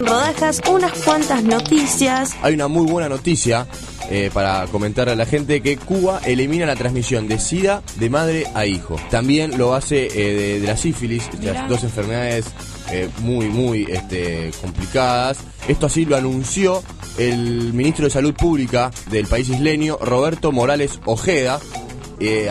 rodajas unas cuantas noticias. Hay una muy buena noticia eh, para comentar a la gente que Cuba elimina la transmisión de SIDA de madre a hijo. También lo hace eh, de, la sífilis, las dos enfermedades eh, muy, muy este, complicadas. Esto así lo anunció el ministro de Salud Pública del país isleño, Roberto Morales Ojeda.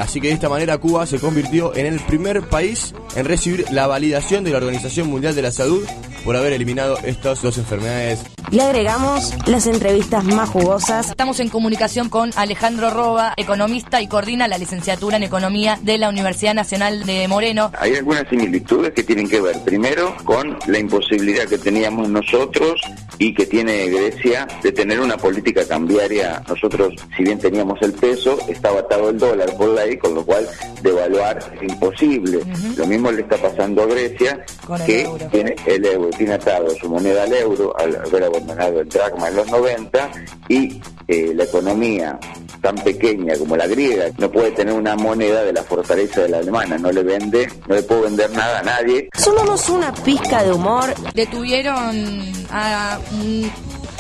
así que de esta manera Cuba se convirtió en el primer país en recibir la validación de la Organización Mundial de la Salud por haber eliminado estas dos enfermedades le agregamos las entrevistas más jugosas. Estamos en comunicación con Alejandro Roba, economista y coordina la licenciatura en Economía de la Universidad Nacional de Moreno. Hay algunas similitudes que tienen que ver primero con la imposibilidad que teníamos nosotros y que tiene Grecia de tener una política cambiaria. Nosotros, si bien teníamos el peso, estaba atado el dólar por ley, con lo cual devaluar es imposible. Lo mismo le está pasando a Grecia, que tiene el euro, tiene atado su moneda al euro, al haber abandonado el dracma en los 90 y eh, la economía tan pequeña como la griega no puede tener una moneda de la fortaleza de la alemana, no le vende, no le puedo vender nada a nadie. Sumamos una pizca de humor. Detuvieron a un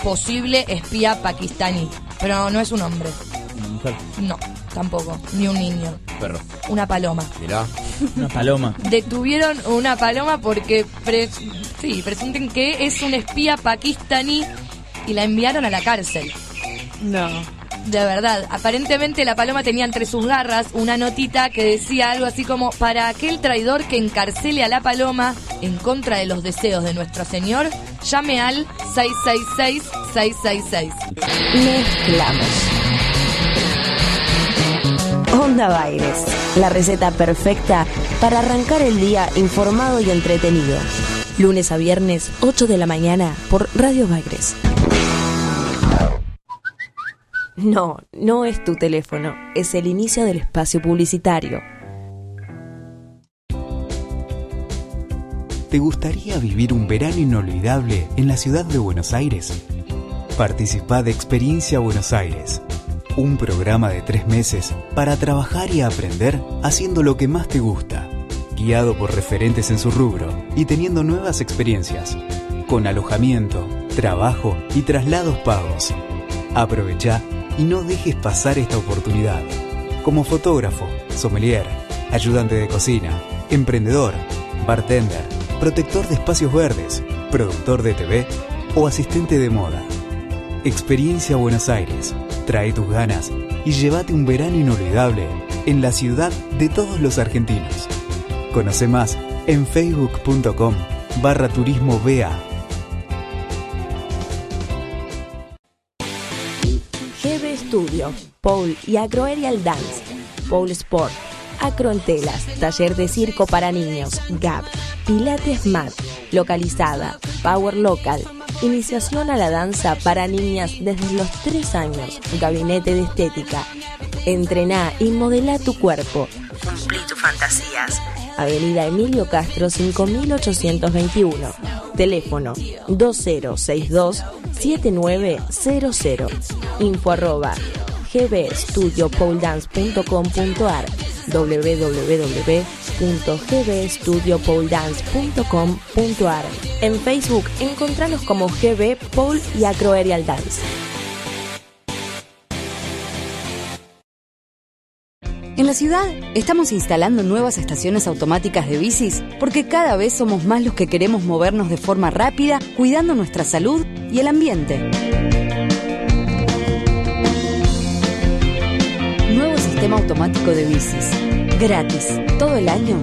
posible espía pakistaní, pero no es un hombre. No, tampoco, ni un niño. Perro. Una paloma. Mirá. Una paloma. Detuvieron una paloma porque sí, presenten que es un espía pakistaní y la enviaron a la cárcel. No. De verdad, aparentemente la paloma tenía entre sus garras una notita que decía algo así como, para aquel traidor que encarcele a la paloma en contra de los deseos de nuestro Señor, llame al 666-666. Mezclamos. Onda Baires, la receta perfecta para arrancar el día informado y entretenido. Lunes a viernes, 8 de la mañana, por Radio Baires. No, no es tu teléfono, es el inicio del espacio publicitario. ¿Te gustaría vivir un verano inolvidable en la ciudad de Buenos Aires? Participa de Experiencia Buenos Aires un programa de tres meses para trabajar y aprender haciendo lo que más te gusta, guiado por referentes en su rubro y teniendo nuevas experiencias, con alojamiento, trabajo y traslados pagos. Aprovecha y no dejes pasar esta oportunidad. Como fotógrafo, sommelier, ayudante de cocina, emprendedor, bartender, protector de espacios verdes, productor de TV o asistente de moda. Experiencia Buenos Aires Trae tus ganas y llévate un verano inolvidable en la ciudad de todos los argentinos. Conoce más en facebook.com barra turismo BA. GB Studio, Pole y Agroaerial Dance, Pole Sport, Acro en Telas, Taller de Circo para Niños, GAP, Pilates Mat, Localizada, Power Local, Iniciación a la danza para niñas desde los 3 años. Gabinete de estética. Entrená y modela tu cuerpo. Cumplí tus fantasías. Avenida Emilio Castro 5821. Teléfono 2062 7900. Info arroba gbstudiopoledance.com.ar www.gbstudiopoledance.com.ar En Facebook, encontranos como GB Pole y Acroaerial Dance. En la ciudad estamos instalando nuevas estaciones automáticas de bicis porque cada vez somos más los que queremos movernos de forma rápida, cuidando nuestra salud y el ambiente. Sistema automático de bicis. Gratis, todo el año,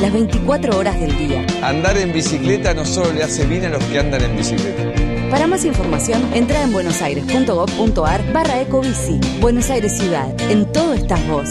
las 24 horas del día. Andar en bicicleta no solo le hace bien a los que andan en bicicleta. Para más información, entra en buenosaires.gov.ar barra ecobici. Buenos Aires Ciudad. En todo estás vos.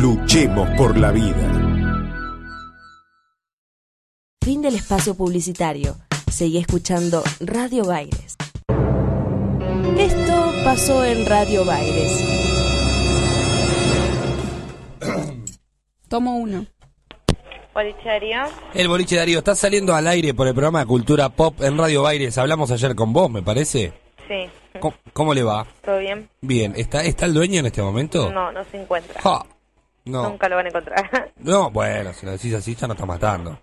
Luchemos por la vida. Fin del espacio publicitario. Seguí escuchando Radio Baires. Esto pasó en Radio Baires. Tomo uno. Boliche Darío. El boliche Darío está saliendo al aire por el programa de Cultura Pop en Radio Baires. Hablamos ayer con vos, me parece. Sí. ¿Cómo, cómo le va? ¿Todo bien? Bien. ¿Está, ¿Está el dueño en este momento? No, no se encuentra. Ja. No. Nunca lo van a encontrar. No, bueno, si lo decís así ya no está matando.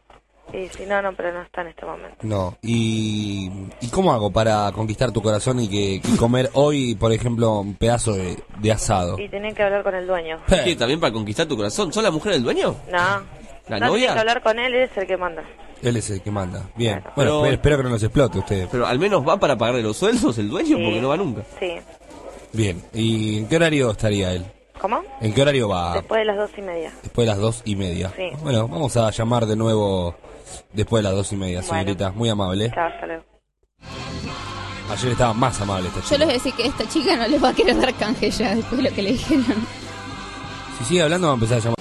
sí, sí, no, no, pero no está en este momento. No. ¿Y, ¿y cómo hago para conquistar tu corazón y que y comer hoy, por ejemplo, un pedazo de, de asado? Y tienen que hablar con el dueño. ¿Qué, ¿También para conquistar tu corazón? ¿Sos la mujer del dueño? No. ¿La no novia? tienen que hablar con él, él es el que manda. Él es el que manda. Bien. Bueno, Pero- espero, espero que no nos explote usted. Pero al menos va para pagarle los sueldos el dueño Sí. porque no va nunca. Sí. Bien. ¿Y en qué horario estaría él? ¿Cómo? ¿En qué horario va? Después de las dos y media. Después de las dos y media. Sí. Bueno, vamos a llamar de nuevo después de las dos y media, Bueno. señorita. Muy amable. Chao, hasta luego. Ayer estaba más amable esta Yo chica. les voy a decir que esta chica no les va a querer dar canje ya después de lo que le dijeron. Si sigue hablando, va a empezar a llamar.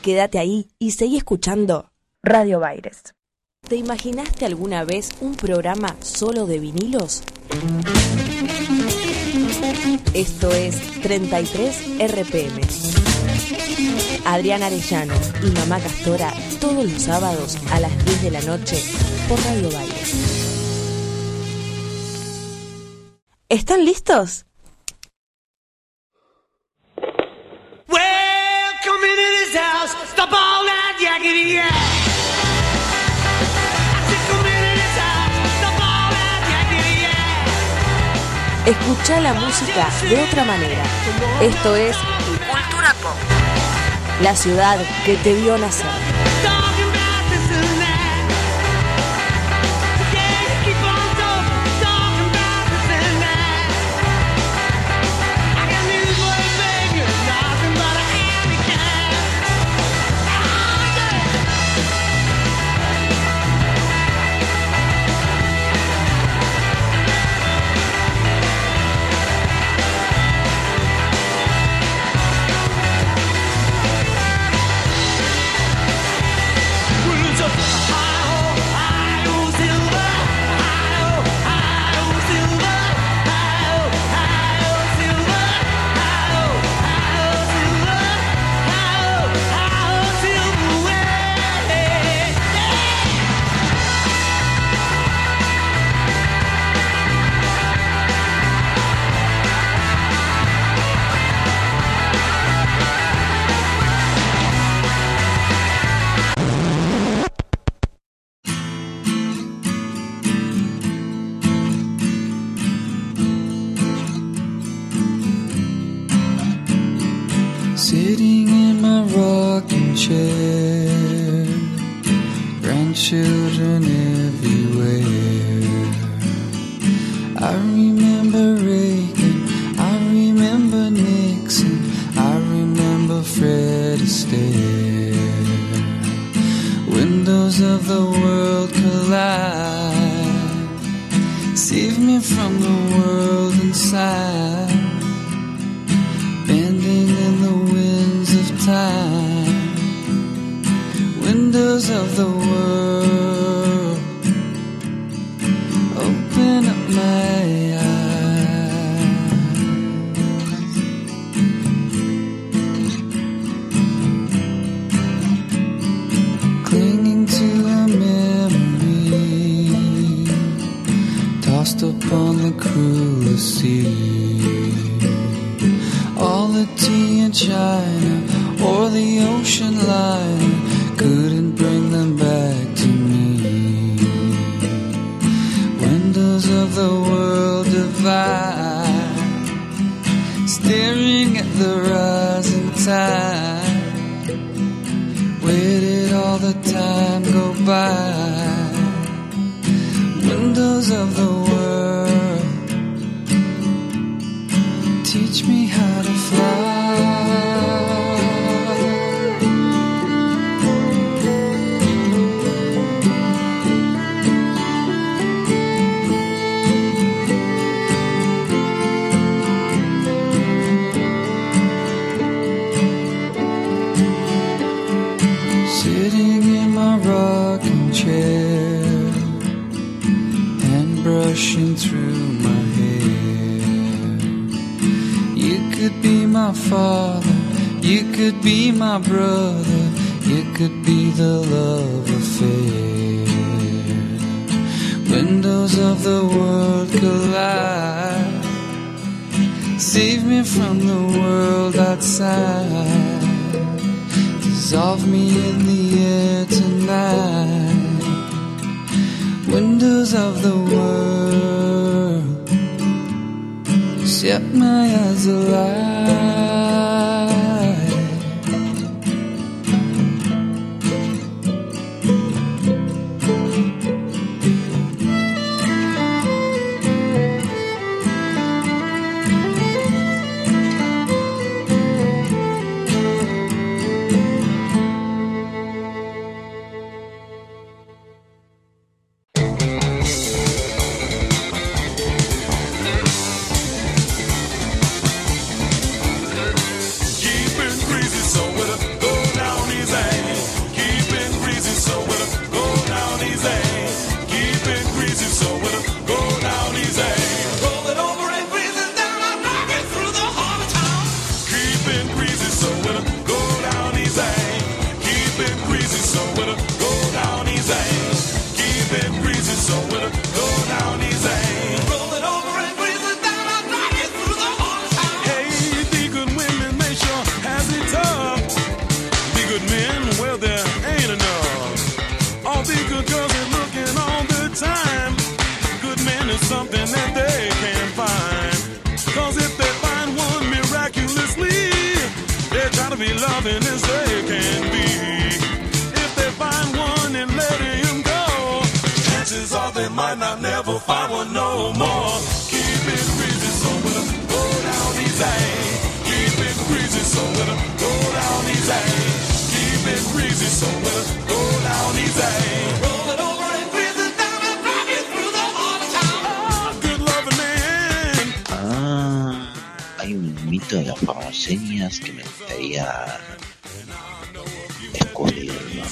Quédate ahí y seguí escuchando Radio Baires. ¿Te imaginaste alguna vez un programa solo de vinilos? Esto es 33 RPM. Adrián Arellano y Mamá Castora todos los sábados a las 10 de la noche por Radio Baires. ¿Están listos? Welcome Escucha la música de otra manera. Esto es Cultura Pop. La ciudad que te vio nacer.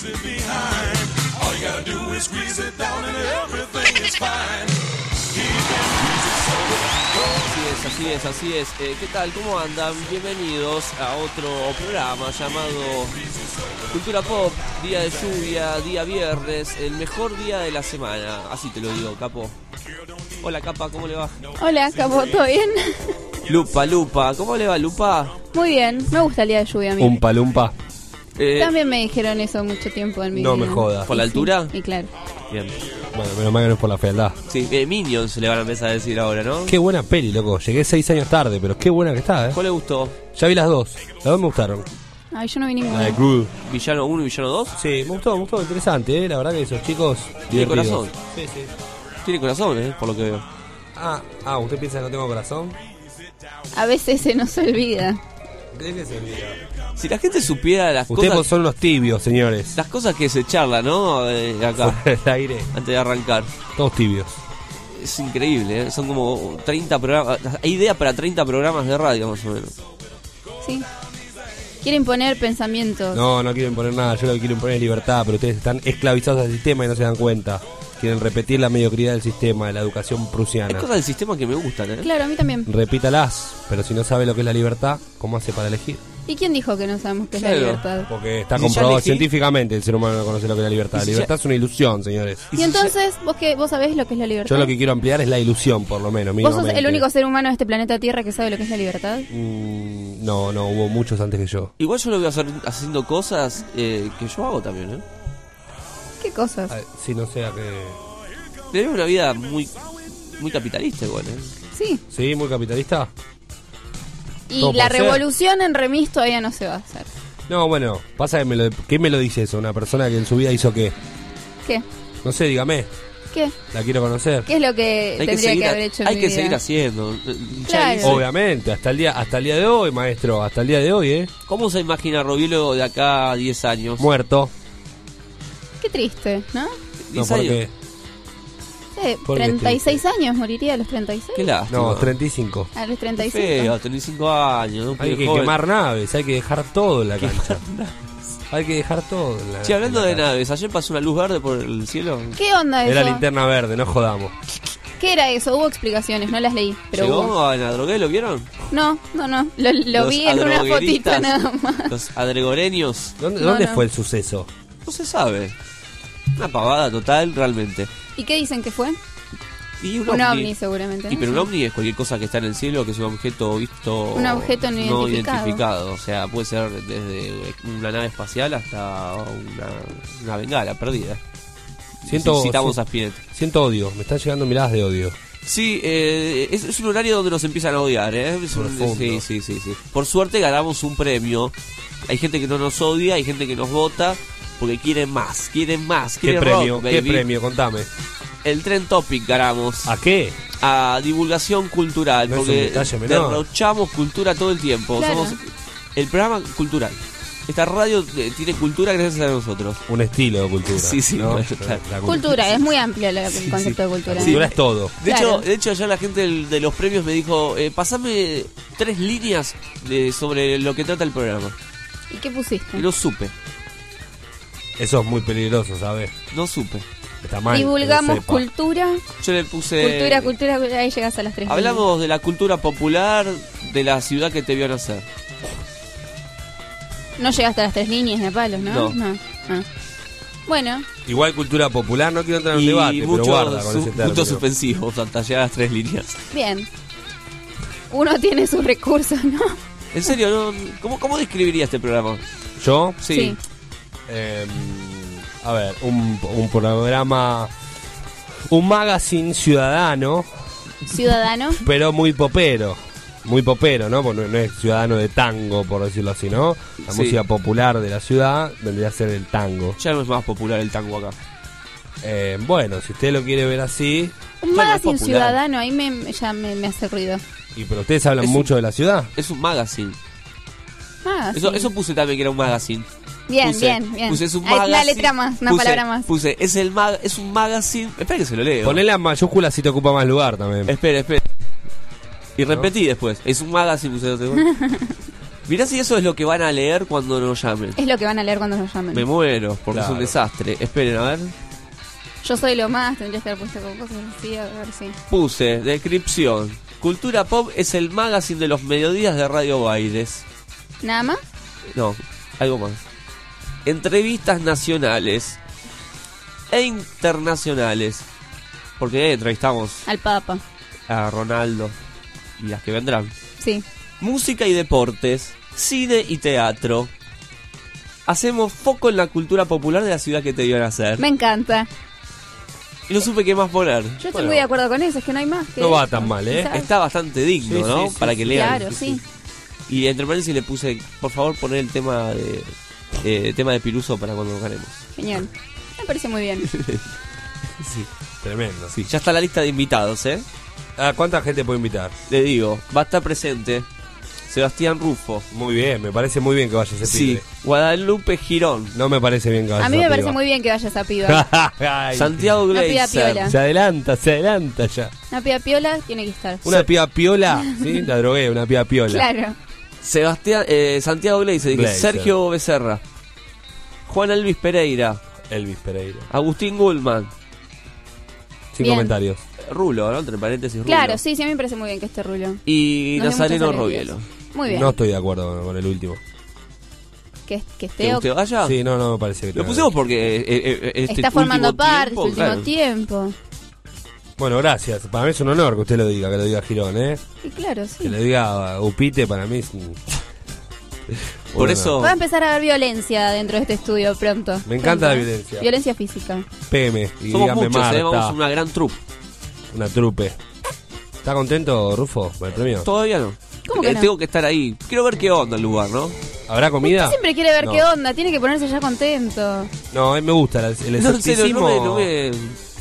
Descubrirlo. All you gotta do is squeeze it down and everything is fine. Keep it greasy, so we'll go Así es, así es, así es. Eh, ¿Qué tal? ¿Cómo andan? Bienvenidos a otro programa llamado Cultura Pop, día de lluvia, día viernes, el mejor día de la semana. Así te lo digo, capo. Hola, capa, ¿cómo le va? Hola, Capo, ¿todo bien? Lupa, Lupa, ¿cómo le va, Lupa? Muy bien, me gusta el día de lluvia a mí. Un palumpa. Eh, También me dijeron eso mucho tiempo en mi No vida. me jodas. ¿Por la altura? Y claro. Bien. Bueno, menos mal que no es por la fealdad. Sí, eh, Minions le van a empezar a decir ahora, ¿no? Qué buena peli, loco. Llegué seis años tarde, pero qué buena que está, ¿eh? ¿Cuál le gustó? Ya vi las dos. Las dos me gustaron. Ay, yo no vi La ninguna. de Groove. ¿Villano 1 y Villano 2? Sí, me gustó, me gustó. Interesante, ¿eh? La verdad que esos chicos... Tiene divertidos. corazón. Sí, sí. Tiene corazón, ¿eh? Por lo que veo. Ah, ah, ¿usted piensa que no tengo corazón? A veces se nos olvida. ¿De qué se olvida? Si la gente supiera las Ustedes cosas... son unos tibios, señores. Las cosas que se charlan, ¿no? Eh, acá, del aire. antes de arrancar. Todos tibios. Es increíble, ¿eh? Son como 30 programas. Hay idea para 30 programas de radio, más o menos. Sí. Quieren poner pensamientos. No, no quieren poner nada. Yo lo que quiero poner es libertad, pero ustedes están esclavizados al sistema y no se dan cuenta. Quieren repetir la mediocridad del sistema, de la educación Hay prusiana. cosas del sistema que me gustan, ¿eh? Claro, a mí también. Repítalas, pero si no sabe lo que es la libertad, ¿cómo hace para elegir? ¿Y quién dijo que no sabemos qué es la libertad? Porque está Si comprobado elegí- científicamente el ser humano no conoce lo que es la libertad. La si libertad ya- es una ilusión, señores. Y entonces, ¿vos, qué, ¿vos sabés lo que es la libertad? Yo lo que quiero ampliar es la ilusión, por lo menos. ¿Vos sos el único ser humano de este planeta Tierra que sabe lo que es la libertad? Mm, no, no, hubo muchos antes que yo. Igual yo lo voy a hacer haciendo cosas eh, que yo hago también, ¿eh? ¿Qué cosas? Sí, no sé a qué. Tenemos una vida muy muy capitalista igual, ¿eh? Sí. ¿Sí? ¿Muy capitalista? Y Todo la ser. revolución en remis todavía no se va a hacer. No, bueno, pasa que me lo, ¿qué me lo dice eso? Una persona que en su vida hizo qué. ¿Qué? No sé, dígame. ¿Qué? La quiero conocer. ¿Qué es lo que Hay que tendría que, haber hecho en hay mi que vida? seguir haciendo. Ya Claro. Obviamente, hasta el día hasta el día de hoy, maestro, hasta el día de hoy, ¿eh? ¿Cómo se imagina Robielo de acá a 10 años? Muerto. Qué triste, ¿no? No, 10 años. porque ¿Por qué 36 años, moriría a los 36. Qué lástima. no, 35. A los Qué 35. feo, tenés 5 años. Hay que joven. quemar naves, hay que dejar todo en la cancha. Hay que dejar todo en la Che, hablando en la de naves, ayer pasó una luz verde por el cielo. ¿Qué onda eso? Era linterna verde, no jodamos. ¿Qué era eso? Hubo explicaciones, no las leí. Pero ¿Llegó hubo. a la drogué? ¿Lo vieron? No, no, no. Lo, lo vi en una fotito adrogueristas, nada más. Los adregoreños. ¿Dónde, No, dónde no. fue el suceso? No se sabe. Una pavada total, realmente. ¿Y qué dicen que fue? Y un, Un ovni. ovni, seguramente. Y pero un ovni es cualquier cosa que está en el cielo, que es un objeto visto. Un objeto no identificado. identificado. O sea, puede ser desde una nave espacial hasta una, una bengala perdida. Siento, Citamos si- a Spinetta. siento odio, me están llegando miradas de odio. Sí, eh, es, es un horario donde nos empiezan a odiar, ¿eh? Es un- sí, sí, sí, sí. Por suerte ganamos un premio. Hay gente que no nos odia, hay gente que nos vota porque quieren más, quieren más. ¿Qué quieren premio? rock, ¿Qué baby. premio? Contame. El Trend Topic ganamos. ¿A qué? A divulgación cultural, No porque derrochamos cultura todo el tiempo. Claro. Somos el programa cultural. Esta radio eh, tiene cultura gracias a nosotros. Un estilo de cultura. Sí, sí, ¿no? bueno, claro. La Cultura, es muy amplio la- el Sí, concepto sí. de cultura. La cultura es todo. De Claro. hecho, de hecho ayer la gente de los premios me dijo, eh, pasame tres líneas de, sobre lo que trata el programa. ¿Y qué pusiste? No supe, Eso es muy peligroso, ¿sabes? no supe. Está mal. Divulgamos cultura, Yo le puse... cultura, cultura, cultura, ahí llegas a las tres. Hablamos de la cultura popular de la ciudad que te vio nacer. No llegaste a las tres líneas de palos, ¿no? No. Ah. Bueno, Igual cultura popular, no quiero entrar en un Y debate, muchos pero guarda con su- ese hasta llegar a las tres líneas. bien. Uno tiene sus recursos, ¿no? En serio, ¿no? ¿Cómo, ¿cómo describiría este programa? ¿Yo? Sí. Sí. Eh, a ver, un, un programa... Un magazine ciudadano, Ciudadano. pero muy popero. Muy popero, ¿no? Porque no, es ciudadano de tango, por decirlo así, ¿no? La Sí. música popular de la ciudad vendría a ser el tango. Ya no es más popular el tango acá. Eh, bueno, si usted lo quiere ver así, Un magazine ciudadano, ahí me, ya me, me hace ruido. y pero ustedes hablan Es un- mucho de la ciudad. Es un magazine. Ah, Eso, sí. eso puse también que era un magazine. Bien, Puse- bien, bien. Puse es un Ahí, una magazine. letra más, una Puse- palabra más. Puse, es el mag, es un magazine. Espera que se lo leo. Ponele a mayúscula si te ocupa más lugar también. Espera, espera. Y repetí después. Es un magazine. Puse. Mirá si eso es lo que van a leer cuando nos llamen. Es lo que van a leer cuando nos llamen. Me muero, porque es un desastre. Esperen, a ver. Yo soy lo más, tendrías que haber puesto con cosas así, a ver si. Puse, descripción. Cultura Pop es el magazine de los mediodías de Radio Baires. ¿Nada más? No, algo más. Entrevistas nacionales e internacionales. Porque entrevistamos Al Papa. a Ronaldo y las que vendrán. Sí. Música y deportes, cine y teatro. Hacemos foco en la cultura popular de la ciudad que te vio nacer. Me encanta. Y no supe qué más poner. Yo estoy Bueno, muy de acuerdo con eso, es que no hay más. que No va eso. tan mal, ¿eh? Está bastante digno, Sí, ¿no? sí, sí, Para sí. que lean. Claro, sí. Y entre paréntesis le puse, por favor, poner el tema de eh, tema de Piruso para cuando ganemos. Genial. Me parece muy bien. sí, Tremendo. sí. Ya está la lista de invitados, ¿eh? ¿A cuánta gente puede invitar? Le digo, va a estar presente Sebastián Rufo. Muy bien, me parece muy bien que vaya ese Sí, pibe. Guadalupe Girón. No me parece bien que vaya A mí me parece muy bien que vaya esa piba. Ay, Santiago Gleiser. Se adelanta, se adelanta ya. Una piba piola tiene que estar. Una piba piola, ¿sí? La drogué, una piba piola. Claro. Sebastián, eh, Santiago Gleiser. Sergio Becerra. Juan Elvis Pereira. Elvis Pereira. Agustín Gullman. Sin Bien. comentarios. Rulo, ¿no? Entre paréntesis, Rulo. Claro, sí, sí, a mí me parece muy bien que esté Rulo. Y Nos Nazareno alegrías. Muy bien. No estoy de acuerdo con el último. Que, que esté ¿Que o- vaya? Sí, no, no me parece que Lo pusimos porque eh, eh, este está formando parte este último claro. tiempo. Bueno, gracias. Para mí es un honor que usted lo diga, que lo diga Girón, ¿eh? Y claro, Que sí. lo diga a Upite para mí es un... Por eso-. Va a empezar a haber violencia dentro de este estudio pronto. Me encanta la violencia. Violencia física. Peme y Somos dígame muchos, Marta. eh, vamos una gran troupe. Una trupe. ¿Está contento, Rufo, con el premio? Todavía no. ¿Cómo que Eh, no? Tengo que estar ahí. Quiero ver qué onda el lugar, ¿no? ¿Habrá comida? Siempre quiere ver No. qué onda, tiene que ponerse ya contento. No, a mí me gusta el, el No, me, no me-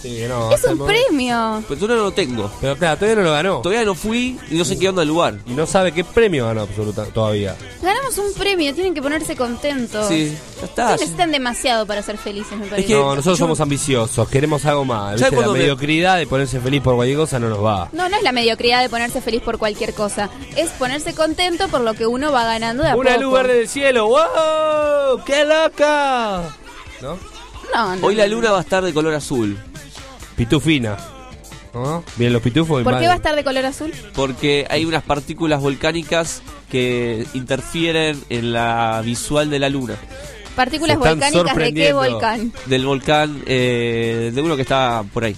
Sí, no, Es un premio. Pero todavía no lo tengo. Pero claro, todavía no lo ganó. Todavía no fui y no sé qué onda el lugar. Y no sabe qué premio ganó absoluta todavía. Ganamos un premio, tienen que ponerse contentos. Sí, ya está. Ustedes necesitan demasiado para ser felices, me parece. que- no, nosotros yo- somos ambiciosos, queremos algo más. ¿Sabe ¿viste? La me- mediocridad de ponerse feliz por cualquier cosa no nos va. No, no es la mediocridad de ponerse feliz por cualquier cosa. Es ponerse contento por lo que uno va ganando de a Una poco. luz verde del cielo, ¡wow! ¡Qué loca! ¿No? No, no. Hoy la luna va a estar de color azul. Pitufina. ¿no? Vienen los pitufos y ¿Por qué va a estar de color azul? Porque hay unas partículas volcánicas que interfieren en la visual de la luna. Partículas volcánicas de qué volcán. Del volcán, eh, de uno que está por ahí.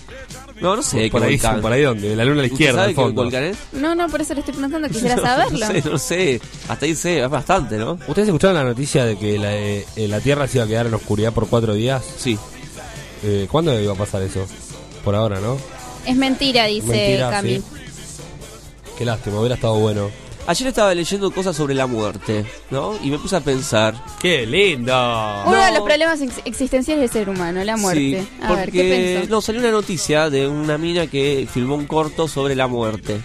No, no sé. por ahí, volcán. por ahí donde, de la luna a la ¿Usted izquierda, sabe fondo. volcán es? No, no, por eso le estoy preguntando, quisiera No, saberlo. No sé, no sé. Hasta ahí sé, es bastante, ¿no? ¿Ustedes escucharon la noticia de que la, eh, la Tierra se iba a quedar en oscuridad por cuatro días? Sí. Eh, ¿Cuándo iba a pasar eso? Por ahora, ¿no? Es mentira, dice Mentira, Cami. sí. Qué lástima, hubiera estado bueno. Ayer estaba leyendo cosas sobre la muerte, ¿no? Y me puse a pensar. ¡Qué lindo! Uno de los problemas ex- existenciales del ser humano, la muerte. Sí, a ver, ¿qué porque pensó? no salió una noticia de una mina que filmó un corto sobre la muerte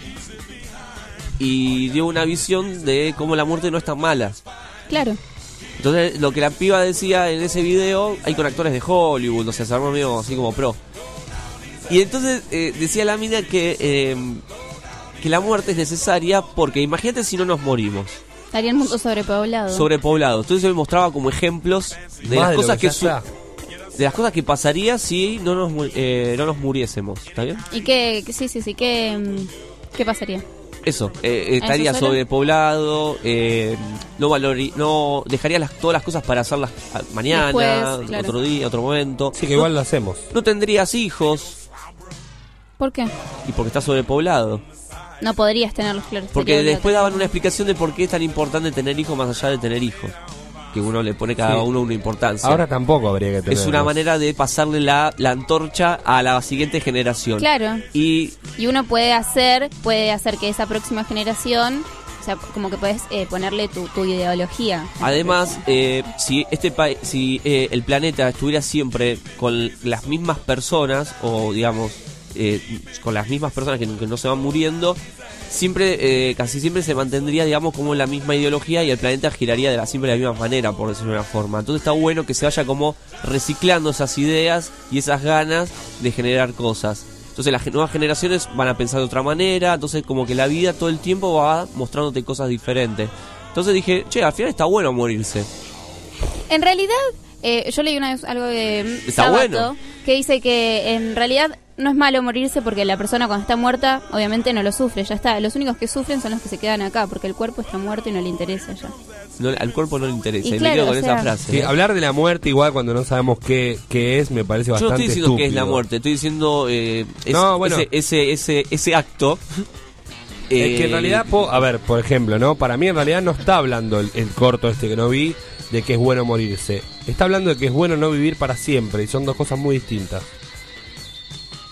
y dio una visión de cómo la muerte no es tan mala. Claro. Entonces, lo que la piba decía en ese video, hay con actores de Hollywood, o sea, se armó medio así como pro. Y entonces eh, decía la mina que, eh, que la muerte es necesaria porque imagínate si no nos morimos, Estaría el mundo sobrepoblado. sobrepoblado. Entonces me mostraba como ejemplos de las cosas que su- de las cosas que pasaría si no nos mu- eh, no nos muriésemos, ¿está bien? ¿Y qué? qué- Sí, sí, sí. ¿Qué, mm, qué pasaría? Eso, eh, estaría sobrepoblado, eh, no valori no dejaría las, todas las cosas para hacerlas ah, mañana, Después, claro. otro día, otro momento. Sí, que igual lo hacemos. No tendrías hijos ¿Por qué? y porque está sobrepoblado. No podrías tenerlos claros. Porque sería después daban una explicación de por qué es tan importante tener hijos más allá de tener hijos. Que uno le pone cada Sí. uno una importancia. Ahora tampoco habría que tener. es una manera de pasarle la, la antorcha a la siguiente generación. Claro. Y Y uno puede hacer, puede hacer que esa próxima generación, o sea, como que puedes eh, ponerle tu, tu ideología. Además, eh, si este pa- si eh, el planeta estuviera siempre con las mismas personas o digamos eh, con las mismas personas que, que no se van muriendo, siempre eh, casi siempre se mantendría digamos como la misma ideología y el planeta giraría de la siempre de la misma manera, por decirlo de una forma. Entonces está bueno que se vaya como reciclando esas ideas y esas ganas de generar cosas. Entonces las nuevas generaciones van a pensar de otra manera, entonces como que la vida todo el tiempo va mostrándote cosas diferentes. Entonces dije, che, al final está bueno morirse. En realidad, eh, yo leí una vez algo de Está Sabato, bueno. que dice que en realidad no es malo morirse porque la persona cuando está muerta, obviamente no lo sufre, ya está. Los únicos que sufren son los que se quedan acá, porque el cuerpo está muerto y no le interesa ya. No, al cuerpo no le interesa. Y Y, me claro, quedo con o esa frase. Sí, ¿eh? hablar de la muerte igual cuando no sabemos qué, qué es me parece Yo no bastante estoy diciendo que es la muerte, estoy diciendo eh, es- No, bueno. ese, ese, ese, ese acto. Es que en eh, realidad, po- a ver, por ejemplo, ¿no? Para mí en realidad no está hablando el, el corto este que no vi de que es bueno morirse. Está hablando de que es bueno no vivir para siempre y son dos cosas muy distintas.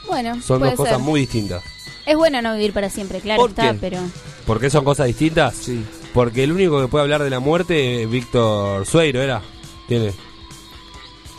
Bueno, Son puede dos cosas ser. muy distintas. Es bueno no vivir para siempre, claro ¿Por está, qué? pero... ¿Por qué son cosas distintas? Sí. Porque el único que puede hablar de la muerte es Víctor Sueiro, ¿era? Tiene.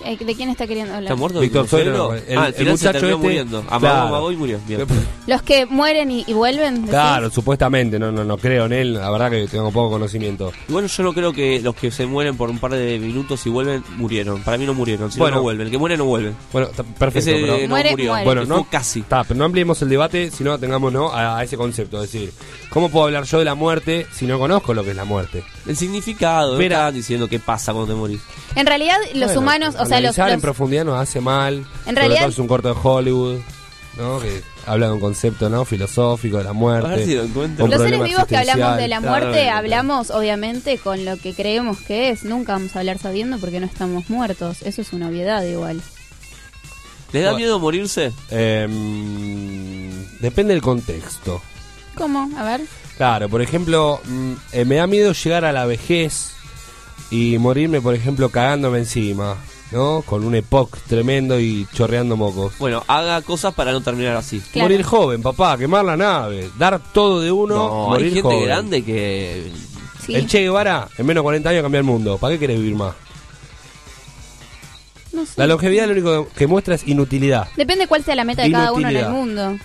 Eh, ¿De quién está queriendo hablar? ¿Está muerto? Víctor ¿El Suero, el- ah, el muchacho este- muriendo. Amagó, Claro. amagó y murió. Bien. Los que mueren y, y vuelven. ¿decís? Claro, supuestamente, no, no, no creo en él, la verdad que tengo poco conocimiento. Y bueno, yo no creo que los que se mueren por un par de minutos y vuelven, murieron. Para mí no murieron, si Bueno. no, no vuelven. El que muere no vuelve. Bueno, está perfecto, Ese pero no Muere, murió. muere. Bueno, no, casi. Está, pero no ampliemos el debate, sino atengámonos a, a ese concepto. Es decir, ¿cómo puedo hablar yo de la muerte si no conozco lo que es la muerte? El significado, no Mira. estaban diciendo qué pasa cuando te morís. En realidad, los Bueno, humanos, o sea, los, analizar en profundidad nos hace mal. En sobre realidad- todo es un corto de Hollywood, ¿no? Que habla de un concepto, ¿no? Filosófico de la muerte. A ver si lo encuentro. un los seres vivos que hablamos de la muerte, Claro, hablamos obviamente con lo que creemos que es. Nunca vamos a hablar sabiendo porque no estamos muertos. Eso es una obviedad igual. ¿Les da miedo morirse? Em, depende del contexto. ¿Cómo? A ver. Claro, por ejemplo, mm, eh, me da miedo llegar a la vejez y morirme, por ejemplo, cagándome encima, ¿no? Con un epoc tremendo y chorreando mocos. Bueno, haga cosas para no terminar así. Claro. Morir joven, papá, quemar la nave, dar todo de uno, No, morir hay gente joven. grande que Sí. El Che Guevara, en menos de 40 años cambió el mundo. ¿Para qué querés vivir más? No sé. La longevidad lo único que muestra es inutilidad. Depende cuál sea la meta de cada uno en el mundo.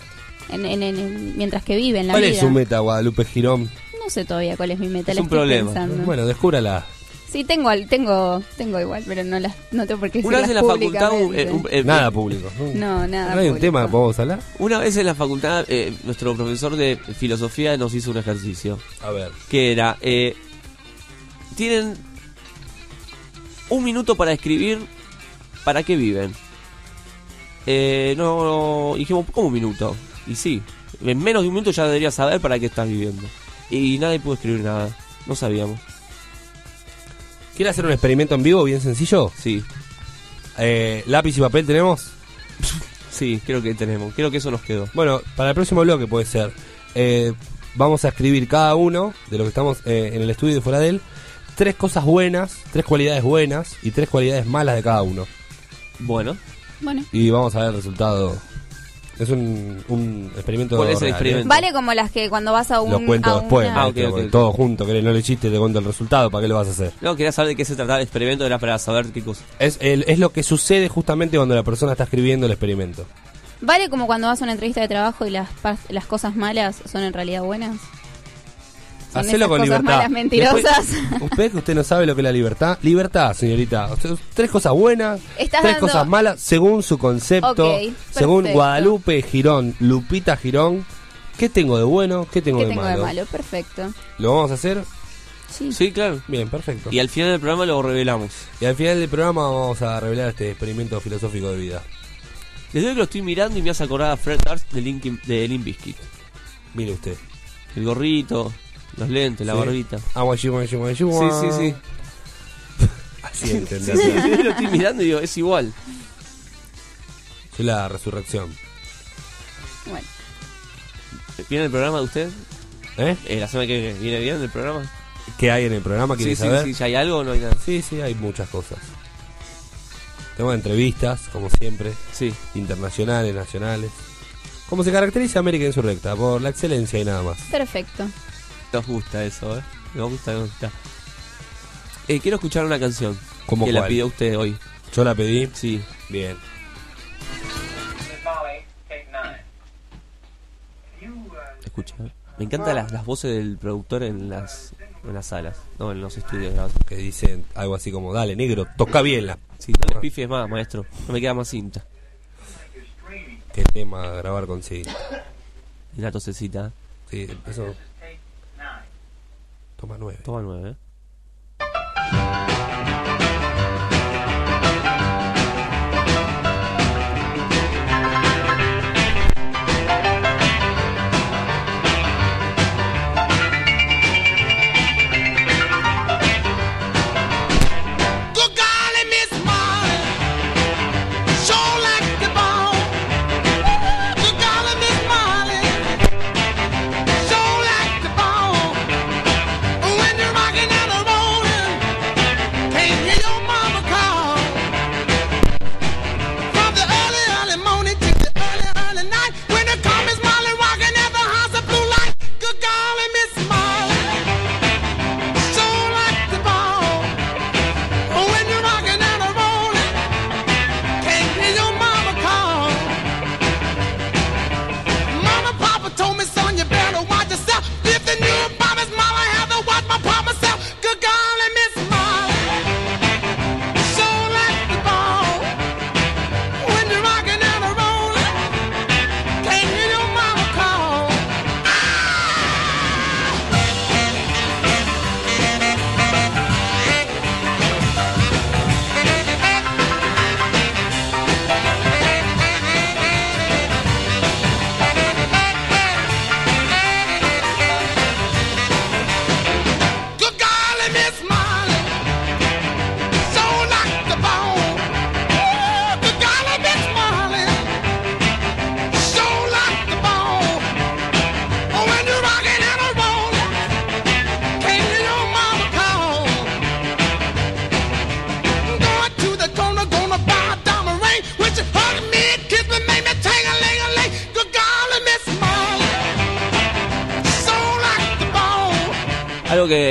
En, en- en- en- mientras que vive en la ¿Cuál vida. es su meta, Guadalupe Girón? No sé todavía cuál es mi meta. Es la un estoy problema. pensando. Bueno, descúbrala. Sí, tengo, al- tengo, tengo igual, pero no las, no tengo por qué una vez en la facultad un- eh, un- eh, Nada público. No, nada. ¿No hay un público. tema que podemos hablar? Una vez en la facultad, eh, nuestro profesor de filosofía nos hizo un ejercicio. A ver. Que era, eh, tienen un minuto para escribir para qué viven. Eh, no, no, dijimos, ¿cómo un minuto? Y sí, en menos de un minuto ya deberías saber para qué estás viviendo. Y nadie pudo escribir nada, no sabíamos. ¿Quiere hacer un experimento en vivo bien sencillo? Sí. Eh, ¿Lápiz y papel tenemos? Sí, creo que tenemos, creo que eso nos quedó. Bueno, para el próximo bloque puede ser. Eh, vamos a escribir cada uno de los que estamos eh, en el estudio de fuera de él tres cosas buenas, tres cualidades buenas y tres cualidades malas de cada uno. Bueno. Bueno. Y vamos a ver el resultado. Es un, un experimento. ¿Cuál es el real, ¿eh? experimento? Vale como las que cuando vas a un. Lo cuento a después, una- porque todo junto, que no le hiciste, te cuento el resultado, ¿para qué lo vas a hacer? No, quería saber de qué se trataba el experimento, era para saber qué cosa. Es, el- es lo que sucede justamente cuando la persona está escribiendo el experimento. Vale como cuando vas a una entrevista de trabajo y las, las cosas malas son en realidad buenas. Hacelo con cosas libertad. malas mentirosas. Después, usted que usted no sabe lo que es la libertad. Libertad, señorita. Tres cosas buenas, Estás tres dando- cosas malas, según su concepto. Ok, según. Guadalupe Girón, Lupita Girón. ¿Qué tengo de bueno? ¿Qué tengo, ¿Qué de, tengo malo? de malo? Perfecto. ¿Lo vamos a hacer? Sí. Sí, claro. Bien, perfecto. Y al final del programa lo revelamos. Y al final del programa vamos a revelar este experimento filosófico de vida. Desde hoy que lo estoy mirando y me hace acordar a Fred Durst de Linkin, de Limp Bizkit. Mire usted. El gorrito, los lentes, la Sí. barbita. Ah, guayu, guayu, guayu, Sí, sí, sí. Así Sí, entendés. sí, sí, lo estoy mirando y digo, es igual. Soy la resurrección. Bueno. ¿Viene el programa de usted? ¿Eh? La semana que viene bien el programa. ¿Qué hay en el programa? Sí, ¿Quieres sí, saber? sí, ¿ya hay algo o no hay nada? Sí, sí, hay muchas cosas. Tengo entrevistas, como siempre. Sí. Internacionales, nacionales. Como se caracteriza América Insurrecta, por la excelencia y nada más. Perfecto. Nos gusta eso, ¿eh? Nos gusta, nos gusta. Eh, quiero escuchar una canción. ¿Cómo que la cuál? pidió usted hoy. ¿Yo la pedí? Sí. Bien. Escucha. Me encantan las, las voces del productor en las, en las salas, no en los estudios grabación. Que dicen algo así como, dale, negro, toca bien la... Sí, no le pifies más, maestro. No me queda más cinta. Qué tema grabar con sí. Y la tosecita. Sí, eso... Toma nueve. Toma nueve.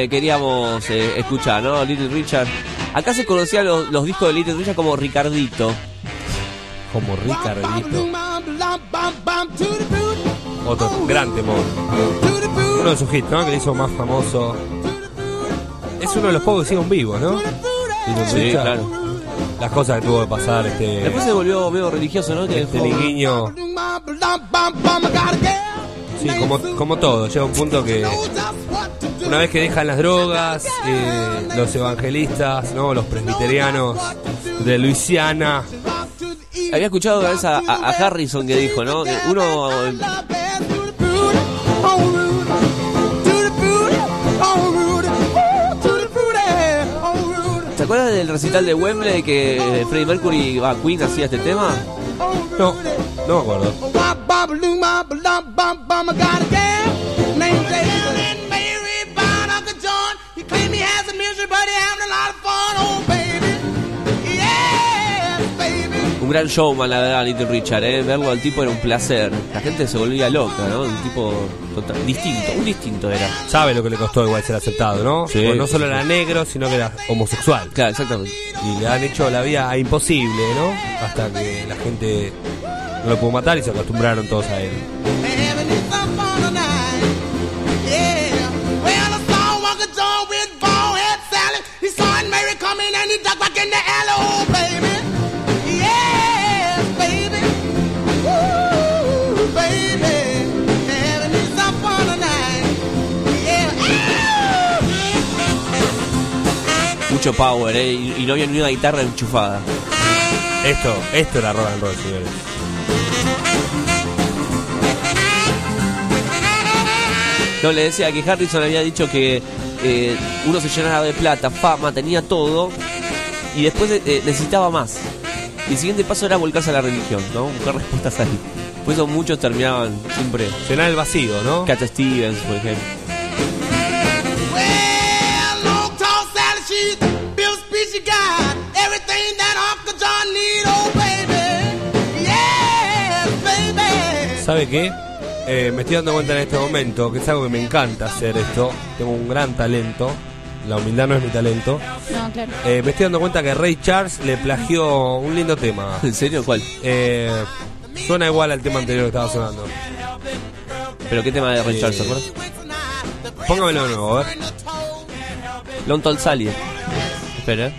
Que queríamos eh, escuchar, ¿no? Little Richard. Acá se conocían los, los discos de Little Richard como Ricardito. Como Ricardito. Otro gran temor. Uno de sus hits, ¿no? Que le hizo más famoso. Es uno de los pocos que siguen vivos, ¿no? Little Sí, Richard. claro. Las cosas que tuvo que pasar este. Después se volvió medio religioso, ¿no? Este liguiño. Sí, como, como todo, llega un punto que una vez que dejan las drogas, eh, los evangelistas, no, los presbiterianos de Luisiana Había escuchado una vez a, a- a Harrison que dijo, ¿no? Que uno ¿Te acuerdas del recital de Wembley que Freddie Mercury va Queen hacía este tema? No, no me acuerdo. Un gran showman, la verdad, Little Richard, ¿eh? Verlo al tipo era un placer. La gente se volvía loca, ¿no? Un tipo total- distinto, un distinto era. Sabe lo que le costó igual ser aceptado, ¿no? Sí, Porque no solo era negro, sino que era homosexual. Claro, exactamente. Y le han hecho la vida imposible, ¿no? Hasta que la gente no lo pudo matar y se acostumbraron todos a él. Mucho power, ¿eh? Y, y no había ni una guitarra enchufada. Esto, esto era rock and roll, señores. No, le decía que Harrison había dicho que eh, uno se llenaba de plata, fama, tenía todo y después eh, necesitaba más. Y el siguiente paso era volcarse a la religión, ¿no? Buscar respuestas ahí. Por eso muchos terminaban siempre. Llenar el vacío, ¿no? Cat Stevens, por ejemplo. ¿Sabe qué? Eh, me estoy dando cuenta en este momento que es algo que me encanta hacer esto. Tengo un gran talento. La humildad no es mi talento. No, claro. Eh, me estoy dando cuenta que Ray Charles le plagió un lindo tema. ¿En serio? ¿Cuál? Eh, suena igual al tema anterior que estaba sonando. ¿Pero qué tema de Ray Eh, Charles, se acuerdas? Póngamelo de nuevo, a ver. Long Tall Sally. Espera. ¿eh?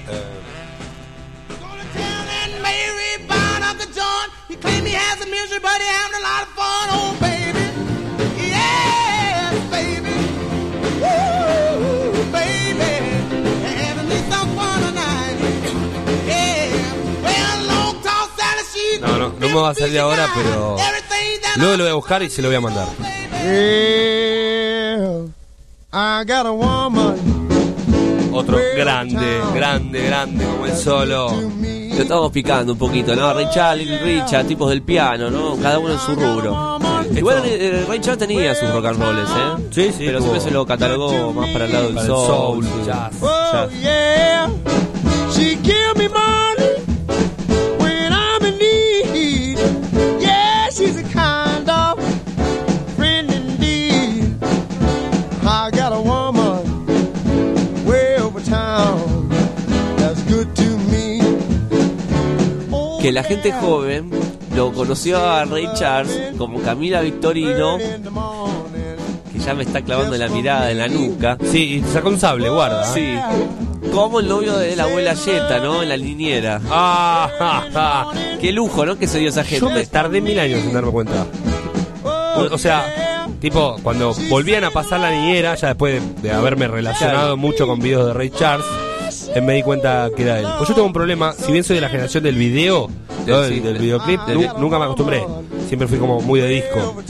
No, me va a salir ahora, pero luego lo voy a buscar y se lo voy a mandar. I got a woman. Otro grande, grande, grande como el solo. Lo estamos picando un poquito, ¿no? Ray Charles, Little Richard, tipos del piano, ¿no? Cada uno en su rubro. Igual eh, Ray Charles tenía sus rock and rolls, ¿eh? Sí, sí. Pero siempre se lo catalogó más para el lado del Para el soul. jazz. Oh, Jazz. yeah. She give me money Que la gente joven lo conoció a Ray Charles como Camila Victorino, que ya me está clavando la mirada en la nuca. Sí, y sacó un sable, guarda. ¿eh? Sí. Como el novio de la abuela Yeta, ¿no? En la liniera. Ah, ja, ja. Qué lujo, ¿no? Que se dio esa gente. Yo me tardé mil años en darme cuenta. O, o sea, tipo, cuando volvían a pasar la niñera, ya después de, de haberme relacionado mucho con videos de Ray Charles, me di cuenta que era él. Pues yo tengo un problema, si bien soy de la generación del video, ¿no? del, Sí. del videoclip, Del nu- vi- nunca me acostumbré. Siempre fui como muy de disco.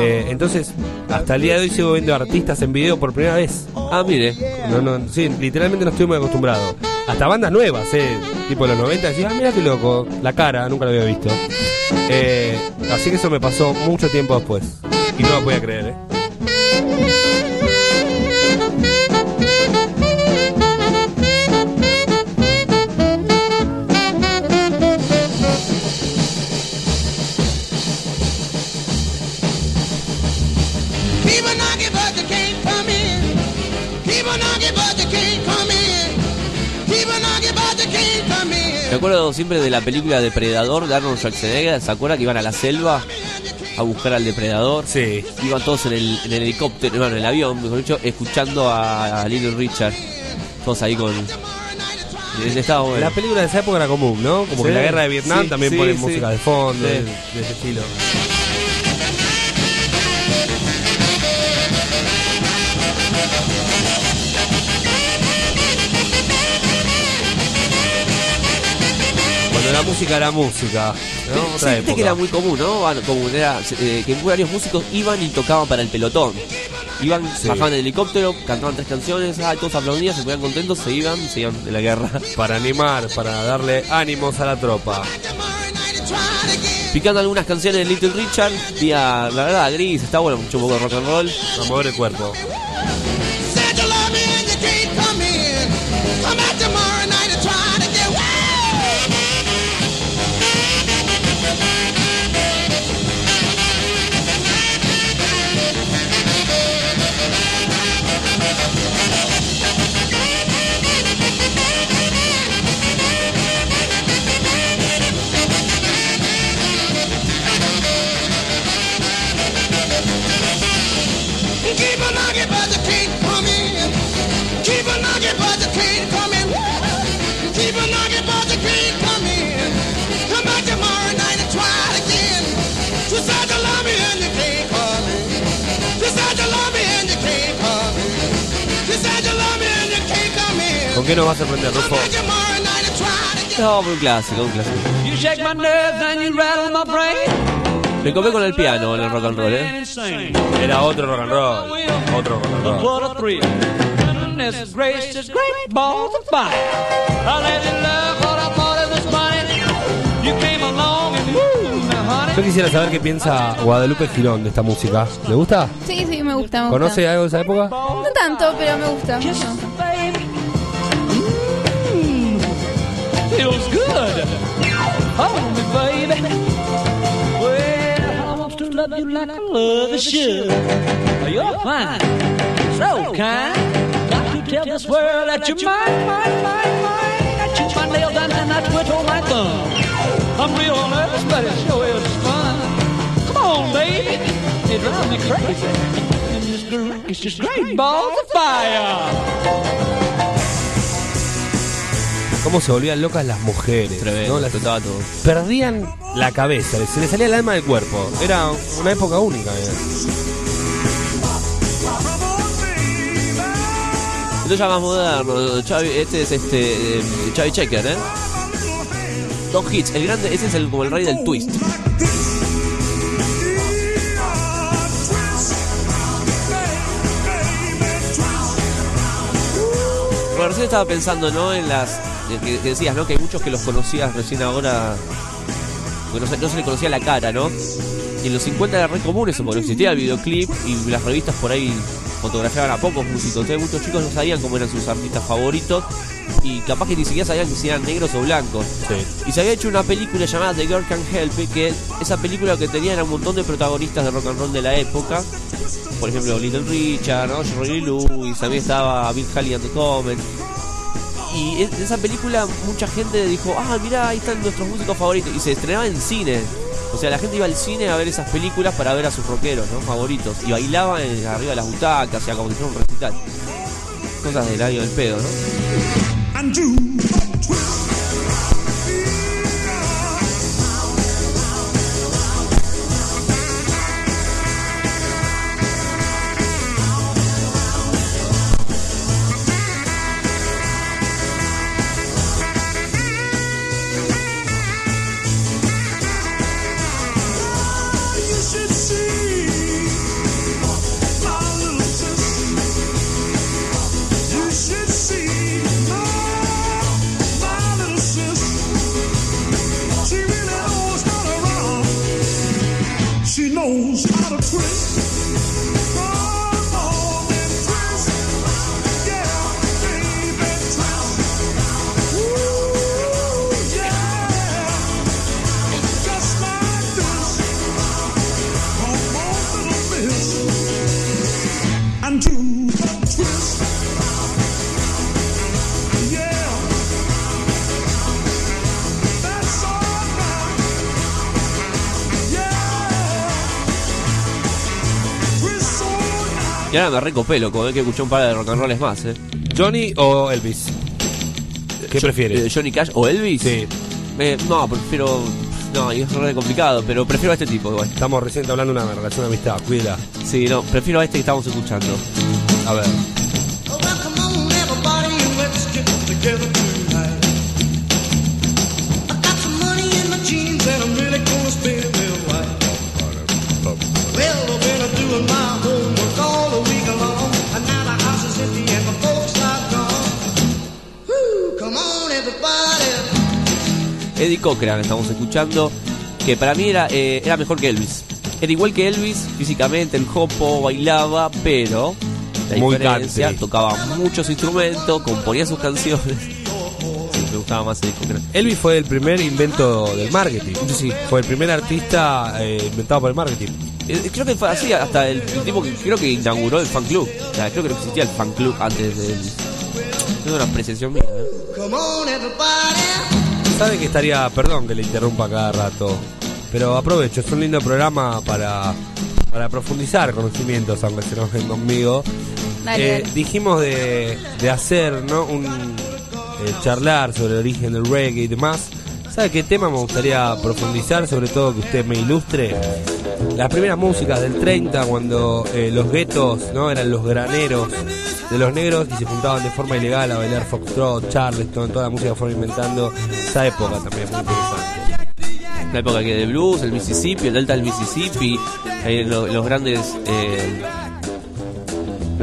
Eh, entonces, hasta el día de hoy sigo viendo artistas en video por primera vez. Ah, mire. No, no, sí, literalmente no estoy muy acostumbrado. Hasta bandas nuevas, eh, tipo de los 90, decía, ah, mira qué loco, la cara, nunca lo había visto. Eh, así que eso me pasó mucho tiempo después. Y no lo podía creer, eh. Acuerdo siempre de la película Depredador de Arnold Schwarzenegger. ¿Se acuerda que iban a la selva a buscar al depredador? Sí. Iban todos en el, en el helicóptero, bueno, en el avión, mejor dicho, escuchando a, a Little Richard. Todos ahí con. Bueno. La película de esa época era común, ¿no? Como que Sí, la guerra de Vietnam sí, también sí, ponen música de fondo, de ese estilo. La música era música. ¿no? Sí, viste que era muy común, ¿no? Bueno, común, era eh, que varios músicos iban y tocaban para el pelotón. Iban, Sí. bajaban del helicóptero, cantaban tres canciones, ah, todos aplaudían, se ponían contentos, se iban, se iban de la guerra. Para animar, para darle ánimos a la tropa. Picando algunas canciones de Little Richard, día, la verdad, gris, está bueno, mucho un poco de rock and roll. A mover el cuerpo. Qué nos va a sorprender, Rufo? No, muy clásico, un clásico. You shake my nerves and you rattle my brain. Me copé con el piano en el rock and roll, ¿eh? Era otro rock and roll. Otro rock and roll. Yo quisiera saber qué piensa Guadalupe Girón de esta música. ¿Le gusta? Sí, sí, me gusta. Me ¿Conoce algo de esa época? No tanto, pero me gusta. me Feels good. Hold me, baby. Well, I want to love you like I love a should. You're fine, so kind. Got to tell this world that you're mine, mine, mine, mine. I chew my nails down and I twiddle my thumb. I'm real nervous, but it sure is fun. Come on, baby. It drives me crazy. And this groove is just great balls of fire. Cómo se volvían locas las mujeres. Tremendo, ¿no? Las- todo. perdían la cabeza, se les salía el alma del cuerpo. Era una época única. eh. Esto ya más moderno. Chavi- este es este eh, Chavi Checker, ¿eh? Dos hits. El grande, ese es el, como el rey del twist. Bueno, recién estaba pensando, ¿no? En las. Que, que decías, ¿no? Que hay muchos que los conocías recién ahora. No se, no se le conocía la cara, ¿no? Y en los 50 era re común eso, porque no existía el videoclip y las revistas por ahí fotografiaban a pocos músicos. Entonces muchos chicos no sabían cómo eran sus artistas favoritos y capaz que ni siquiera sabían que si eran negros o blancos. Y se había hecho una película llamada The Girl Can Help It, que esa película que tenía era un montón de protagonistas de rock and roll de la época. Por ejemplo, Little Richard, ¿no? Jerry Lee Lewis, también estaba Bill Haley and the Comets. Y en esa película mucha gente dijo, ah, mirá, ahí están nuestros músicos favoritos. Y se estrenaba en cine. O sea, la gente iba al cine a ver esas películas para ver a sus rockeros, ¿no? Favoritos. Y bailaban en- arriba de las butacas, o sea, como si fuera un recital. Cosas del año del pedo, ¿no? And ahora me recopé, loco, ¿eh? que escuché un par de rock and rolls más, ¿eh? ¿Johnny o Elvis? ¿Qué Yo- prefieres? eh, ¿Johnny Cash o Elvis? Sí. Eh, no, prefiero. No, y es re complicado, pero prefiero a este tipo igual. Estamos recién hablando de una relación de amistad, cuídala. Sí, no, prefiero a este que estamos escuchando. A ver. Cochran estamos escuchando, que para mí era, eh, era mejor que Elvis. Era igual que Elvis físicamente, el jopo, bailaba, pero la Muy diferencia, country. tocaba muchos instrumentos, componía sus canciones. Sí, me gustaba más Eddie Cochran. Elvis fue el primer invento del marketing. Sí. Fue el primer artista eh, inventado por el marketing. Eh, Creo que fue así hasta el, el tipo que creo que inauguró el fan club. O sea, creo que no existía el fan club antes de Elvis. Es una apreciación mía. ¿eh? Sabe que estaría, perdón que le interrumpa cada rato, pero aprovecho, es un lindo programa para, para profundizar conocimientos, aunque se nos ven conmigo. Dale, Eh, dale. dijimos de, de hacer, ¿no? Un eh, charlar sobre el origen del reggae y demás. ¿Sabe qué tema me gustaría profundizar? Sobre todo que usted me ilustre. Las primeras músicas del 30, cuando eh, los guetos no eran los graneros de los negros y se juntaban de forma ilegal a bailar foxtrot, charleston, toda la música que fueron inventando. Esa época también es muy interesante. La época que de blues, el Mississippi, el delta del Mississippi, eh, lo- los grandes. eh,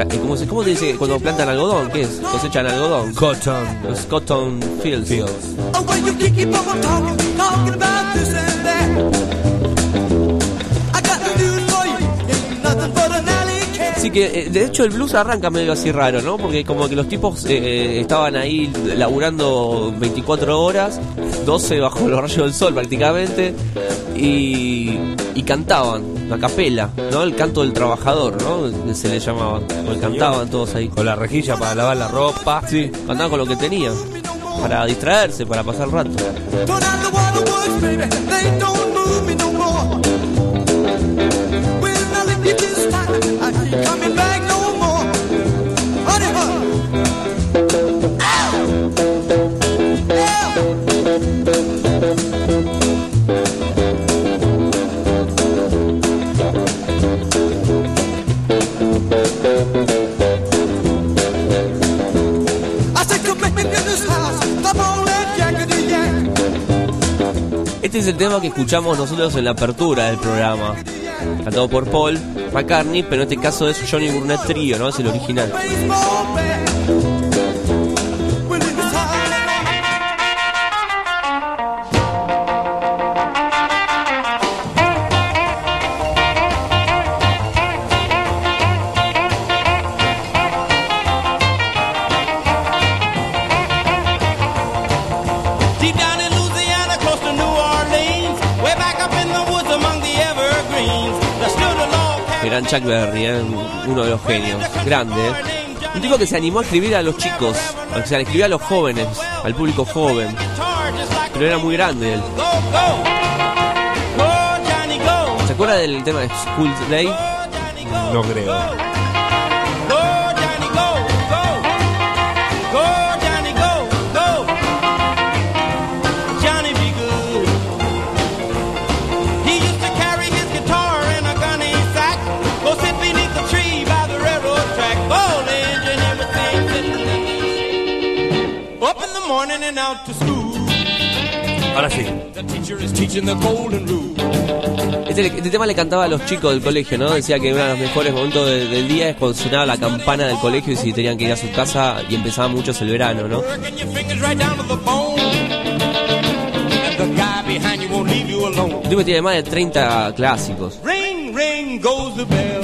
¿cómo, se, ¿Cómo se dice cuando plantan algodón? ¿Qué es? Cosechan algodón. Cotton. Los cotton fields. Oh, well, you keep, keep on talking, talking about this and that. I got the news for you. It's nothing but an. Así que, eh, de hecho, el blues arranca medio así raro, ¿no? Porque como que los tipos eh, eh, estaban ahí laburando 24 horas, 12 bajo los rayos del sol prácticamente, y, y cantaban, a capela, ¿no? El canto del trabajador, ¿no? Se le llamaba. O cantaban todos ahí. Con la rejilla para lavar la ropa. Sí, cantaban con lo que tenían. Para distraerse, para pasar el rato. Este es el tema que escuchamos nosotros en la apertura del programa. Cantado por Paul McCartney, pero en este caso es Johnny Burnett Trio, ¿no? Es el original. Chuck Berry, ¿eh? uno de los genios. Grande. Un tipo que se animó a escribir a los chicos, o sea, escribía a los jóvenes, al público joven. Pero era muy grande él. ¿Se acuerda del tema de School Day? No creo. Morning and out to school. Ahora sí. Este, este tema le cantaba a los chicos del colegio, ¿no? Decía que uno de los mejores momentos de- del día es cuando sonaba la campana del colegio y si tenían que ir a su casa y empezaba muchos el verano, ¿no? Un tipo que tiene más de 30 clásicos. Ring, ring goes the bell.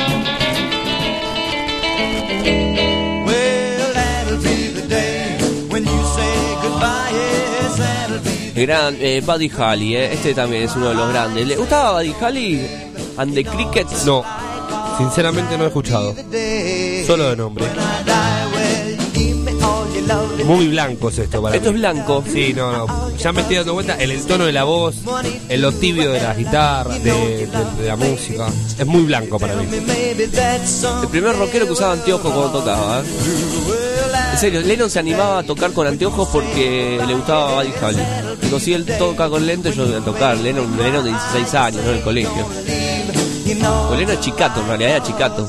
Gran eh, Buddy Holly, ¿eh? Este también es uno de los grandes. ¿Le gustaba Buddy Holly? And the Crickets. No, sinceramente no he escuchado. Solo de nombre. Muy blanco es esto para Esto mí. es blanco. Sí, no, no. Ya me estoy dando cuenta en el tono de la voz, en lo tibio de las guitarras, de, de- de la música. Es muy blanco para mí. El primer rockero que usaba anteojos cuando tocaba. ¿eh? En serio, Lennon se animaba a tocar con anteojos porque le gustaba Buddy Holly. Si él toca con lentes, yo voy a tocar. Lennon, Lennon de 16 años, ¿no? En el colegio. Lennon es chicato, en realidad era chicato.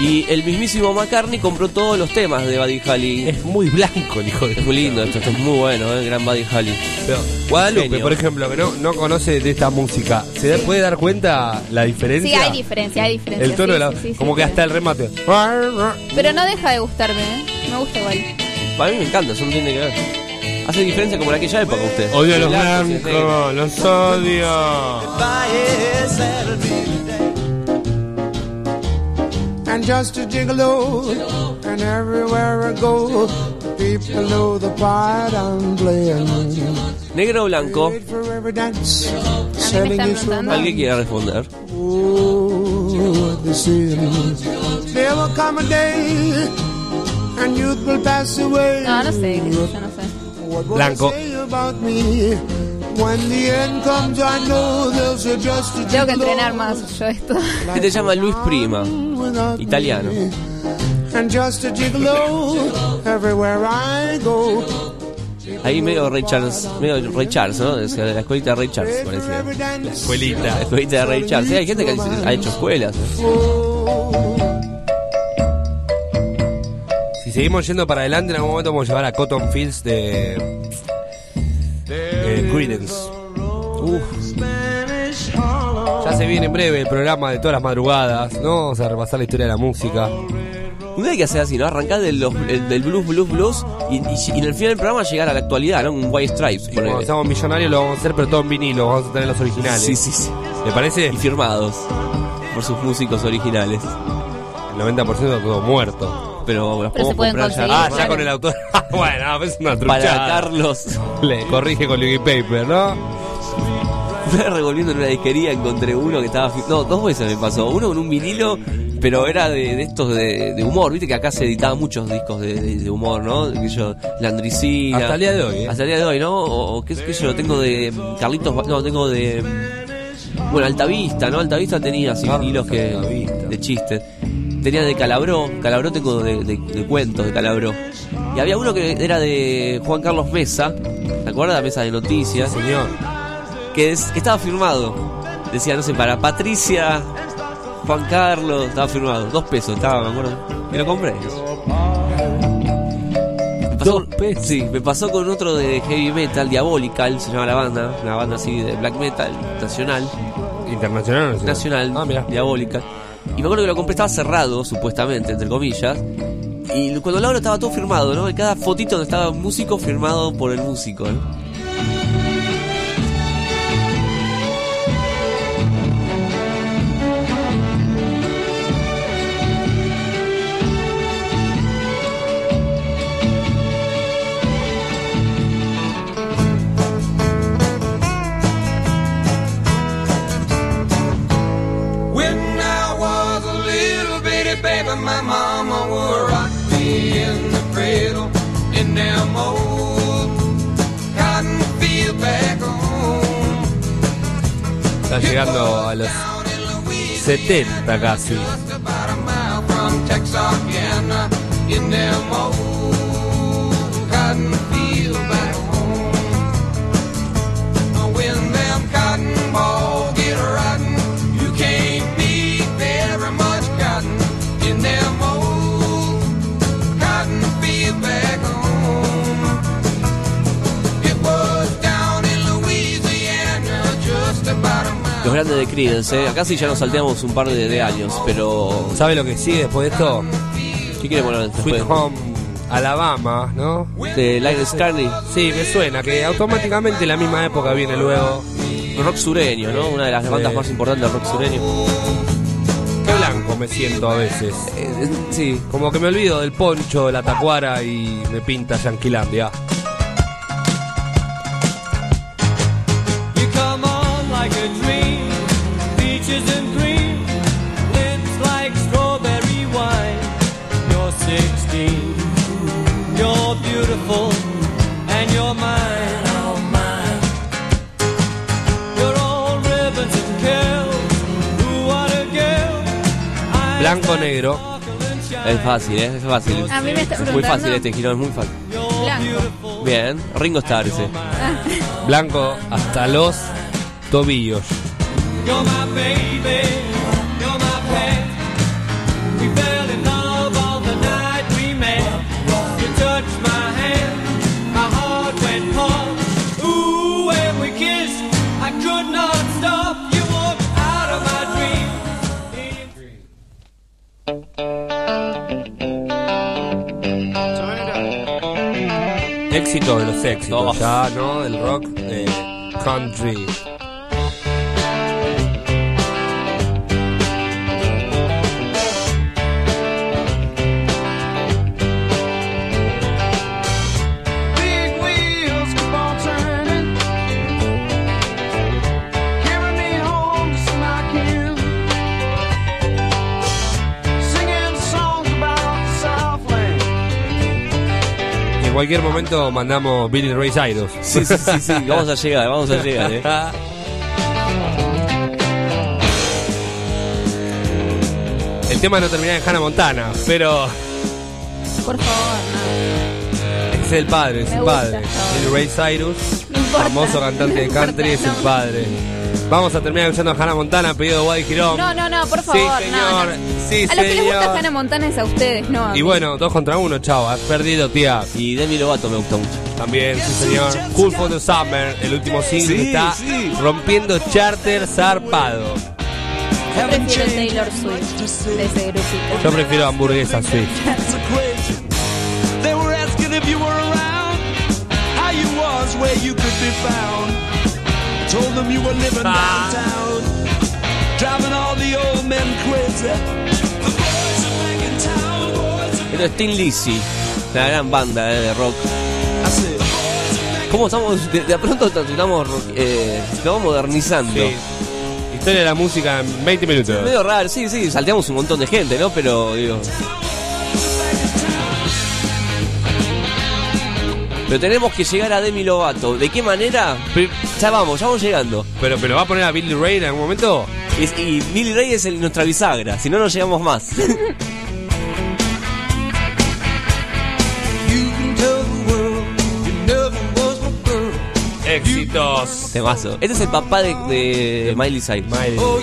Y el mismísimo McCartney compró todos los temas de Buddy Holly. Es muy blanco el hijo de Es muy lindo esto, esto es muy bueno, ¿eh? Gran Buddy Holly. Pero Guadalupe, Genio. por ejemplo, que no, no conoce de esta música, ¿se puede dar cuenta la diferencia? Sí, hay diferencia, hay diferencia. El tono sí, de la, sí, sí, como sí, que sí. hasta el remate. Pero no deja de gustarme, ¿eh? Me gusta igual. Para mí me encanta, eso no tiene que ver. Hace diferencia como en aquella época usted. Odio a los Blancos los odio. And just a gigolo. And everywhere I go, people know the part I'm playing. Negro o blanco. ¿Alguien quiere responder? Oh, and youth will pass away. No, no sé, yo, no sé. What will Blanco. they say about me? When the end comes, I know they'll say just a Tengo que entrenar más yo esto. Este se llama Luis Prima, italiano. And just a gigolo everywhere I go. Ahí medio Ray Charles, medio Ray Charles, ¿no? De la escuelita de Ray Charles, parecía. La escuelita. La escuelita de Ray Charles. Sí, hay gente que ha hecho escuelas. Seguimos yendo para adelante, en algún momento vamos a llevar a Cotton Fields de, de Creedence. Uf. Ya se viene en breve el programa de todas las madrugadas, ¿no? Vamos a repasar la historia de la música. Un día hay que hacer así, ¿no? Arrancar del, blues, blues, blues y, y- y en el final del programa llegar a la actualidad, ¿no? Un White Stripes. Y cuando seamos millonarios lo vamos a hacer, pero todo en vinilo, vamos a tener los originales. Sí, sí, sí. ¿Le parece? Y firmados por sus músicos originales. El 90% todo muerto. Pero los Pero se podemos pueden comprar conseguir, ya. Ah, ya con el autor. bueno, es una Para truchada. Carlos. Le corrige con Luigi Paper, ¿no? Revolviendo en una disquería, encontré uno que estaba. No, dos veces me pasó. Uno con un vinilo, pero era de, de estos de, de humor. Viste que acá se editaban muchos discos de, humor, ¿no? Que yo, Landricina. Hasta el día de hoy, ¿eh? Hasta el día de hoy, ¿no? O, o qué sé yo, tengo de Carlitos. No, tengo de. Bueno, Altavista, ¿no? Altavista tenía así vinilos que. De chistes. Tenía de Calabró. Calabró tengo de, de- de cuentos de Calabró. Y había uno que era de Juan Carlos Mesa. ¿Te acuerdas? Mesa de noticias. Señor. que, es- que estaba firmado. Decía, no sé, para Patricia, Juan Carlos, estaba firmado. Dos pesos estaba, me acuerdo. Y lo compré. Me pasó- Dos pesos. Sí, me pasó con otro de heavy metal, Diabolical, se llama la banda. Una banda así de black metal, nacional. ¿Internacional nacional? Nacional, Ah, mira. Diabolical. Y me acuerdo que lo compré, estaba cerrado, supuestamente, entre comillas. Y cuando lo abro estaba todo firmado, ¿no? Y cada fotito donde estaba un músico firmado por el músico, ¿no? Llegando a los 70 casi. Grandes de Creedence, ¿eh? Acá sí ya nos salteamos un par de, de años, pero... ¿Sabe lo que sigue después de esto? ¿Qué quiere poner después? Sweet Home Alabama, ¿no? De Linus Carney. Sí, me suena que automáticamente en la misma época viene luego. Rock sureño, ¿no? Una de las Sí. bandas más importantes del rock sureño. Qué blanco me siento a veces. Eh, sí. Como que me olvido del poncho, de la tacuara y me pinta Yanquilandia. Blanco negro. Es fácil, ¿eh? Es fácil. A mí me está Es muy fácil este giro, es muy fácil. Bien, Ringo Starr ese. Blanco hasta los tobillos. You're my baby, Éxito de los éxitos, ya, ¿no? Del rock eh, country. Cualquier momento mandamos Billy Ray Cyrus. Sí, sí, sí, sí, vamos a llegar, vamos a llegar, eh. El tema no termina en Hannah Montana, pero Por favor, es el padre, es Me el padre. Billy Ray Cyrus, No importa. famoso cantante de No country, es el no. padre. Vamos a terminar escuchando a Hannah Montana, pedido de Waddy Girón. no. No, no, no, por favor. Sí, no, señor. no. Sí, a los que les gusta. Hannah Montana es a ustedes, no. a Y mí. bueno, dos contra uno, chao. Has perdido, tía. Y Demi Lovato me gusta mucho. También, sí, señor. Cool for the Summer, el último single Sí, está sí. rompiendo charter zarpado. Yo prefiero Taylor Swift de ese grupito. Yo prefiero hamburguesa Swift. That's Esto es Tin Lizzy, la gran banda eh, de rock. ¿Cómo estamos? De, de pronto estamos, eh, nos vamos modernizando. Sí. Historia de la música en 20 minutos. Medio raro, sí, sí, salteamos un montón de gente, ¿no? Pero digo. Pero tenemos que llegar a Demi Lovato. ¿De qué manera? Pero ya vamos, ya vamos llegando. Pero, pero va a poner a Billy Ray en algún momento. Es- y Billy Ray es el- nuestra bisagra, si no, no llegamos más. Éxitos. Temazo. Este es el papá de, de Miley Cyrus. Miley. Oh,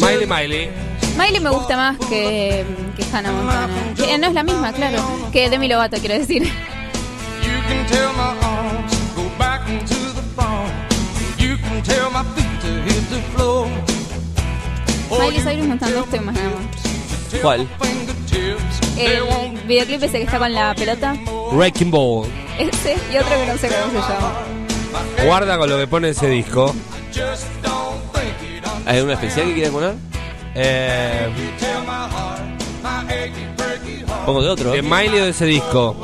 Miley, Miley. Miley me gusta más que, que Hannah Montana. Que no es la misma, claro. Que Demi Lovato, quiero decir. You can tell my arms go back into the farm. You can tell my feet to hit the floor. Miley Cyrus dos temas nada más. ¿Cuál? El videoclip ese que está con la pelota. Wrecking Ball. Ese y otro que no sé cómo se llama. Guarda con lo que pone ese disco. ¿Hay alguna especial que quieras poner? Eh. Pongo de otro. de Miley o de ese disco.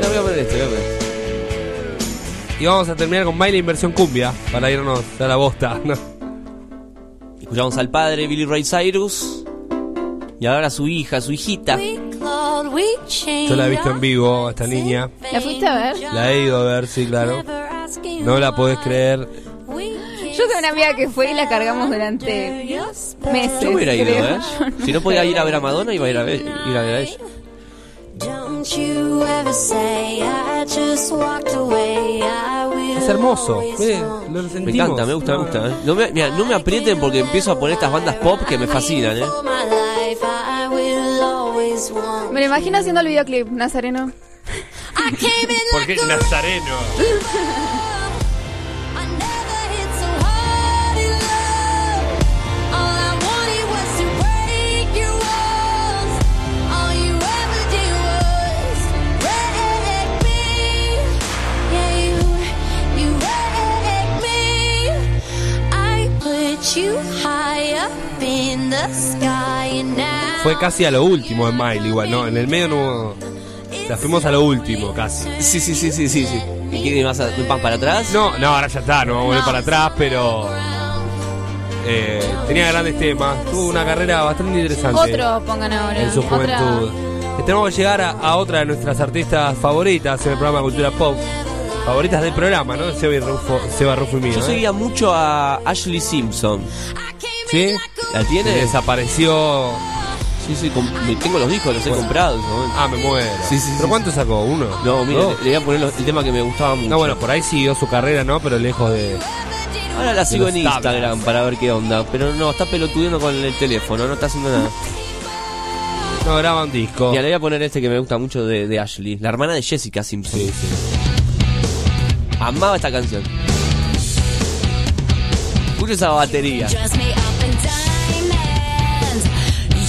No, voy a poner este, voy a poner. Y vamos a terminar con Miley en versión cumbia. Para irnos a la bosta. ¿no? Escuchamos al padre Billy Ray Cyrus. Y ahora su hija, su hijita. Yo la he visto en vivo, a esta niña. ¿La fuiste a ver? La he ido a ver, sí, claro. No la podés creer. Yo tengo una amiga que fue y la cargamos durante meses. Yo hubiera ido, creo. ¿eh? No Si no podía ir a ver a Madonna, iba a ir a ver, ir a ver a ella. Es hermoso. Lo Me encanta, me gusta, me gusta. ¿eh? No, me, mira, no me aprieten porque empiezo a poner estas bandas pop que me fascinan, ¿eh? Me lo imagino haciendo el videoclip, Nazareno. Porque Nazareno. Fue casi a lo último de Miley, igual, ¿no? En el medio no. La fuimos a lo último, casi. Sí, sí, sí, sí, sí, sí. ¿Y qué vas a vas para atrás? No, no, ahora ya está, no vamos a volver para atrás, pero. eh, tenía grandes temas. Tuvo una carrera bastante interesante. Otro pongan ahora. en su Otra- juventud. Que tenemos que llegar a, a otra de nuestras artistas favoritas en el programa Cultura Pop. Favoritas del programa, ¿no? Seba y Rufo, Seba, Rufo y mío. Yo ¿eh? seguía mucho a Ashley Simpson. ¿Sí? ¿La tiene? Desapareció Sí, sí, com- me- tengo los discos, los he Bueno. comprado en ese momento. Ah, me muero. Sí, sí, ¿Pero sí. cuánto sacó? ¿Uno? No, mira, ¿Dos? le, le voy a poner los- el tema que me gustaba mucho. No, bueno, por ahí siguió su carrera, ¿no? Pero lejos de... Ahora la sigo los en tablas. Instagram para ver qué onda. Pero no, está pelotudeando con el teléfono, no está haciendo nada. No, graba un disco. Mira, le voy a poner este que me gusta mucho de, de Ashley, la hermana de Jessica Simpson. Amaba esta canción. Escucha esa batería. Dress me up in diamonds.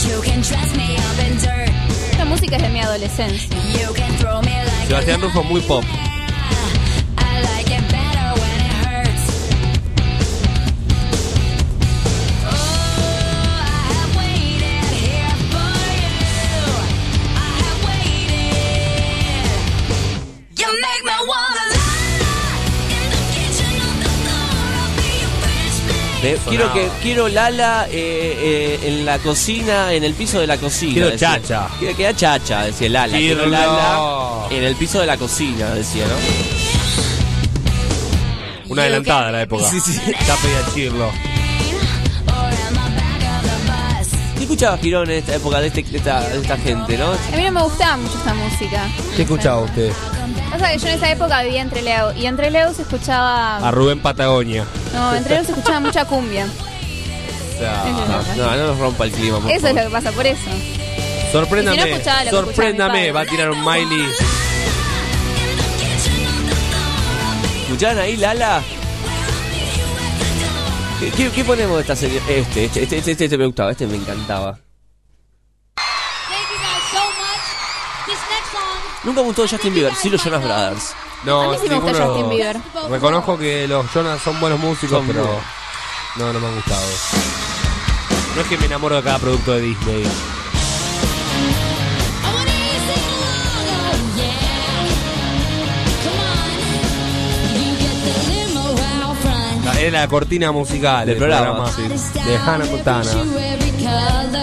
You can dress me up in dirt. Esta música es de mi adolescencia. You can throw me like Sebastián Rufo muy pop. Quiero que quiero Lala eh, eh, en la cocina, en el piso de la cocina. Quiero decía. chacha. Quiero que chacha, decía Lala. Quiero. Lala en el piso de la cocina, decía, ¿no? Una adelantada la época. Sí, sí. Ya pedía Chirlo. ¿Qué escuchaba Girón en esta época de, este- de esta, de esta gente, no? A mí no me gustaba mucho esta música. ¿Qué escuchaba usted? O sea que yo en esa época vivía entre Leo. Y entre Leo se escuchaba. A Rubén Patagonia. No, entre Leo se escuchaba mucha cumbia. O sea, No, no nos rompa el clima, por Eso es favor. lo que pasa, por eso. sorpréndame. Y si no escuchaba lo que sorpréndame. escuchaba mi Va a tirar un Miley. ¿Escuchaban ahí Lala? ¿Qué, qué, qué ponemos de esta serie? Este, este, este, este, este me gustaba, este me encantaba. Thank you guys so much. This next song. Nunca me gustó Justin Bieber, sí los Jonas Brothers. No, A mí sí me gusta ninguno de los Justin dos. Bieber. Reconozco que los Jonas son buenos músicos, Son pero buenos. no, no me han gustado. No es que me enamoro de cada producto de Disney. La- Era la cortina musical Del programa, de Hannah Montana.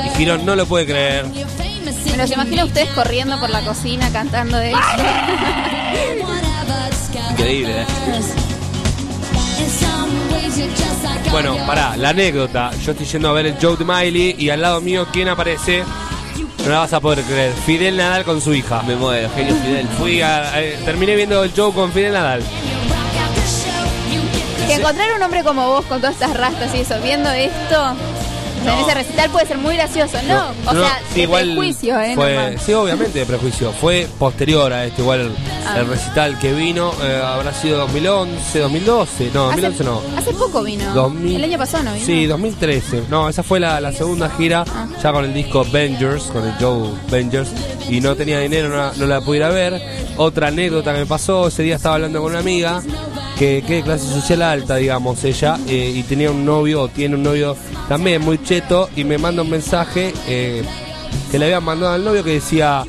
Y Girón no lo puede creer. Me los imagino a ustedes corriendo por la cocina cantando eso. Increíble, ¿eh? Bueno, pará, la anécdota. Yo estoy yendo a ver el show de Miley y al lado mío, ¿quién aparece? No la vas a poder creer. Fidel Nadal con su hija. Me muero, genio Fidel. Fui a, eh, terminé viendo el show con Fidel Nadal. Que encontrar un hombre como vos con todas estas rastas y eso, viendo esto, en ese recital puede ser muy gracioso. No, o No, sea, sí, de igual prejuicio, ¿eh? fue- sí, obviamente de prejuicio. Fue posterior a esto, igual el, Ah. el recital que vino eh, habrá sido 2011, 2012. No, 2011 no. Hace poco vino. 2000. El año pasado no vino. Sí, 2013. No, esa fue la, la segunda gira, Ah. ya con el disco Vengers, con el Joe Vengers, y no tenía dinero, no, la- no la pude ir a ver. Otra anécdota que me pasó, ese día estaba hablando con una amiga, que, que de clase social alta, digamos, ella, eh, y tenía un novio, o tiene un novio también muy cheto, y me manda un mensaje eh, que le habían mandado al novio que decía...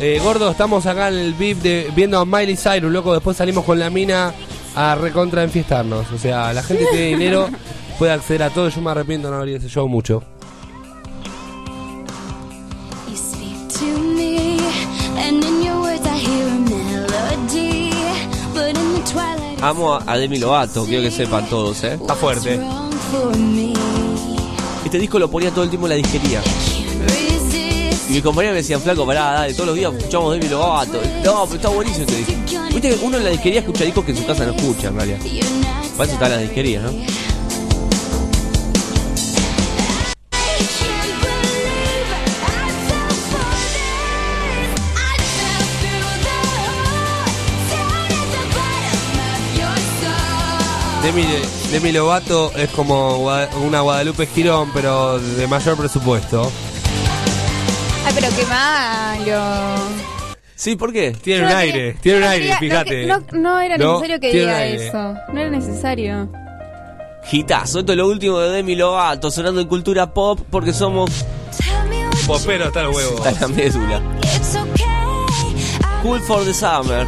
Eh, gordo, estamos acá en el VIP de, viendo a Miley Cyrus, loco, después salimos con la mina a recontra enfiestarnos. O sea, la gente que tiene dinero puede acceder a todo. Yo me arrepiento de no haber ido ese show mucho. Amo a, a Demi Lovato, quiero que sepan todos, ¿eh? Está fuerte. Este disco lo ponía todo el tiempo en la disquería. Y mi compañero me decía, flaco, pará, dale, todos los días escuchamos Demi Lovato. No, pero está buenísimo este disco. Viste que uno en la disquería escucha discos que en su casa no escucha, en realidad. Para eso están las disquerías, ¿no? Demi, Demi Lovato es como una Guadalupe Girón, pero de mayor presupuesto. Ay, pero qué malo. Sí, ¿por qué? Tiene Yo un aire, tiene un aire, no fíjate. No, no era No, necesario que diga eso. No era necesario. Gitazo, esto es lo último de Demi Lovato, sonando en cultura pop porque somos Popero hasta el huevo. hasta la médula. it's okay. I'm Cool for the summer.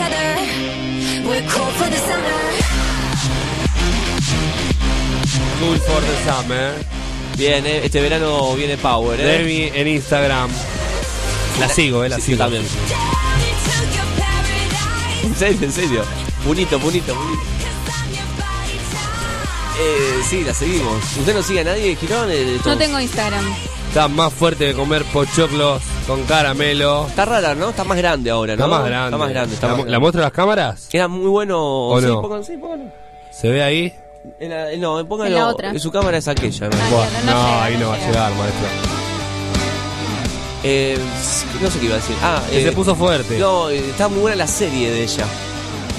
Other. We're cool for the summer. Cool for the summer. Bien, eh, este verano viene Power, ¿eh? Demi en Instagram. La sigo, eh, la Sí, sigo. yo también. En serio, en serio. Punito, punito, punito. Eh, sí, la seguimos. ¿Usted no sigue a nadie, Girón? Eh, No tengo Instagram. Está más fuerte de comer pochoclos con caramelo. Está rara, ¿no? Está más grande ahora, ¿no? Está más grande. Está más grande. Está ¿La, más. ¿la muestro a las cámaras? Era muy bueno. ¿O sí, no? sí, pónganlo. ¿Se ve ahí? En la- no, pónganlo. En la otra. Su cámara es aquella. ¿no? Ahí no va a llegar, maestro. Eh, no sé qué iba a decir. Ah, Que eh, se puso fuerte. No, está muy buena la serie de ella.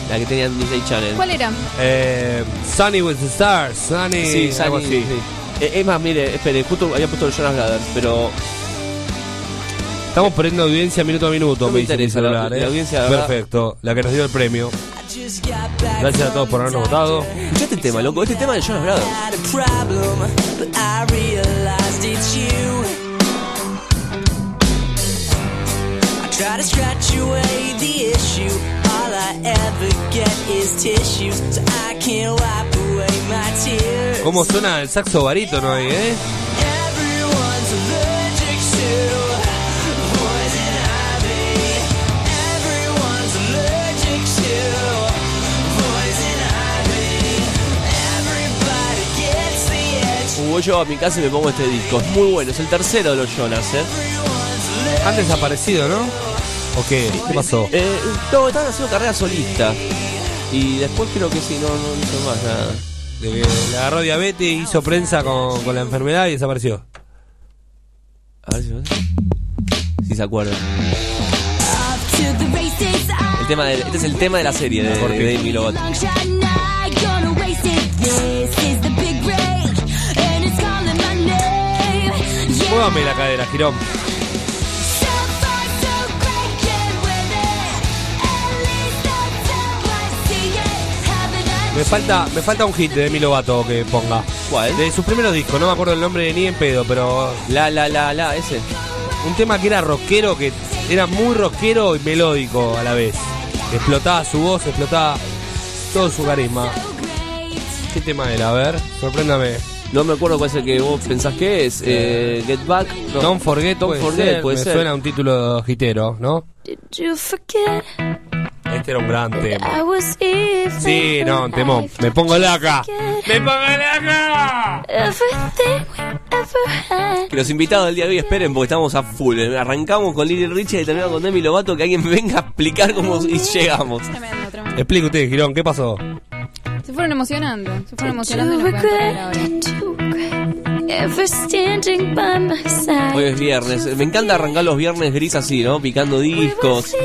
La que tenía en Disney Channel. ¿Cuál era? Eh, Sunny with the Stars. Sunny. Sí, algo Sunny, así. sí. Eh, es más, mire, espere, justo había puesto el Jonas Brothers, pero Estamos perdiendo audiencia minuto a minuto, No me me dice mi interesa la- celular, la eh. audiencia, la verdad. Perfecto, la que nos dio el premio. Gracias a todos por habernos votado. escuchaste el tema, loco. Este tema de Jonas Brothers. Try to scratch away the issue. All I ever get is tissues, so I can't wipe away. ¿Cómo suena el saxo barítono ahí, eh? Voy yo a mi casa y me pongo este disco. Es muy bueno, es el tercero de los Jonas, ¿eh? Han desaparecido, ¿no? ¿O qué? ¿Qué pasó? Eh, no, estaban haciendo carrera solista. Y después creo que sí, no, no hizo más nada. De que le agarró diabetes, hizo prensa con, con la enfermedad y desapareció. A ver si, si se acuerdan. El tema de, este es el tema de la serie de, ¿Por de qué? Demi Lovato. shot night, gonna Me falta, me falta un hit de Demi Lovato que ponga. ¿Cuál? De sus primeros discos, no me acuerdo el nombre ni en pedo, pero La, la, la, la, ese. un tema que era rockero, que era muy rockero y melódico a la vez. Explotaba su voz, explotaba todo su carisma. ¿Qué tema era? A ver, sorpréndame. No me acuerdo cuál es el que vos pensás que es. Eh, Get Back. No. Don't Forget, Don't puede Forget, ser, puede me ser. suena a un título hitero, ¿no? Did you forget Este era un gran tema. I was here? Sí, no, temón. Me pongo laca. ¡Me pongo laca! Everything we ever had. Que los invitados del día de hoy esperen porque estamos a full. Arrancamos con Lily Richard y terminamos con Demi Lovato. Que alguien venga a explicar cómo y llegamos. Tremendo, tremendo. Explique usted, Girón, ¿qué pasó? Se fueron emocionando. Se fueron emocionando? Hoy es viernes. Me encanta arrancar los viernes gris así, ¿no? Picando discos.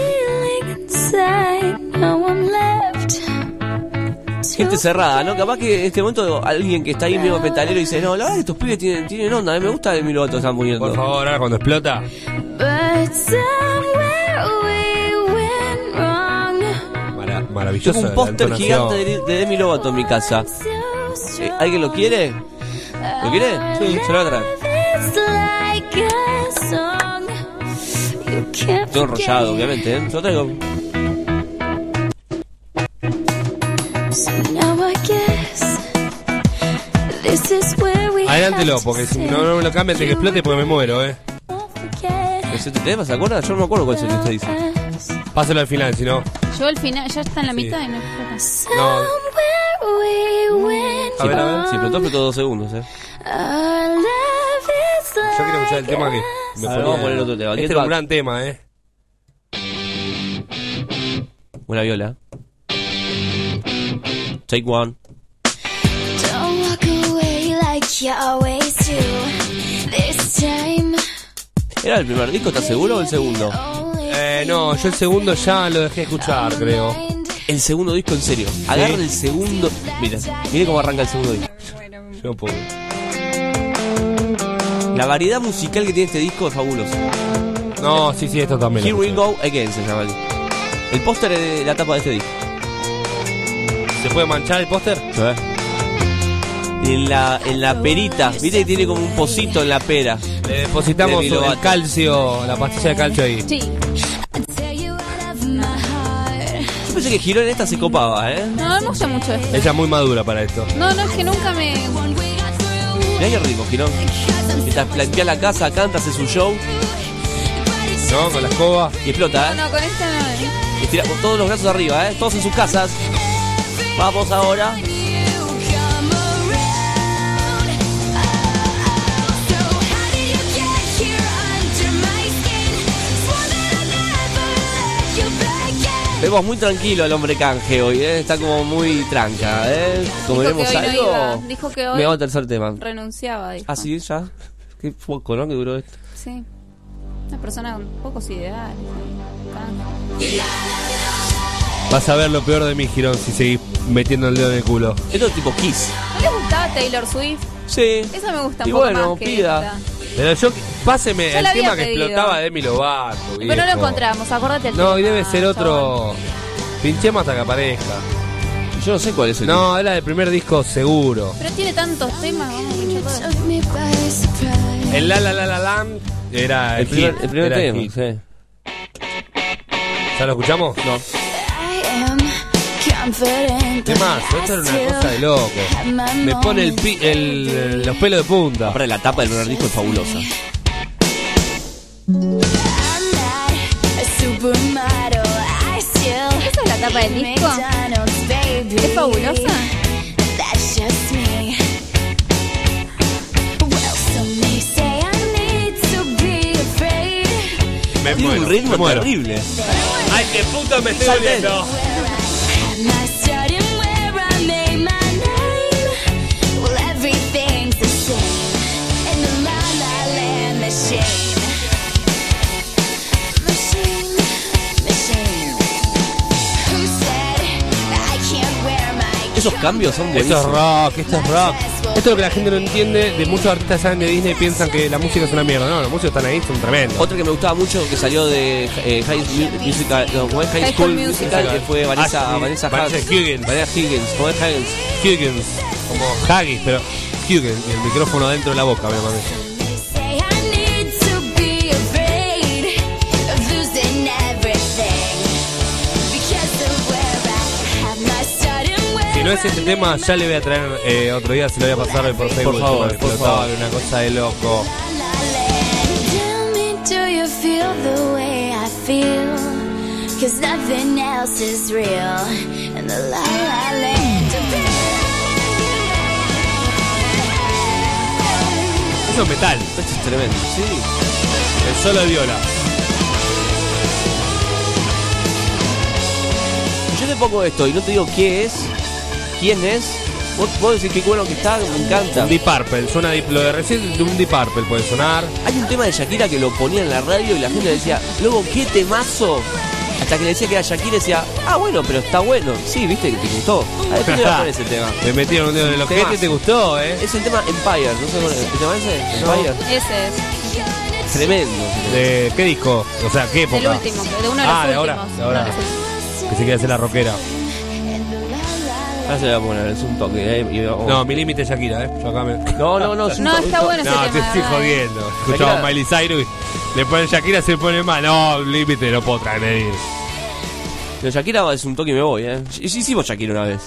Gente cerrada, ¿no? Capaz que en este momento alguien que está ahí medio metalero dice, no, la verdad que estos pibes tienen, tienen onda, a mí me gusta Demi Lovato están poniendo. Por favor, ahora cuando explota. But somewhere we went wrong. Mara- maravilloso. Tengo un póster gigante de, de Demi Lovato en mi casa. Eh, ¿Alguien lo quiere? ¿Lo quiere? Sí, se lo voy a traer. Todo enrollado, obviamente, ¿eh? Se lo traigo. Adelántelo, porque si no, no me lo cambia antes que explote porque me muero, eh. ¿Es este tema? ¿Se acuerda? Yo no me acuerdo cuál es el que usted dice. Pásalo al final, si no. Yo al final, ya está en la Sí. mitad y no explota. No. Somewhere we went A ver, a ver. Si explotó, explotó dos segundos, ¿eh? Yo quiero escuchar el tema que me A ver, vamos a poner otro tema. Este era un gran tema, eh. Buena viola. Take one. Don't walk away like you always do. This time, ¿Era el primer disco, estás seguro o el segundo? Eh, no, yo el segundo ya lo dejé escuchar, creo. El segundo disco, en serio. Agarra el segundo. Mira, mire cómo arranca el segundo disco. Yo no puedo. La variedad musical que tiene este disco es fabulosa. No, sí, sí, esto también. Here We. Go Again se llama el. El póster es de la tapa de este disco. ¿Se puede manchar el póster? En la, en la perita, viste que tiene como un pocito en la pera. Le depositamos el calcio, la pastilla de calcio ahí. Sí. Heart. parece que Girón en esta se copaba, ¿eh? No, no me gusta mucho esto. Ella es muy madura para esto. No, no, es que nunca me. Mirá qué ritmo, Girón. Mientras limpia la casa, canta, hace su show. ¿No? Con la escoba. Y explota, No, ¿eh? no, con esta no. eh. Estira todos los brazos arriba, ¿eh? Todos en sus casas. Vamos ahora. Vemos muy tranquilo al hombre canje hoy, ¿eh? Está como muy tranca, ¿eh? No algo. Dijo que hoy Me va al tercer tema. renunciaba, dijo. Ah, sí, ya. Qué poco, ¿no? Que duró esto. Sí. Una persona con pocos ideales. Vas a ver lo peor de mí, Girón, si seguís metiendo el dedo en el culo. Esto es tipo Kiss. ¿No le gustaba Taylor Swift? Sí. Esa me gusta un Y poco bueno, más que pida. esta. Pero yo, páseme el la había tema que pedido. explotaba de Demi Lovato. Pero no lo viejo. encontramos, acordate el No, y tema, debe ser otro. Pinchemos hasta que aparezca. Yo no sé cuál es el No, era del primer disco seguro. Pero tiene tantos temas, vamos a pinchar todos. El La La La La Land era el, El primer- hit, el primer era tema, hit. sí. ¿Ya lo escuchamos? No. ¿Qué más? Esto era una cosa de loco. Me pone el pi- el- los pelos de punta. Aparte, la tapa del primer disco es fabulosa. ¿Esa es la tapa del disco? ¿Es fabulosa? Me Tiene muero, un ritmo me muero. terrible. ¡Ay, qué puto me estoy Salten. volviendo! Esos cambios son Esto es buenísimos. rock, esto es rock. Esto es lo que la gente no entiende. De muchos artistas saben de Disney piensan que la música es una mierda. No, los músicos están ahí, son tremendos. Otra que me gustaba mucho que salió de eh, High Mu- Musical, no. High, High School, School Musical, Musical. que fue Vanessa, Ah, sí. Vanessa, Vanessa Hudgens. Hudgens. Vanessa Higgins, ¿cómo es Higgins? Huggins, como Haggis, pero Huggins, y el micrófono dentro de la boca, me parece. No es este tema, ya le voy a traer eh, otro día, se lo voy a pasar hoy por Facebook. Por favor, por explotaba favor. Una cosa de loco. Cause nothing else is real in the la la land. Eso es metal, Esto es tremendo, sí. el solo de viola. Yo te pongo esto y no te digo qué es, quién es. Vos podés decir qué bueno que está, me encanta. Un Deep Purple, suena Deep- lo de recién de un Deep Purple puede sonar. Hay un tema de Shakira que lo ponía en la radio y la gente decía, luego, ¿qué temazo? Hasta que le decía que era Shakira y decía, ah, bueno, pero está bueno. Sí, viste que te gustó. A ver, ¿qué le va a poner ese tema? Me metieron un dedo en el ojete, Temazo. te gustó, eh. Es el tema Empire, ¿no sé cuál es? ¿El tema ese? Empire. Ese es. Tremendo. ¿De qué disco? O sea, ¿qué época? El último, de uno de los ah, de últimos. ahora, de ahora. De los Que se quiere hacer la rockera. Ahora se va a poner, es un toque. ¿eh? Y vamos- No, mi límite es Shakira, eh. Yo acá me... no, no, no, es un No, toque- está bueno ese No, tema. te estoy ¿verdad? jodiendo. Escuchaba Shakira- Miley Cyrus y le ponen Shakira, se pone mal. No, límite, no puedo transgredir. Pero Shakira es un toque y me voy, ¿eh? Sí, sí hicimos Shakira una vez.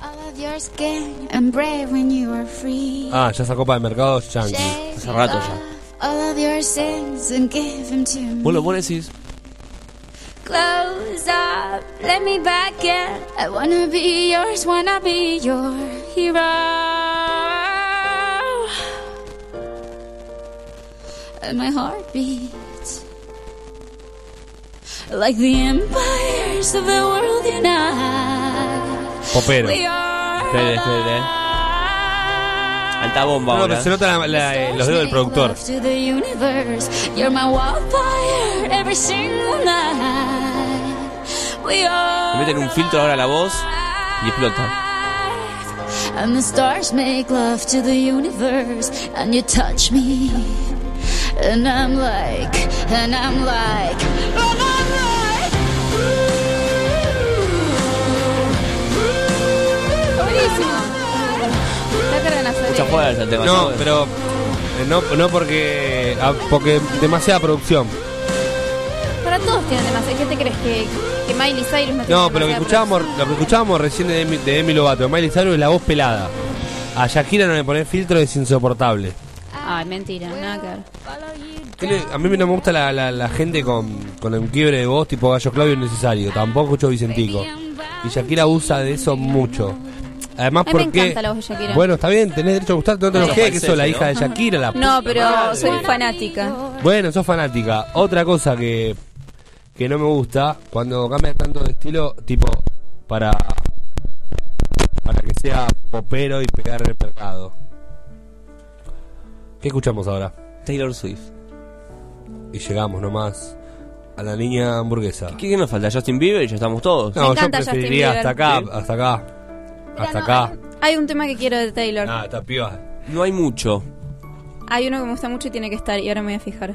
All of your skin and brave when you were free. Ah, ya sacó para el mercado Yankee. Hace rato ya. All of your sins and give them to me. Vos lo pones y decís, Close up, let me back in. I wanna be yours, wanna be your hero. And my heart beats like the empires of the world unite. Popero. We are. espere, espere. Alta bomba No, ahora. se nota la- la- eh, los dedos del productor. Love to the universe. You're my wildfire every single night. We Le meten un filtro ahora a la voz y explota. And the stars make love to the universe, and you touch me, and I'm like, and I'm like, and I'm like. Está cargando a Mucha fuerza el tema. No, ¿sabes? pero eh, no, no porque ah, porque demasiada producción. Para todos tienen demasiado. ¿Qué te crees que, que Miley Cyrus no tiene No, pero lo que demasiada escuchábamos, lo que escuchábamos recién de Demi, de Demi Lovato, Miley Cyrus es la voz pelada. A Shakira no le poner filtro es insoportable. Ay, mentira, nada que ver. ¿Qué le- A mí no me gusta la, la- la gente con, con el quiebre de voz tipo Gallo Claudio innecesario. Tampoco escucho Vicentico. Y Shakira usa de eso mucho. Además, A mí me porque. encanta la voz de Shakira. Bueno, está bien, tenés derecho a gustarte, no te enojes, que sos la hija de Shakira, la No, puta pero madre. soy fanática. Bueno, sos fanática. Otra cosa que, que no me gusta, cuando cambia tanto de estilo, tipo, para, para que sea popero y pegar en el mercado. ¿Qué escuchamos ahora? Taylor Swift. Y llegamos nomás a la niña hamburguesa. ¿Qué, qué nos falta? ¿Justin Bieber? Y ya estamos todos. No, yo preferiría hasta acá, ¿Sí? hasta acá. Hasta acá. Hay un tema que quiero de Taylor. Ah, esta piba. No hay mucho. Hay uno que me gusta mucho y tiene que estar y ahora me voy a fijar.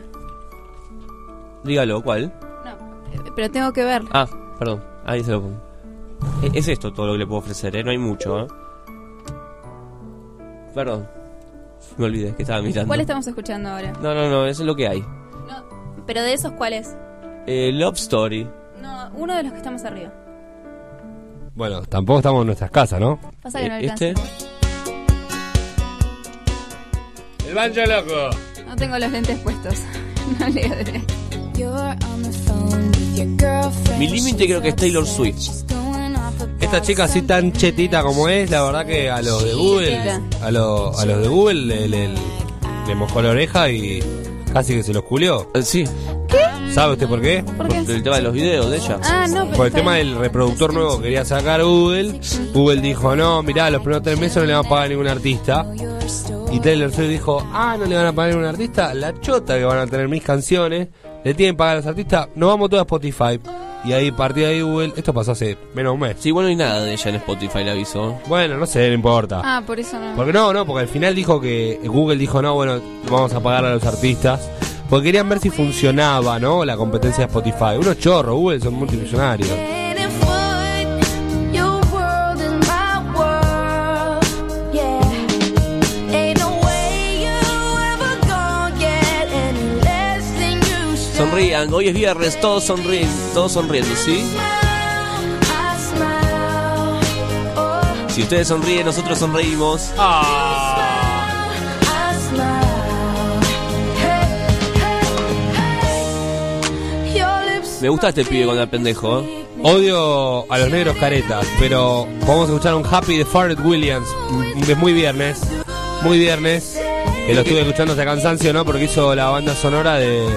Dígalo, ¿cuál? Eh, Pero tengo que ver. Ah, perdón. Ahí se lo pongo. E- Es esto todo lo que le puedo ofrecer, ¿eh? No hay mucho, ¿eh? Perdón. Me olvidé que estaba mirando. ¿Cuál estamos escuchando ahora? No, no, no, eso es lo que hay. Pero de esos, ¿cuál es? Eh, Love Story. No, uno de los que estamos arriba. Bueno, tampoco estamos en nuestras casas, ¿no? Pasa que no Eh, alcanza. ¿Este? El banjo loco. No tengo los lentes puestos. no leo de Mi límite creo que es Taylor Swift. Esta chica así tan chetita como es, la verdad que a los de Google, a, lo- a los de Google le, le- le mojó la oreja y casi que se los culió. Sí. ¿Qué? ¿Sabe usted por qué? ¿Por qué? El tema de los videos de ella. Ah, no, pero Por el tema bien. del reproductor nuevo que quería sacar Google, Google dijo, no, mirá, los primeros tres meses no le van a pagar a ningún artista. Y Taylor Swift dijo, ah, no le van a pagar a ningún artista, la chota que van a tener mis canciones, le tienen que pagar a los artistas, nos vamos todos a Spotify. Y ahí, a partir de ahí Google, esto pasó hace menos de un mes. Sí, bueno, no hay nada de ella en Spotify, le aviso. Bueno, no sé, no importa. Ah, por eso no. Porque no, no, porque al final dijo que Google dijo, no, bueno, vamos a pagar a los artistas. Porque querían ver si funcionaba, ¿no? La competencia de Spotify. Unos chorros, Google son multimillonarios. Sonrían, hoy es viernes, todos sonríen, todos sonriendo, ¿sí? Si ustedes sonríen, nosotros sonreímos. Me gusta este pibe con el pendejo, ¿eh? Odio a los negros caretas, pero vamos a escuchar un Happy de Farrell Williams. Es muy viernes, muy viernes. Que lo estuve escuchando hasta cansancio, ¿no? Porque hizo la banda sonora de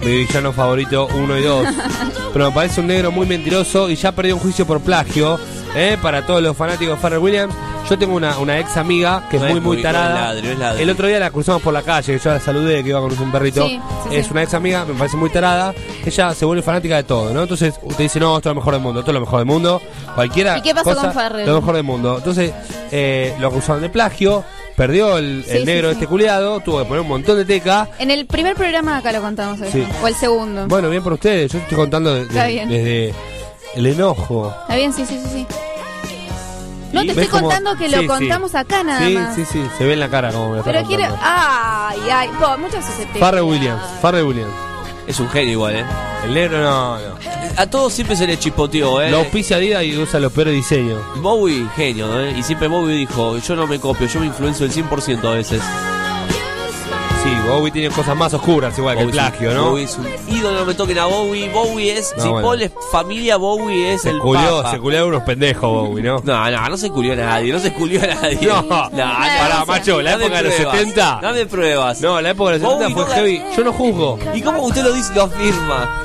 mi villano favorito 1 y 2. Pero me parece un negro muy mentiroso y ya perdió un juicio por plagio. ¿eh? Para todos los fanáticos de Farrell Williams. Yo tengo una, una ex amiga que es No muy, es muy muy- no es tarada. ladri, no es ladri. El otro día la cruzamos por la calle, yo la saludé, que iba con un perrito. Sí, sí, es sí. una ex amiga, me parece muy tarada. Ella se vuelve fanática de todo, ¿no? Entonces usted dice, no, esto es lo mejor del mundo, esto es lo mejor del mundo. Cualquiera. ¿Y qué pasó cosa, con Farrell? Lo mejor del mundo. Entonces eh, lo acusaron de plagio, perdió el, el negro sí, sí. este culiado, tuvo que poner un montón de teca. En el primer programa acá lo contamos eso. Sí. O el segundo. Bueno, bien por ustedes, yo estoy contando de- de- desde el enojo. Está bien, sí, sí, sí, sí. No te ¿Ves estoy contando que lo sí. contamos acá nada Sí, más. sí, sí, se ve en la cara como me Pero quiero. contando. Ay, ay. Po, muchas te- Farrell Williams, Farrell Williams. Es un genio igual, ¿eh? El negro no, no. A todos siempre se le chispoteó, ¿eh? Lo auspicia Adidas y usa los peores diseños. Bowie, genio, ¿eh? Y siempre Bowie dijo, yo no me copio, yo me influencio el 100% a veces. Sí, Bowie tiene cosas más oscuras, igual que el Bowie es un- plagio, ¿no? Bowie es un ídolo, no me toquen a Bowie. Bowie es, No, si bueno. Paul es familia, Bowie es Se el culió, papa. se culió a unos pendejos, Bowie, ¿no? No, no, no se culió a nadie, no se culió a nadie. No, no, pará, macho, la época de los pruebas, 70. Dame pruebas. No, la época de los 70 Bowie fue no- heavy. Yo no juzgo. ¿Y cómo usted lo dice, lo afirma?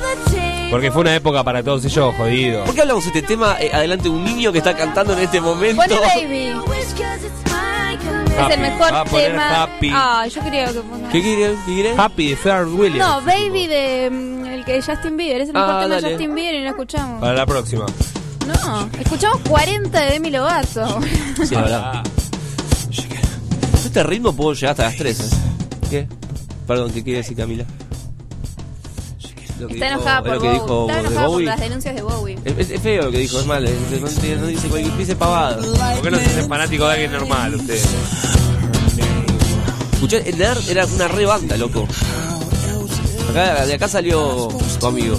Porque fue una época para todos ellos jodidos. ¿Por qué hablamos de este tema eh, adelante de un niño que está cantando en este momento? Pone baby. Es Happy. el mejor Va a poner tema. Happy. Ah, yo creo que ponga. ¿Qué quiere? ¿Qué quiere? Happy de Farrell Williams. No, Baby de mm, el que Justin Bieber. Es el mejor Ah, tema dale. de Justin Bieber y no lo escuchamos. Para la próxima. No, escuchamos 40 de Demi Lovato. Sí, la verdad. Este ritmo puedo llegar hasta las 3. ¿eh? ¿Qué? Perdón, ¿qué quiere decir Camila? Lo que Está dijo- enojada es por lo que Bowie. dijo Está de enojada por Bowie. las denuncias de Bowie. Es, es- es feo lo que dijo, es mal, es- no, dice- no dice cualquier dice pavada. ¿Por qué no se hacen fanático de alguien normal ustedes? Escuché, el Nerd era una re banda, loco. Acá, de acá salió tu amigo.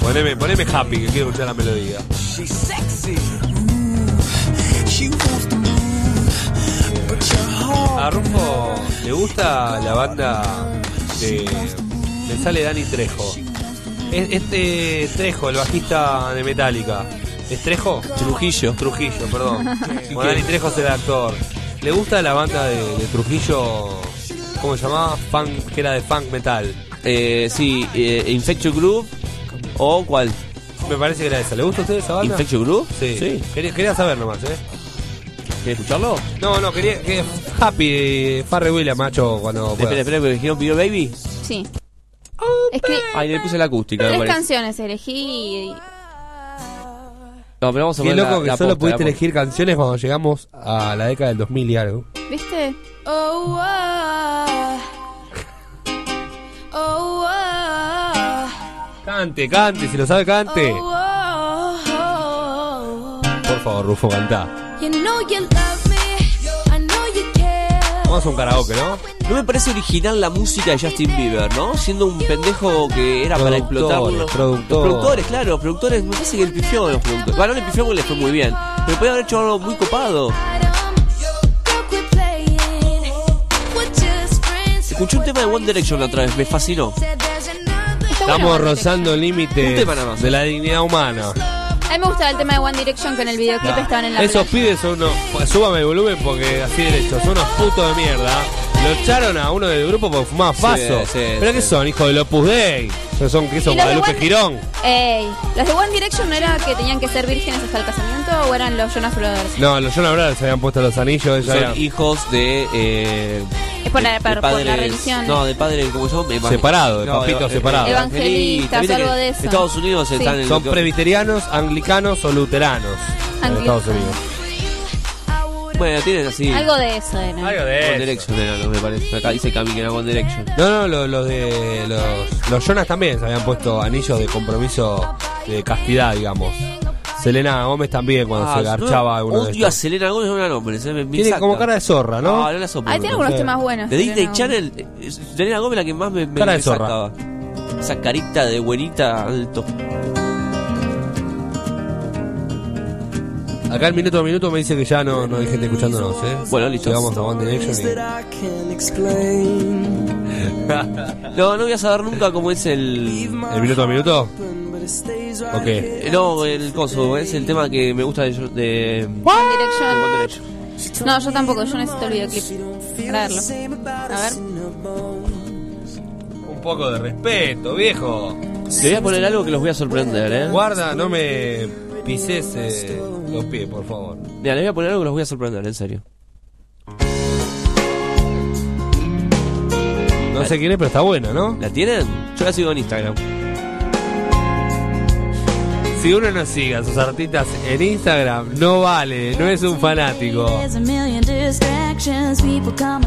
Poneme, poneme happy, que quiero escuchar la melodía. A Rufo le gusta la banda de. Le sale Dani Trejo. Es- Este Trejo, el bajista de Metallica. ¿Es Trejo? Trujillo. Trujillo, perdón. Bueno, Dani Trejo es el actor. ¿Le gusta la banda de, de Trujillo? ¿Cómo se llamaba? Funk, que era de funk metal. Eh, sí, eh, Infectious Groove o cuál? Me parece que era esa. ¿Le gusta a usted esa banda? ¿Infectious Groove? Sí. Sí. Quería, quería saber nomás, ¿eh? ¿Quieres escucharlo? No, no, quería que Happy Farre Williams, macho, cuando Espera, espera, espera, ¿dijeron Video Baby? Sí. Escri- Ay, le puse la acústica, me tres parece. canciones elegí y... No, pero vamos a Qué poner loco la- que la solo posta, pudiste la elegir canciones cuando llegamos a la década del 2000 y algo. ¿Viste? Oh, oh, oh, oh, Cante, cante, si lo sabe, cante. oh, oh. Por favor, Rufo, canta. You know you love Vamos a un karaoke, ¿no? No me parece original la música de Justin Bieber, ¿no? Siendo un pendejo que era para explotarlo. Los productores. productores, claro, los productores. Me parece que el pifió de los productores. Bueno, no le pifió le fue muy bien. Pero podía haber hecho algo muy copado. Escuché un tema de One Direction la otra vez, me fascinó. Estamos rozando el límite de la dignidad humana. A mí me gustaba el tema de One Direction que en el videoclip estaban en la Esos playa. pibes son unos. Súbame el volumen porque así derecho, son unos putos de mierda. Lo echaron a uno del grupo porque fumaba faso. sí, ¿Pero sí. qué son? Hijos del Opus Dei. ¿Son, son qué son? ¿Y los de Guadalupe One- Girón. Ey, ¿los de One Direction no era que tenían que ser vírgenes hasta el casamiento o eran los Jonas Brothers? No, los Jonas Brothers se habían puesto los anillos. ellos Son habían- hijos de. Eh, Es por la, de por- por la religión. No, de padres, ¿cómo se llama? Evang- Separado, de No, papitos eh, separados. Evangelistas, que algo de eso. Estados Unidos Sí. están en Son presbiterianos, anglicanos o luteranos en Anglicanos. Estados Unidos. Bueno, tienen así. Algo de eso era. Algo de One eso. Direction era, no me parece. Acá dice Cami que era One Direction. No, no, lo- los de los, los Jonas también se habían puesto anillos de compromiso de castidad, digamos. Selena Gómez también cuando Ah, se garchaba no, uno de a. Selena Gómez, es una nombre. Se me, me Tiene saca. como cara de zorra, ¿no? No, no la soporto. Ahí tiene algunos Sí. temas buenos. De Disney Selena Channel, eh, Selena Gómez la que más me, me, Cara de me zorra. sacaba. Esa carita de buenita alto. Acá el minuto a minuto me dice que ya no, no hay gente escuchándonos, ¿eh? Bueno, listo. Llegamos a One Direction No, no voy a saber nunca cómo es el. ¿El minuto a minuto? Ok. No, el coso, es el tema que me gusta de. de de One Direction. One Direction. No, yo tampoco, yo necesito el videoclip para verlo. A ver. Un poco de respeto, viejo. Le voy a poner algo que los voy a sorprender, eh. Guarda, no me pises eh, los pies, por favor. Mira, les voy a poner algo que los voy a sorprender, en serio. No sé quién es, pero está buena, ¿no? ¿La tienen? Yo la sigo en Instagram. Si uno no sigue a sus artistas en Instagram, no vale, no es un fanático.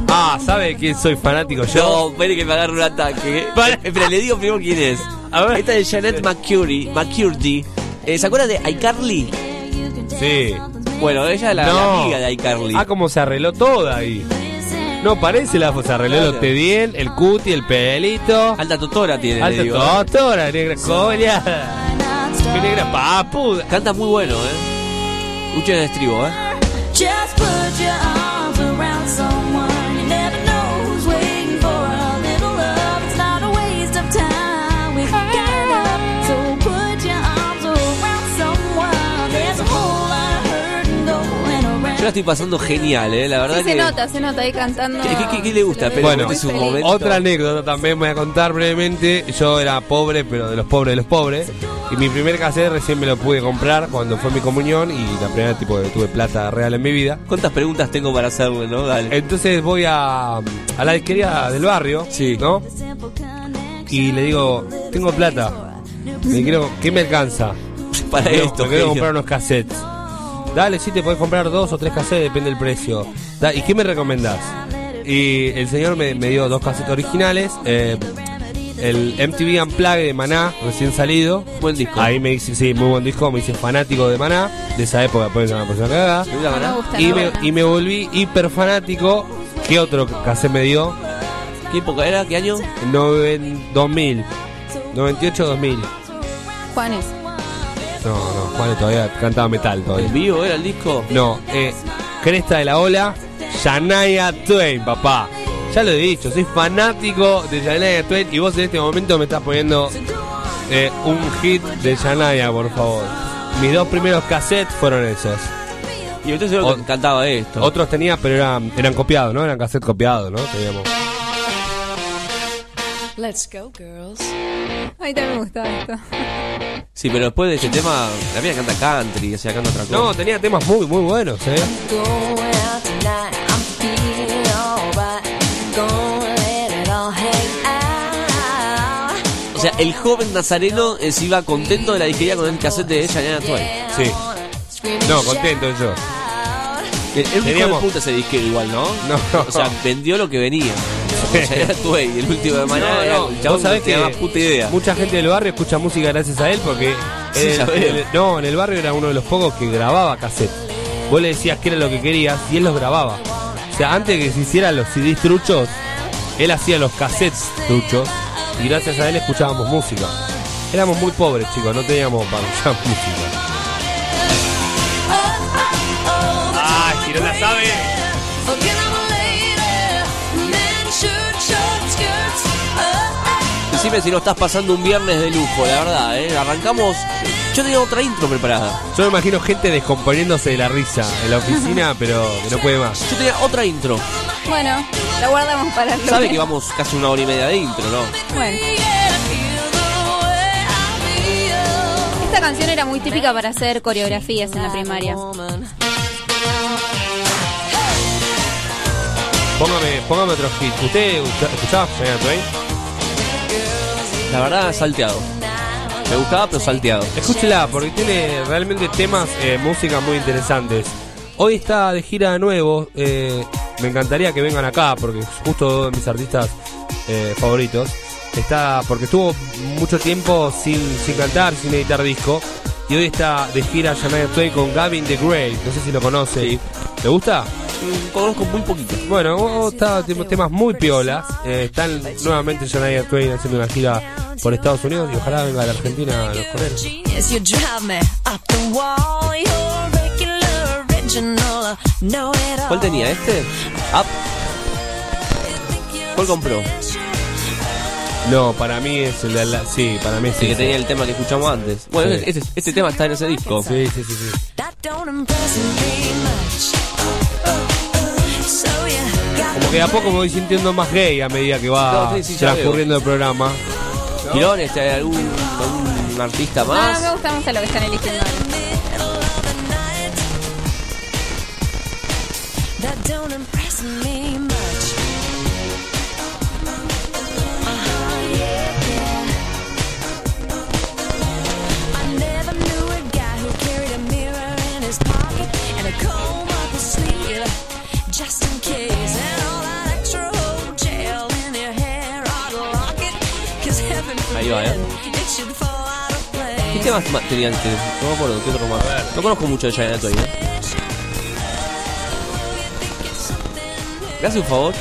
Ah, ¿sabe quién soy fanático yo? No, espere que me agarre un ataque. Espera, le digo primero quién es. A ver. Esta es Janet McCurdy. McCurdy. Eh, ¿Se acuerdan de iCarly? Sí. Bueno, ella es la, No. la amiga de iCarly. Ah, como se arregló toda ahí. No parece la se arregló Claro. los bien, el cuti, el pelito. Alta totora tiene, le Alta digo. totora, negra coleada. Qué negra papu. Canta muy bueno, eh. Escuchen el estribo, eh. La estoy pasando genial, eh. La verdad Sí, que. se nota, se nota ahí cantando. ¿Qué, qué- qué- qué le gusta? Pero Bueno, es un feliz. momento. Otra anécdota también voy a contar brevemente. Yo era pobre, pero de los pobres de los pobres. Y mi primer cassette recién me lo pude comprar cuando fue mi comunión y la primera tipo que tuve plata real en mi vida. ¿Cuántas preguntas tengo para hacerle, no? Dale. Entonces voy a, a la disquería del barrio, Sí. ¿no? Y le digo, tengo plata. Me quiero, ¿Qué me alcanza? Para Me esto, me quiero comprar unos cassettes. Dale, sí, te podés comprar dos o tres cassettes, depende del precio. Da- ¿Y qué me recomendás? Y el señor me, me dio dos cassettes originales. eh, el MTV Unplugged de Maná, recién salido. Buen disco. Ahí me dice, sí, muy buen disco. Me hice fanático de Maná. De esa época, puede ser una persona cagada. Y me, y me volví hiper fanático. ¿Qué otro cassette me dio? ¿Qué época era? ¿Qué año? Noven- 2000. 98-2000. Juanes. No, no, Juan todavía cantaba metal todavía. ¿En vivo era el disco? No, eh, Cresta de la Ola, Shania Twain, papá. Ya lo he dicho, soy fanático de Shania Twain y vos en este momento me estás poniendo eh, un hit de Shania, por favor. Mis dos primeros cassettes fueron esos. Y usted seguro O- que cantaba esto. Otros tenía, pero eran, eran copiados, ¿no? Eran cassettes copiados, ¿no? Teníamos. Let's go, girls. Ay, también me gustaba esto. Sí, pero después de ese tema, la mía canta country, o sea, canta otra cosa. No, tenía temas muy, muy buenos, ¿eh? O sea, el joven nazareno eh, se iba contento de la disquería con el cassette de Shania Twain. Sí. No, contento yo. El, el hijo Teníamos- de puta ese disquero igual, ¿no? No. O sea, vendió lo que venía. Twain, el último de mañana, No, no, el chabón sabés tenía que más puta idea. mucha gente del barrio escucha música gracias a él porque Sí, él- no, en el barrio era uno de los pocos que grababa cassette. Vos le decías que era lo que querías y él los grababa. O sea, antes de que se hicieran los CDs truchos, él hacía los cassettes truchos y gracias a él escuchábamos música. Éramos muy pobres, chicos, no teníamos para escuchar música. Decime si no estás pasando un viernes de lujo, la verdad, ¿eh? Arrancamos. Yo tenía otra intro preparada. Yo me imagino gente descomponiéndose de la risa en la oficina, pero que no puede más. Yo tenía otra intro. Bueno, la guardamos para el Sabe lunes. que vamos casi una hora y media de intro, ¿no? Bueno. Esta canción era muy típica para hacer coreografías en la primaria. Póngame, póngame otro hit. ¿Usted escucha- escuchaba Shania Twain? La verdad, salteado. Me gustaba, pero salteado. Escúchela, porque tiene realmente temas, eh, música muy interesantes. Hoy está de gira de nuevo. eh, me encantaría que vengan acá, porque es justo dos de mis artistas eh, favoritos. Está, porque estuvo mucho tiempo sin, sin cantar, sin editar disco. Y hoy está de gira Shania Twain con Gavin the Grey. No sé si lo conoce. ¿Le gusta? Mm, Conozco muy poquito. Bueno, oh, está tem- temas muy piolas. Eh, están nuevamente Shania Twain haciendo una gira por Estados Unidos y ojalá venga a la Argentina a los coreanos. ¿Cuál tenía este? Up. ¿Cuál compró? No, para mí es el de la, sí, para mí es Sí, que ese. tenía el tema que escuchamos antes. Bueno, Sí. este, este tema está en ese disco. Sí, sí, sí, sí. Como que de a poco me voy sintiendo más gay a medida que va No, sí, sí, transcurriendo el programa. Girón, este, algún, algún artista No, no más. me gusta mucho lo que están eligiendo. That Ahí va, ¿eh? ¿Qué temas ma- tenía antes? No me acuerdo, ¿qué otro más? No conozco mucho de Shania Twain, ¿eh? ¿Me hace un favor?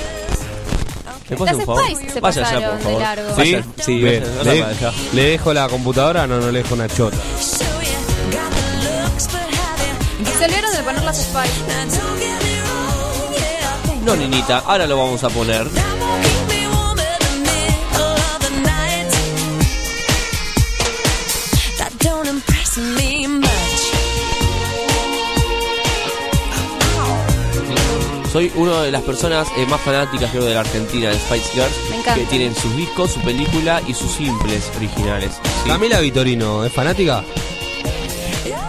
¿Me Las un favor? Se Vaya allá, pasaron por favor. largo. ¿Sí? Vaya, sí, Bien. vaya, ¿Le, para allá. ¿Le dejo la computadora? No, no le dejo una chota. Se olvidaron de poner las Spice. No, Ninita, ahora lo vamos a poner. Much. Soy una de las personas eh, más fanáticas, creo, de la Argentina, de Spice Girls. Que tienen sus discos, su película y sus simples originales. ¿sí? Camila Vitorino, ¿es fanática?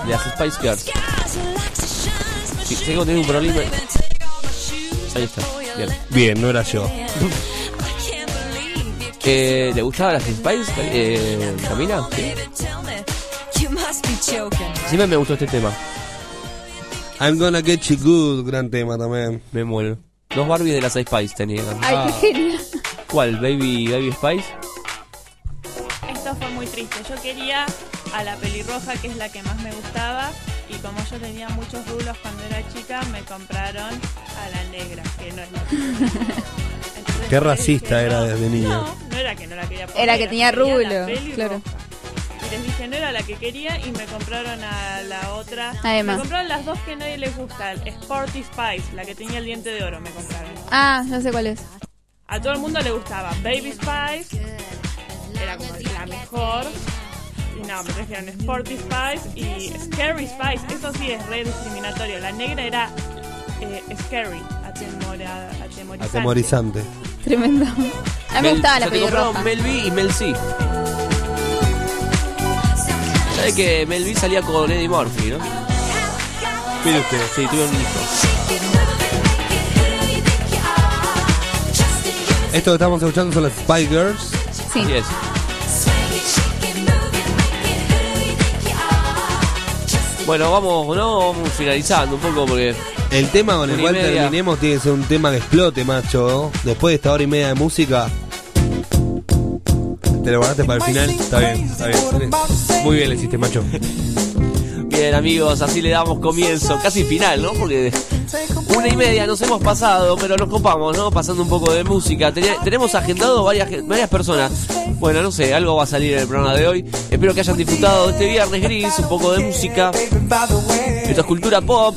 De las Spice Girls. Sí, sé que tengo un problema. Ahí está. Bien. Bien, no era yo. Eh, ¿Le gustaba las Spice, eh, Camila? Sí. Siempre me gustó este tema. I'm gonna get you good, gran tema también. Me muero. Dos Barbies de las Spice tenía. Ay, Ah. qué genial. ¿Cuál? ¿Baby, Baby Spice? Esto fue muy triste. Yo quería a la pelirroja, que es la que más me gustaba, y como yo tenía muchos rulos cuando era chica, me compraron a la negra, que no es la que Entonces Qué racista dije, era no, desde niña. No, no era que no la quería poner, Era que tenía quería la rulo, pelirroja. claro. Y les dije, no era la que quería y me compraron a la otra. Además. Me compraron las dos que a nadie les gusta. el Sporty Spice, la que tenía el diente de oro, me compraron. Ah, ya sé cuál es. A todo el mundo le gustaba. Baby Spice era como la mejor. Y no, me trajeron Sporty Spice y Scary Spice. Eso sí es re discriminatorio. La negra era eh, Scary, atemora, atemorizante. Atemorizante. Tremendo. A mí me gustaba la se te compraron pelirroja. Mel B y Mel C. ¿Sabe que Mel B salía con Eddie Murphy, no? Mire usted. Sí, tuvieron un hijo. Esto que estamos escuchando son las Spy Girls. Sí. Así es. Bueno, vamos, ¿no? Vamos finalizando un poco porque. El tema con el cual terminemos tiene que ser un tema que explote, macho. Después de esta hora y media de música. ¿Te lo guardaste para el final? Está bien, está bien. Muy bien le hiciste, macho. Bien, amigos, así le damos comienzo, casi final, ¿no? Porque una y media nos hemos pasado, pero nos copamos, ¿no? Pasando un poco de música. Tenía- tenemos agendado varias, varias personas. Bueno, no sé, algo va a salir en el programa de hoy. Espero que hayan disfrutado de este viernes gris, un poco de música. Esto es cultura pop.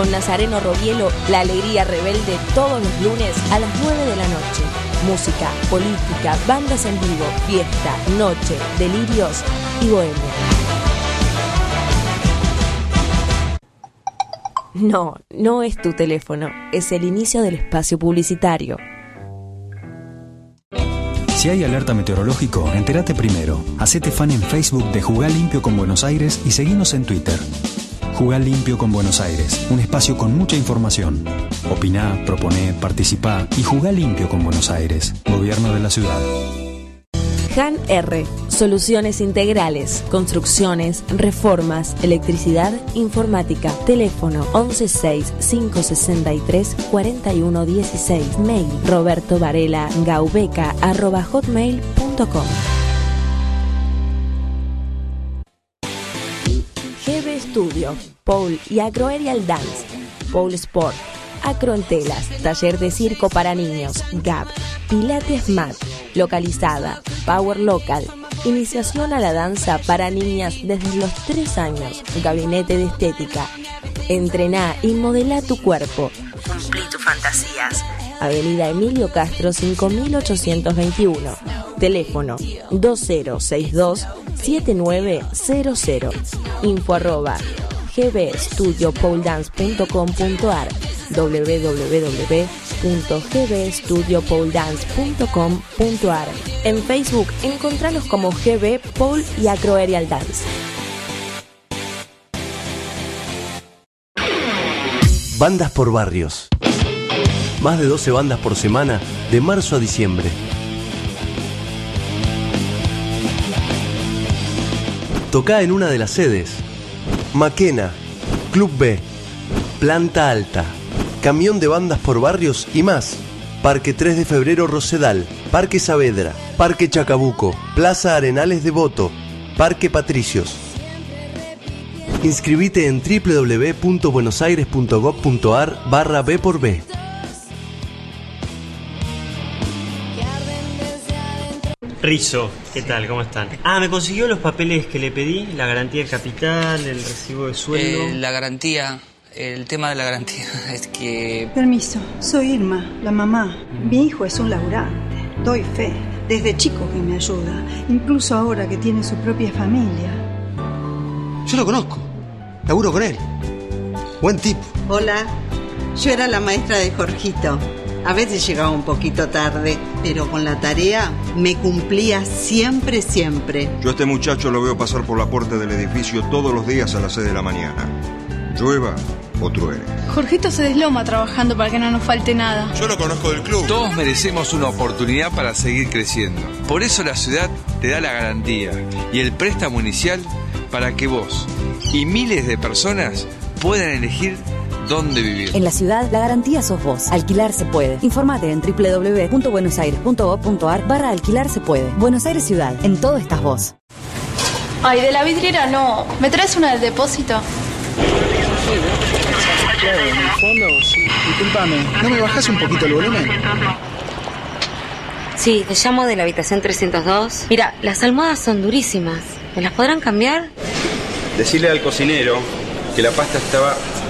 Con Nazareno Robielo, la alegría rebelde todos los lunes a las 9 de la noche. Música, política, bandas en vivo, fiesta, noche, delirios y bohemia. No, no es tu teléfono, es el inicio del espacio publicitario. Si hay alerta meteorológico, entérate primero. Hacete fan en Facebook de Jugar Limpio con Buenos Aires y seguinos en Twitter. Jugar Limpio con Buenos Aires, un espacio con mucha información. Opiná, proponé, participá y jugá limpio con Buenos Aires, Gobierno de la Ciudad. Han R. Soluciones integrales, construcciones, reformas, electricidad, informática. Teléfono 116-563-4116. Mail roberto varela gaubeca hotmail.com. Pole y Agroaerial Dance, Pole Sport, Acro en telas, taller de circo para niños, GAP, Pilates Mat, localizada, Power Local, iniciación a la danza para niñas desde los 3 años, gabinete de estética. Entrená y modela tu cuerpo. Cumplí tus fantasías. Avenida Emilio Castro 5821. Teléfono 2062-7900. Info arroba gbstudiopoledance.com.ar www.gbstudiopoledance.com.ar En Facebook, encontralos como GB Pole y Acroaerial Dance. Bandas por barrios. Más de 12 bandas por semana, de marzo a diciembre. Toca en una de las sedes. Maquena, Club B, Planta Alta, Camión de bandas por barrios y más. Parque 3 de Febrero Rosedal, Parque Saavedra, Parque Chacabuco, Plaza Arenales de Voto, Parque Patricios. Inscribite en www.buenosaires.gov.ar barra B por B. Rizo, ¿qué tal? ¿Cómo están? Ah, me consiguió los papeles que le pedí, la garantía de capital, el recibo de sueldo. Eh, la garantía, el tema de la garantía es que... Permiso, soy Irma, la mamá. Mi hijo es un laburante, doy fe. Desde chico que me ayuda, incluso ahora que tiene su propia familia. Yo lo conozco. Laburo con él. Buen tipo. Hola, yo era la maestra de Jorgito. A veces llegaba un poquito tarde, pero con la tarea me cumplía siempre, siempre. Yo a este muchacho lo veo pasar por la puerta del edificio todos los días a las 6 de la mañana. Llueva o truene. Jorgito se desloma trabajando para que no nos falte nada. Yo lo conozco del club. Todos merecemos una oportunidad para seguir creciendo. Por eso la ciudad te da la garantía y el préstamo inicial para que vos y miles de personas puedan elegir dónde vivir. En la ciudad, la garantía sos vos. Alquilar se puede. Informate en www.buenosaires.gov.ar barra alquilar se puede. Buenos Aires Ciudad. En todo estás vos. Ay, de la vidriera no. ¿Me traes una del depósito? Claro, en el fondo, sí. Disculpame, ¿no me bajás un poquito el volumen? Sí, te llamo de la habitación 302. Mira, las almohadas son durísimas. ¿Me las podrán cambiar? Decirle al cocinero que la pasta estaba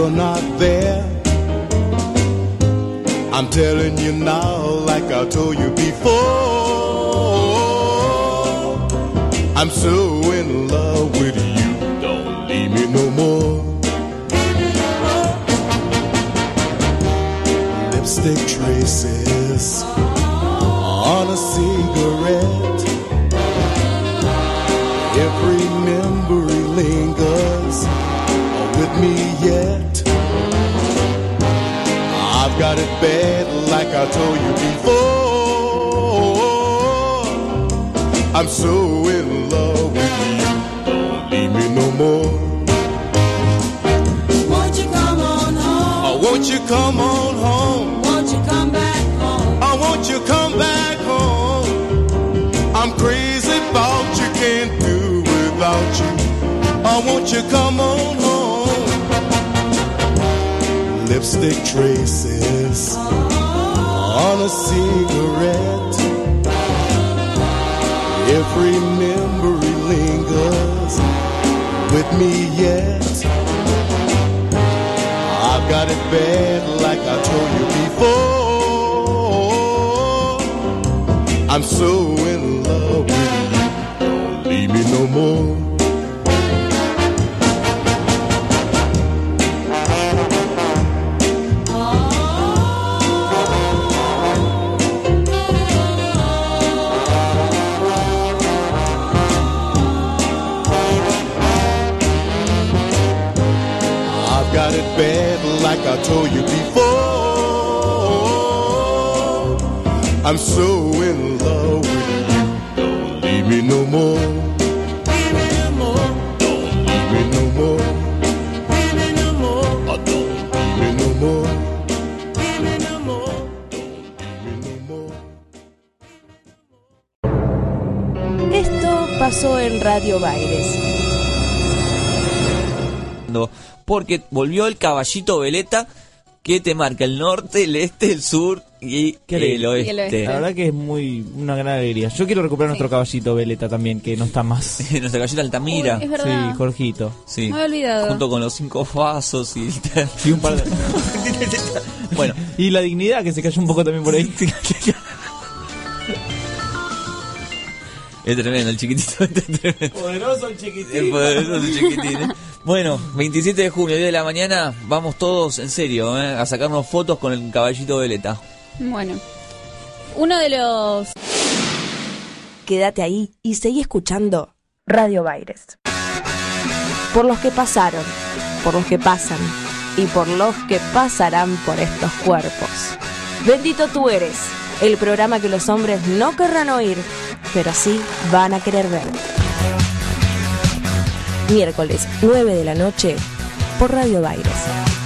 you're not there. I'm telling you now, like I told you before. I'm so in love with you, don't leave me no more. lipstick traces on a cigarette. I've got it bad, like I told you before. I'm so in love with you. Don't leave me no more. Won't you come on home? Oh, won't you come on home? Won't you come back home? Oh, won't you come back home? I'm crazy about you, can't do without you. Oh, won't you come on home? Lipstick traces on a cigarette. Every memory lingers with me yet. I've got it bad, like I told you before. I'm so in love with you. Don't leave me no more. I'm so in love with you. Don't leave me no more. Leave me no more. Don't leave me no more. Leave me no more. Oh, don't leave me no more. Leave me no more. Esto pasó en Radio Baires. Porque volvió el caballito veleta que te marca el norte, el este, el sur y el oeste. La verdad que es muy una gran alegría. Yo quiero recuperar nuestro caballito Veleta también, que no está más. Nuestro caballito Altamira. Uy, es verdad. Sí, Jorgito. Sí. Me había olvidado. Junto con los cinco vasos y, y un par de... bueno. Y la dignidad que se cayó un poco también por ahí. Es tremendo, el chiquitito. es tremendo. Poderoso el chiquitín. El poderoso el chiquitín. ¿eh? Bueno, 27 de junio, 10 de la mañana, vamos todos en serio ¿eh? a sacarnos fotos con el caballito Veleta. Bueno. Uno de los... Quédate ahí y seguí escuchando Radio Baires. Por los que pasaron, por los que pasan y por los que pasarán por estos cuerpos. Bendito tú eres, el programa que los hombres no querrán oír, pero sí van a querer ver. Miércoles, 9 de la noche, por Radio Baires.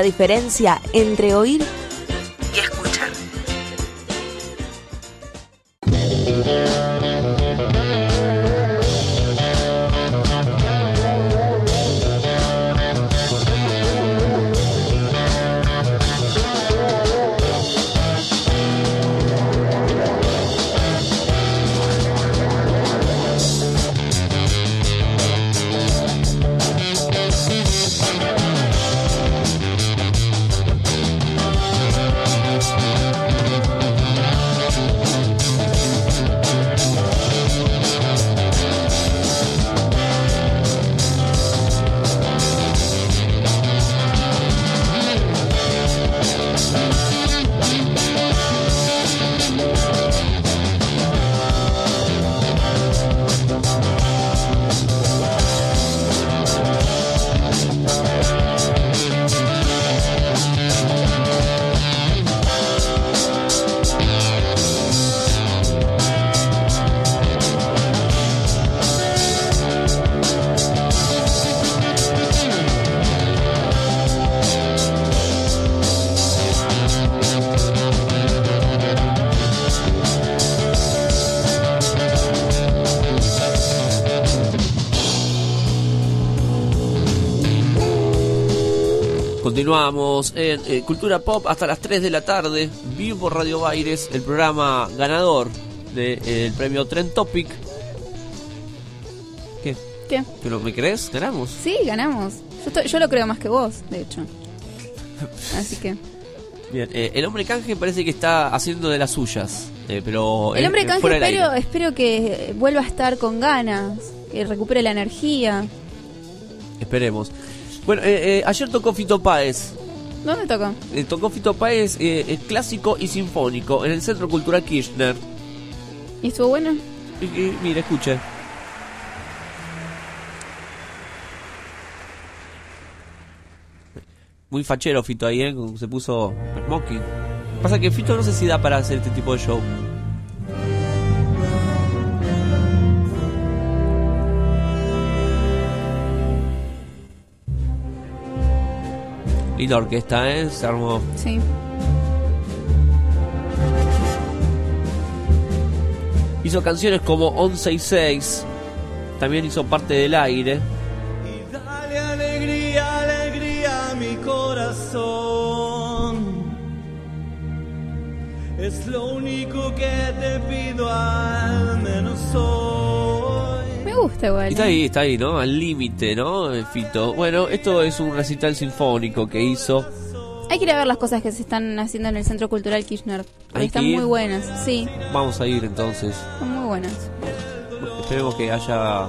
La diferencia entre oír Continuamos en eh, Cultura Pop hasta las 3 de la tarde, vivo por Radio Baires, el programa ganador del premio Trend Topic. ¿Qué? ¿Qué? ¿Pero me crees? ¿Ganamos? Sí, ganamos. Yo, estoy- yo lo creo más que vos, de hecho. Así que. Bien, eh, el hombre canje parece que está haciendo de las suyas, eh, pero... El eh, hombre eh, canje espero, espero que vuelva a estar con ganas, que recupere la energía. Esperemos. Bueno, eh, eh, ayer tocó Fito Páez. ¿Dónde tocó? Eh, tocó Fito Páez eh, clásico y sinfónico en el Centro Cultural Kirchner. ¿Y estuvo bueno? Y, y, mira, escuche. Muy fachero Fito ahí, ¿eh? Se puso smoking. Pasa que Fito no sé si da para hacer este tipo de show. Linda orquesta, ¿eh? Se armó. Sí. Hizo canciones como 11 y 6. También hizo parte del aire. Está ahí, está ahí, ¿no? Al límite, ¿no? El Fito. Bueno, esto es un recital sinfónico que hizo. Hay que ir a ver las cosas que se están haciendo en el Centro Cultural Kirchner. Hay están ir. muy buenas, sí, Vamos a ir entonces. están muy buenas. Esperemos que haya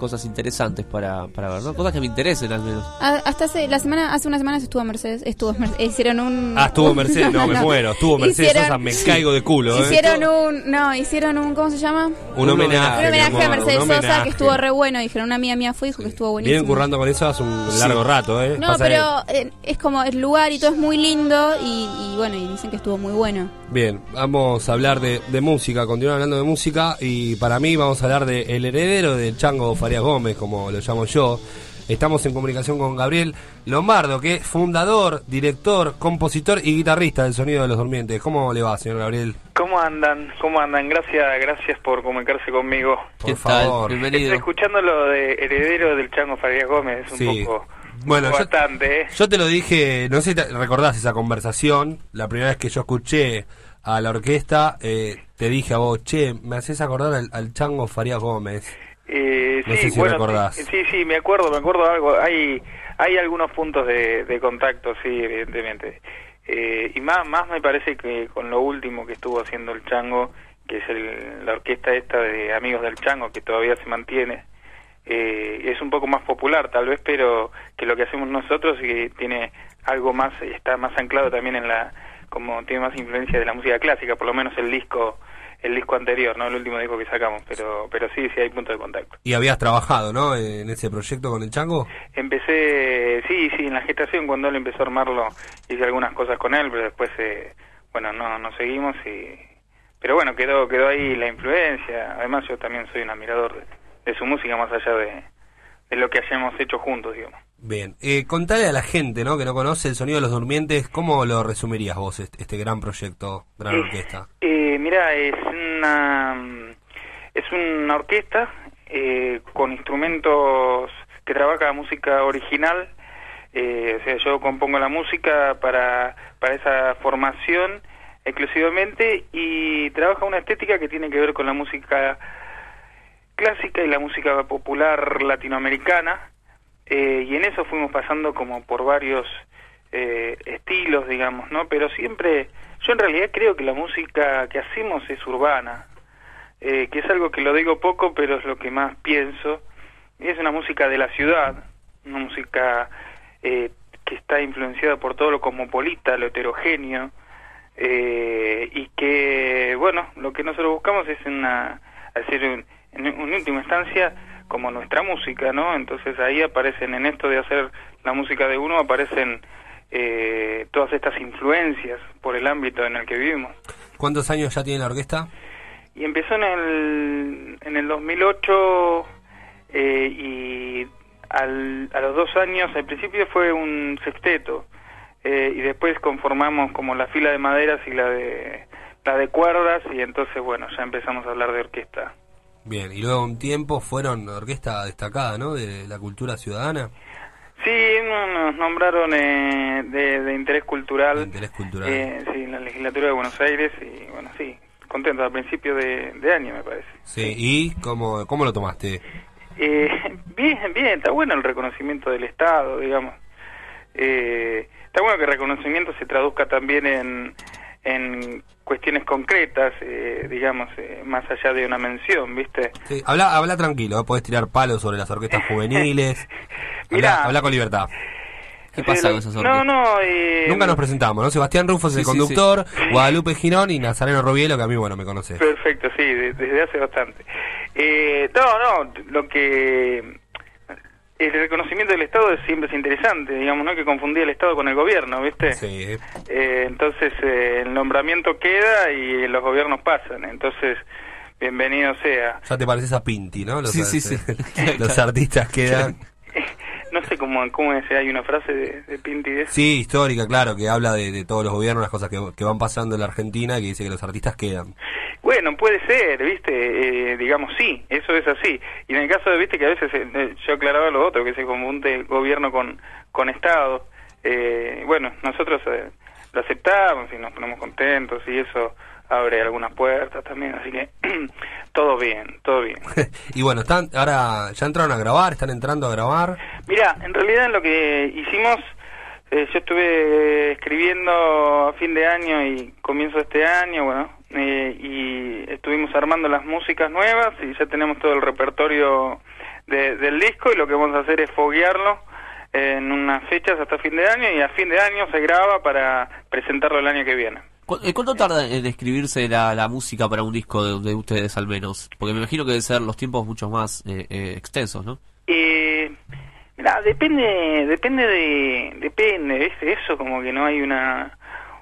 cosas interesantes para, para ver, ¿no? Cosas que me interesen al menos. Ah, Hasta hace, la semana, hace unas semanas estuvo Mercedes, estuvo Mercedes, hicieron un... Ah, estuvo Mercedes, no, me muero. Estuvo Mercedes Hicieron- Sosa, me caigo de culo. ¿eh? Hicieron un, no, hicieron un, ¿cómo se llama? Un homenaje. Un homenaje a Mercedes un Sosa homenaje. que estuvo re bueno. Dijeron, una amiga mía fue dijo que estuvo buenísimo. Vienen currando con eso hace un largo rato, ¿eh? No, Pasa pero eh, es como el lugar y todo es muy lindo y, y bueno, y dicen que estuvo muy bueno. Bien, vamos a hablar de, de música, continuar hablando de música y para mí vamos a hablar de el heredero del Chango Farías Gómez, como lo llamo yo. Estamos en comunicación con Gabriel Lombardo, que es fundador, director, compositor y guitarrista del Sonido de los Durmientes. ¿Cómo le va, señor Gabriel? ¿Cómo andan? ¿Cómo andan? Gracias, gracias por comunicarse conmigo. Por favor. Estoy escuchando lo de heredero del Chango Farías Gómez, es un Sí. poco Bueno, yo- bastante, ¿eh? Yo te lo dije, no sé si te recordás esa conversación, la primera vez que yo escuché a la orquesta, eh, te dije a vos, che, me haces acordar al, al Chango Farías Gómez. Eh, No sí, sé si bueno, recordás. Sí, sí, me acuerdo, me acuerdo algo. Hay, hay algunos puntos de, de contacto, sí, evidentemente. Eh, y más, más me parece que con lo último que estuvo haciendo el Chango, que es el- la orquesta esta de Amigos del Chango, que todavía se mantiene, eh, es un poco más popular tal vez, pero que lo que hacemos nosotros y que tiene algo más, está más anclado también en la, como tiene más influencia de la música clásica, por lo menos el disco el disco anterior, no el último disco que sacamos, pero pero sí, sí hay puntos de contacto. Y habías trabajado, ¿no? En ese proyecto con el Chango. Empecé, sí, sí, en la gestación cuando él empezó a armarlo hice algunas cosas con él, pero después, eh, bueno, no, no seguimos y... Pero bueno, quedó quedó ahí la influencia. Además yo también soy un admirador de, de su música más allá de, de lo que hayamos hecho juntos, digamos. Bien, eh, contale a la gente ¿no? que no conoce el sonido de los durmientes, ¿cómo lo resumirías vos este, este gran proyecto, gran orquesta? Eh, mira, es una es una orquesta eh, con instrumentos que trabaja música original. Eh, o sea, yo compongo la música para, para esa formación exclusivamente y trabaja una estética que tiene que ver con la música clásica y la música popular latinoamericana. Eh, y en eso fuimos pasando como por varios eh, estilos, digamos, ¿no? Pero siempre, yo en realidad creo que la música que hacemos es urbana, eh, que es algo que lo digo poco, pero es lo que más pienso. Y es una música de la ciudad, una música eh, que está influenciada por todo lo cosmopolita, lo heterogéneo, eh, y que, bueno, lo que nosotros buscamos es una, hacer un- en, en última instancia como nuestra música, ¿no? Entonces ahí aparecen, en esto de hacer la música de uno, aparecen eh, todas estas influencias por el ámbito en el que vivimos. ¿Cuántos años ya tiene la orquesta? Y empezó en el, en el 2008 eh, y al, a los dos años, al principio fue un sexteto eh, y después conformamos como la fila de maderas y la de, la de cuerdas y entonces, bueno, ya empezamos a hablar de orquesta. Bien, y luego un tiempo fueron orquesta destacada, ¿no? De la cultura ciudadana. Sí, no- nos nombraron eh, de, de interés cultural. interés cultural. Eh, sí, en la legislatura de Buenos Aires y bueno, sí, contento al principio de, de año me parece. Sí, ¿y cómo, cómo lo tomaste? Eh, bien, bien, está bueno el reconocimiento del Estado, digamos. Eh, está bueno que el reconocimiento se traduzca también en, en cuestiones concretas, eh, digamos, eh, más allá de una mención, ¿viste? Sí, habla, habla tranquilo, ¿eh? podés tirar palos sobre las orquestas juveniles. Mirá. habla, habla con libertad. ¿Qué pasa con esas No, orquestas? no, eh, Nunca nos presentamos, ¿no? Sebastián Rufo es el Sí, sí, conductor, Guadalupe Girón y Nazareno Robielo, que a mí, bueno, me conoce. Perfecto, sí, de- desde hace bastante. Eh, no, no, lo que... El reconocimiento del Estado es siempre es interesante, digamos, no hay que confundir el Estado con el gobierno, ¿viste? Sí. Eh, entonces eh, el nombramiento queda y los gobiernos pasan, entonces bienvenido sea. Ya te pareces a Pinti, ¿no? Los, Sí, sí, sí. los artistas quedan... No sé cómo, cómo es, hay una frase de, de Pinti de eso. Sí, histórica, claro, que habla de, de todos los gobiernos, las cosas que, que van pasando en la Argentina, que dice que los artistas quedan. Bueno, puede ser, ¿viste? Eh, digamos, sí, eso es así. Y en el caso de, ¿viste? Que a veces eh, eh, yo aclaraba lo otro, que se confunde gobierno con, con Estado. Eh, bueno, nosotros eh, lo aceptamos y nos ponemos contentos y eso abre algunas puertas también, así que todo bien, todo bien. y bueno, están ahora ya entraron a grabar, están entrando a grabar. Mira, en realidad lo que hicimos, eh, yo estuve escribiendo a fin de año y comienzo de este año, bueno, eh, y estuvimos armando las músicas nuevas y ya tenemos todo el repertorio de- del disco y lo que vamos a hacer es foguearlo en unas fechas hasta fin de año y a fin de año se graba para presentarlo el año que viene. ¿Cu- eh, ¿Cuánto tarda en escribirse la, música para un disco de, de ustedes al menos? Porque me imagino que deben ser los tiempos mucho más eh, eh, extensos, ¿no? Eh, mira, depende, depende de, depende, ¿viste? Eso como que no hay una,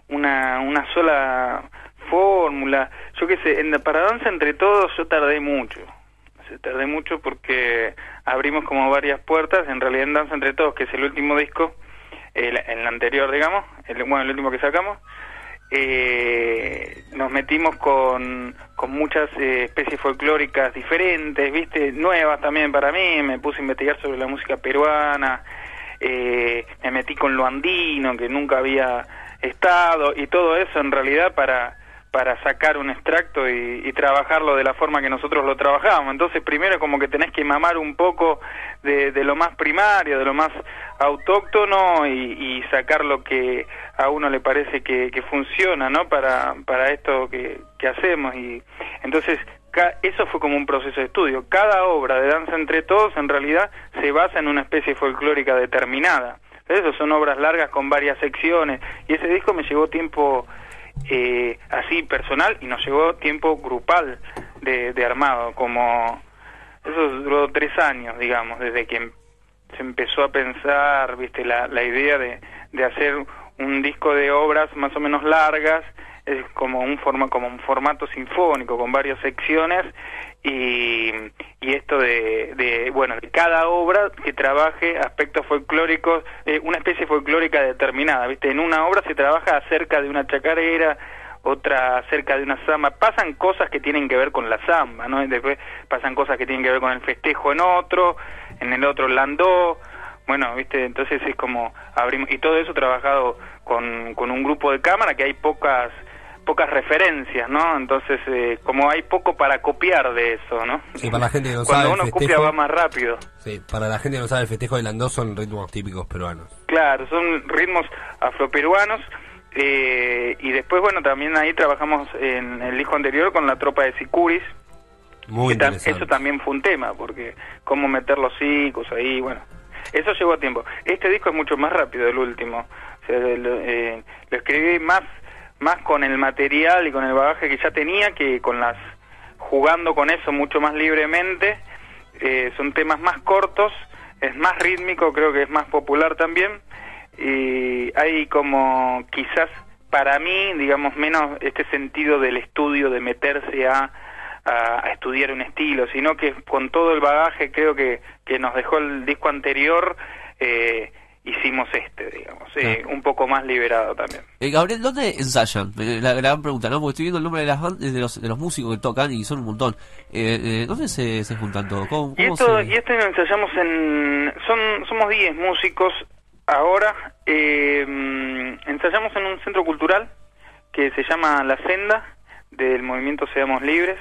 una, una sola fórmula. Yo qué sé, en, para Danza Entre Todos yo tardé mucho. Tardé mucho porque abrimos como varias puertas. En realidad en Danza Entre Todos, que es el último disco, el, el anterior, digamos, el, bueno, el último que sacamos, eh, nos metimos con, con muchas eh, especies folclóricas diferentes, viste, nuevas también para mí, me puse a investigar sobre la música peruana, eh, me metí con lo andino, que nunca había estado, y todo eso en realidad para para sacar un extracto y, trabajarlo de la forma que nosotros lo trabajábamos. Entonces, primero como que tenés que mamar un poco de, de lo más primario, de lo más autóctono y, sacar lo que a uno le parece que, funciona, ¿no? Para, para esto que, hacemos. Y entonces, eso fue como un proceso de estudio. Cada obra de Danza Entre Todos en realidad se basa en una especie folclórica determinada. Eso son obras largas con varias secciones. Y ese disco me llevó tiempo eh, así personal y nos llevó tiempo grupal de, de armado, como eso duró tres años, digamos, desde que em- se empezó a pensar, viste, la, la idea de, de hacer un disco de obras más o menos largas, es como un forma como un formato sinfónico con varias secciones y, esto de, bueno de cada obra que trabaje aspectos folclóricos eh, una especie folclórica determinada viste en una obra se trabaja acerca de una chacarera otra acerca de una samba. Pasan cosas que tienen que ver con la samba no después pasan cosas que tienen que ver con el festejo en otro en el otro landó. Bueno, viste, entonces es como abrimos y todo eso trabajado con, con un grupo de cámara que hay pocas pocas referencias, ¿no? Entonces, eh, como hay poco para copiar de eso, ¿no? Sí, para la gente que no Cuando sabe uno el copia va más rápido. sí, para la gente que no sabe el festejo de Landó son ritmos típicos peruanos. Claro, son ritmos afroperuanos eh, y después, bueno, también ahí trabajamos en el disco anterior con la tropa de Sicuris. Muy interesante. Eso también fue un tema, porque cómo meter los psicos ahí, bueno. Eso llevó a tiempo. Este disco es mucho más rápido, el último. O sea, lo, eh, lo escribí más, más con el material y con el bagaje que ya tenía que con las jugando con eso mucho más libremente. Eh, son temas más cortos, es más rítmico, creo que es más popular también. Y hay como quizás para mí, digamos, menos este sentido del estudio, de meterse a, a, a estudiar un estilo, sino que con todo el bagaje creo que, que nos dejó el disco anterior, eh, hicimos este, digamos, eh, un poco más liberado también. Eh, Gabriel, ¿dónde ensayan? Eh, La, la gran pregunta, ¿no? Porque estoy viendo el nombre de las ban- de los, de los músicos que tocan y son un montón. Eh, eh, ¿Dónde se, se juntan todos? ¿Cómo, Y esto, se- y esto lo ensayamos en... Son, somos 10 músicos ahora. eh, ensayamos en un centro cultural que se llama La Senda, del movimiento Seamos Libres.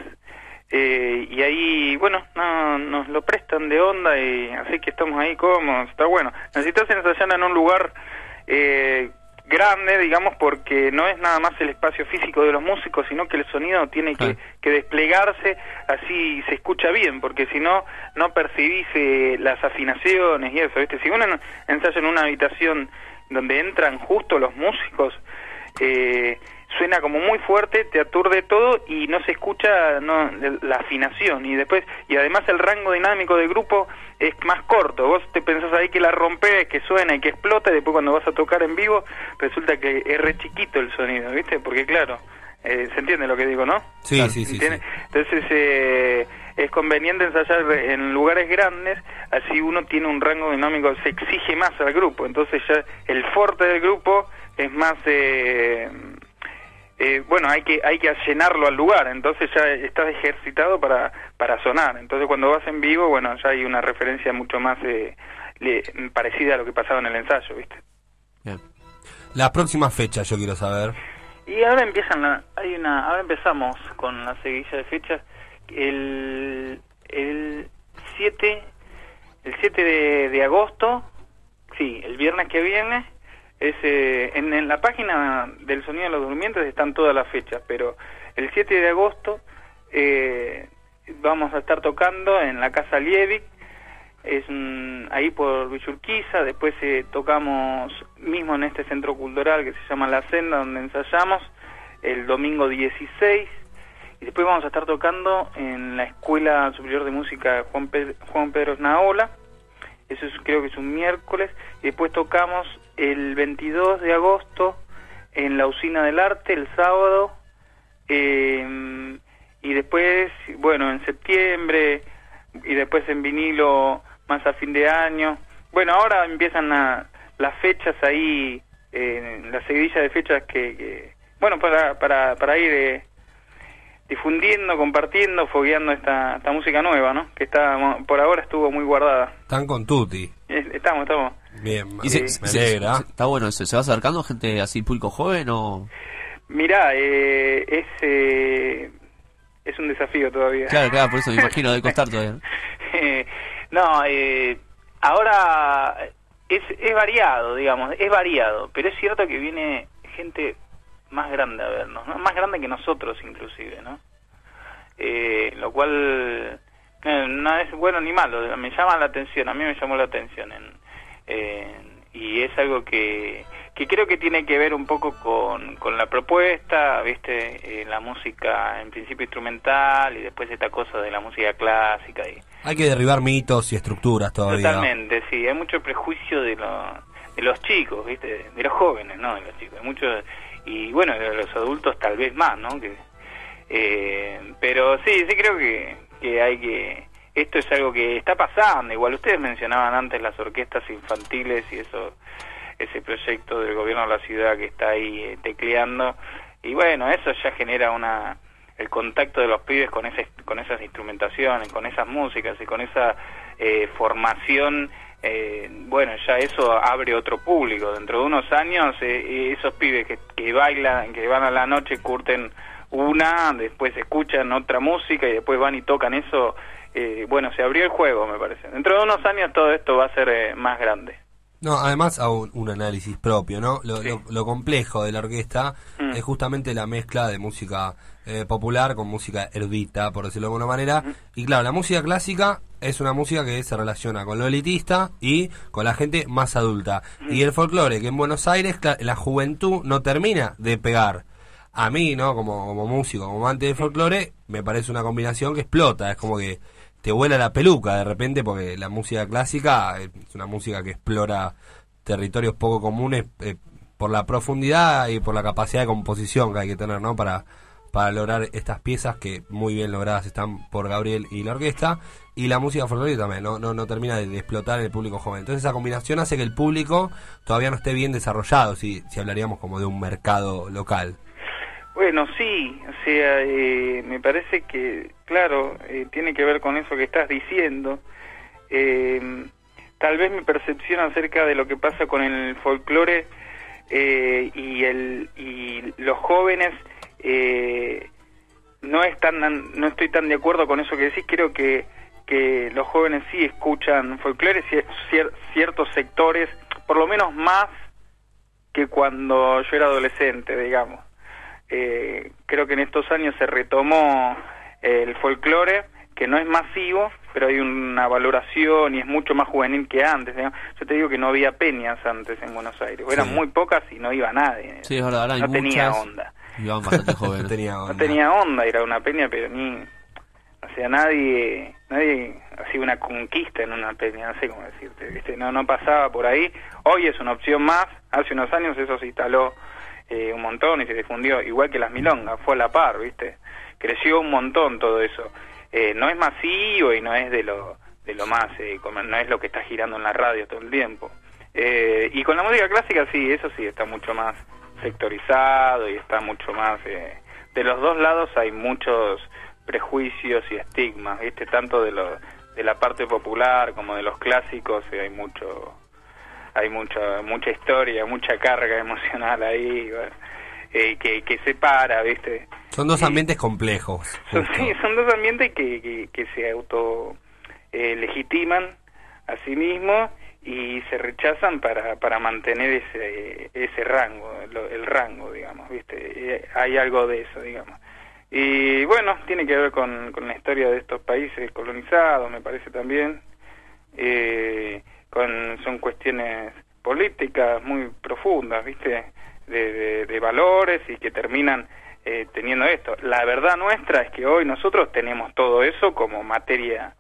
Eh, y ahí, bueno, no, nos lo prestan de onda y así que estamos ahí cómodos, está bueno. Necesitas ensayar en un lugar eh, grande, digamos, porque no es nada más el espacio físico de los músicos, sino que el sonido tiene que, que desplegarse, así se escucha bien, porque si no, no percibís eh, las afinaciones y eso, ¿viste? Si uno en- ensaya en una habitación donde entran justo los músicos, eh, suena como muy fuerte, te aturde todo y no se escucha no, la afinación y después y además el rango dinámico del grupo es más corto. Vos te pensás ahí que la rompes, que suena y que explota y después cuando vas a tocar en vivo resulta que es re chiquito el sonido, ¿viste? Porque claro, eh, se entiende lo que digo, ¿no? Sí, sí, sí, ¿Entiende? Entonces eh, es conveniente ensayar en lugares grandes, así uno tiene un rango dinámico, se exige más al grupo, entonces ya el fuerte del grupo es más... Eh, eh, bueno, hay que hay que llenarlo al lugar, entonces ya estás ejercitado para para sonar. Entonces cuando vas en vivo, bueno, ya hay una referencia mucho más eh, le- parecida a lo que pasaba en el ensayo, ¿viste? Las próximas fechas yo quiero saber. Y ahora empiezan la, hay una, ahora empezamos con la seguilla de fechas. El el 7 el 7 de, de agosto, sí, el viernes que viene es eh, en, la página del sonido de los durmientes están todas las fechas, pero el 7 de agosto eh, vamos a estar tocando en la casa Liebig es un- ahí por Villurquiza, después eh, tocamos mismo en este centro cultural que se llama La Senda, donde ensayamos el domingo 16, y después vamos a estar tocando en la Escuela Superior de Música Juan, Pe- Juan Pedro Naola, eso es, creo que es un miércoles, y después tocamos el 22 de agosto en la Usina del Arte, el sábado, eh, y después, bueno, en septiembre, y después en vinilo más a fin de año. Bueno, ahora empiezan la- las fechas ahí, eh, la seguidilla de fechas que, que- bueno, para, para, para ir eh, difundiendo, compartiendo, fogueando esta, esta música nueva, ¿no? Que está, por ahora estuvo muy guardada. Están con Tuti. Estamos, estamos. Bien, Y se- me se- alegra. se- está bueno, ¿se, se va acercando gente así, público joven o...? Mirá, eh, es, eh, es un desafío todavía. Claro, claro, por eso me imagino de costar todavía. ¿no? no, eh, ahora es, es variado, digamos, es variado, pero es cierto que viene gente más grande a vernos, ¿no? más grande que nosotros inclusive, ¿no? Eh, lo cual no es bueno ni malo, me llama la atención, a mí me llamó la atención en, en- y es algo que, que creo que tiene que ver un poco con, con la propuesta, viste, Eh, la música en principio instrumental y después esta cosa de la música clásica y Hay que derribar mitos y estructuras todavía. Totalmente, sí. Hay mucho prejuicio de, lo- de los chicos, ¿viste? De los jóvenes, ¿no? De los chicos. Hay mucho, y bueno, de los adultos tal vez más, ¿no? Que, eh, pero sí, sí creo que, que hay que... Esto es algo que está pasando, igual ustedes mencionaban antes las orquestas infantiles y eso ese proyecto del gobierno de la ciudad que está ahí eh, tecleando y bueno, eso ya genera una el contacto de los pibes con ese, con esas instrumentaciones, con esas músicas y con esa eh, formación eh, bueno, ya eso abre otro público. Dentro de unos años, eh, esos pibes que, que bailan, que van a la noche, curten una, después escuchan otra música y después van y tocan eso. eh, bueno, se abrió el juego, me parece. Dentro de unos años todo esto va a ser eh, más grande. No, además hago un, un análisis propio, ¿no? Lo, lo- lo complejo de la orquesta Mm. es justamente la mezcla de música eh, popular con música erudita, por decirlo de alguna manera. Y claro, la música clásica es una música que se relaciona con lo elitista y con la gente más adulta. Y el folclore, que en Buenos Aires la juventud no termina de pegar. A mí, ¿no? Como, como músico, como amante del folclore, me parece una combinación que explota. Es como que te vuela la peluca de repente porque la música clásica eh, es una música que explora territorios poco comunes eh, por la profundidad y por la capacidad de composición que hay que tener, ¿no? Para, para lograr estas piezas que muy bien logradas están por Gabriel y la orquesta y la música folclórica también no, no, no termina de, explotar en el público joven entonces esa combinación hace que el público todavía no esté bien desarrollado si, si hablaríamos como de un mercado local Bueno, sí, o sea, eh, me parece que, claro, eh, tiene que ver con eso que estás diciendo. Eh, tal vez mi percepción acerca de lo que pasa con el folclore eh, y, el, y los jóvenes no, es tan, no estoy tan de acuerdo con eso que decís. Creo que, que los jóvenes sí escuchan folclore, cier- cier- ciertos sectores, por lo menos más que cuando yo era adolescente, digamos. Eh, creo que en estos años se retomó el folclore, que no es masivo, pero hay una valoración y es mucho más juvenil que antes. Yo te digo que no había peñas antes en Buenos Aires, eran muy pocas y no iba nadie. Sí, es verdad, ahora hay no tenía muchas onda. y van bastante jóvenes. tenía No tenía onda ir a una peña, pero ni... O sea, nadie, nadie hacía una conquista en una peña, no sé cómo decirte, ¿viste? No, no pasaba por ahí. Hoy es una opción más, hace unos años eso se instaló eh, un montón y se difundió, igual que las milongas, fue a la par, ¿viste? Creció un montón todo eso. Eh, no es masivo y no es de lo, de lo más, eh, no es lo que está girando en la radio todo el tiempo. Eh, y con la música clásica sí, eso sí, está mucho más sectorizado y está mucho más... eh, de los dos lados hay muchos prejuicios y estigmas, ¿viste? Tanto de, lo, de la parte popular como de los clásicos, eh, hay mucho hay mucha mucha historia, mucha carga emocional ahí, bueno, eh, que, que separa, ¿viste? son dos ambientes complejos Son, sí, son dos ambientes que, que, que se auto eh, legitiman a sí mismos y se rechazan para, para mantener ese ese rango, lo- el rango, digamos, ¿viste? Eh, hay algo de eso, digamos. Y bueno, tiene que ver con, con la historia de estos países colonizados, me parece también. Eh, con, son cuestiones políticas muy profundas, ¿viste? De, de- de valores y que terminan eh, teniendo esto. La verdad nuestra es que hoy nosotros tenemos todo eso como materia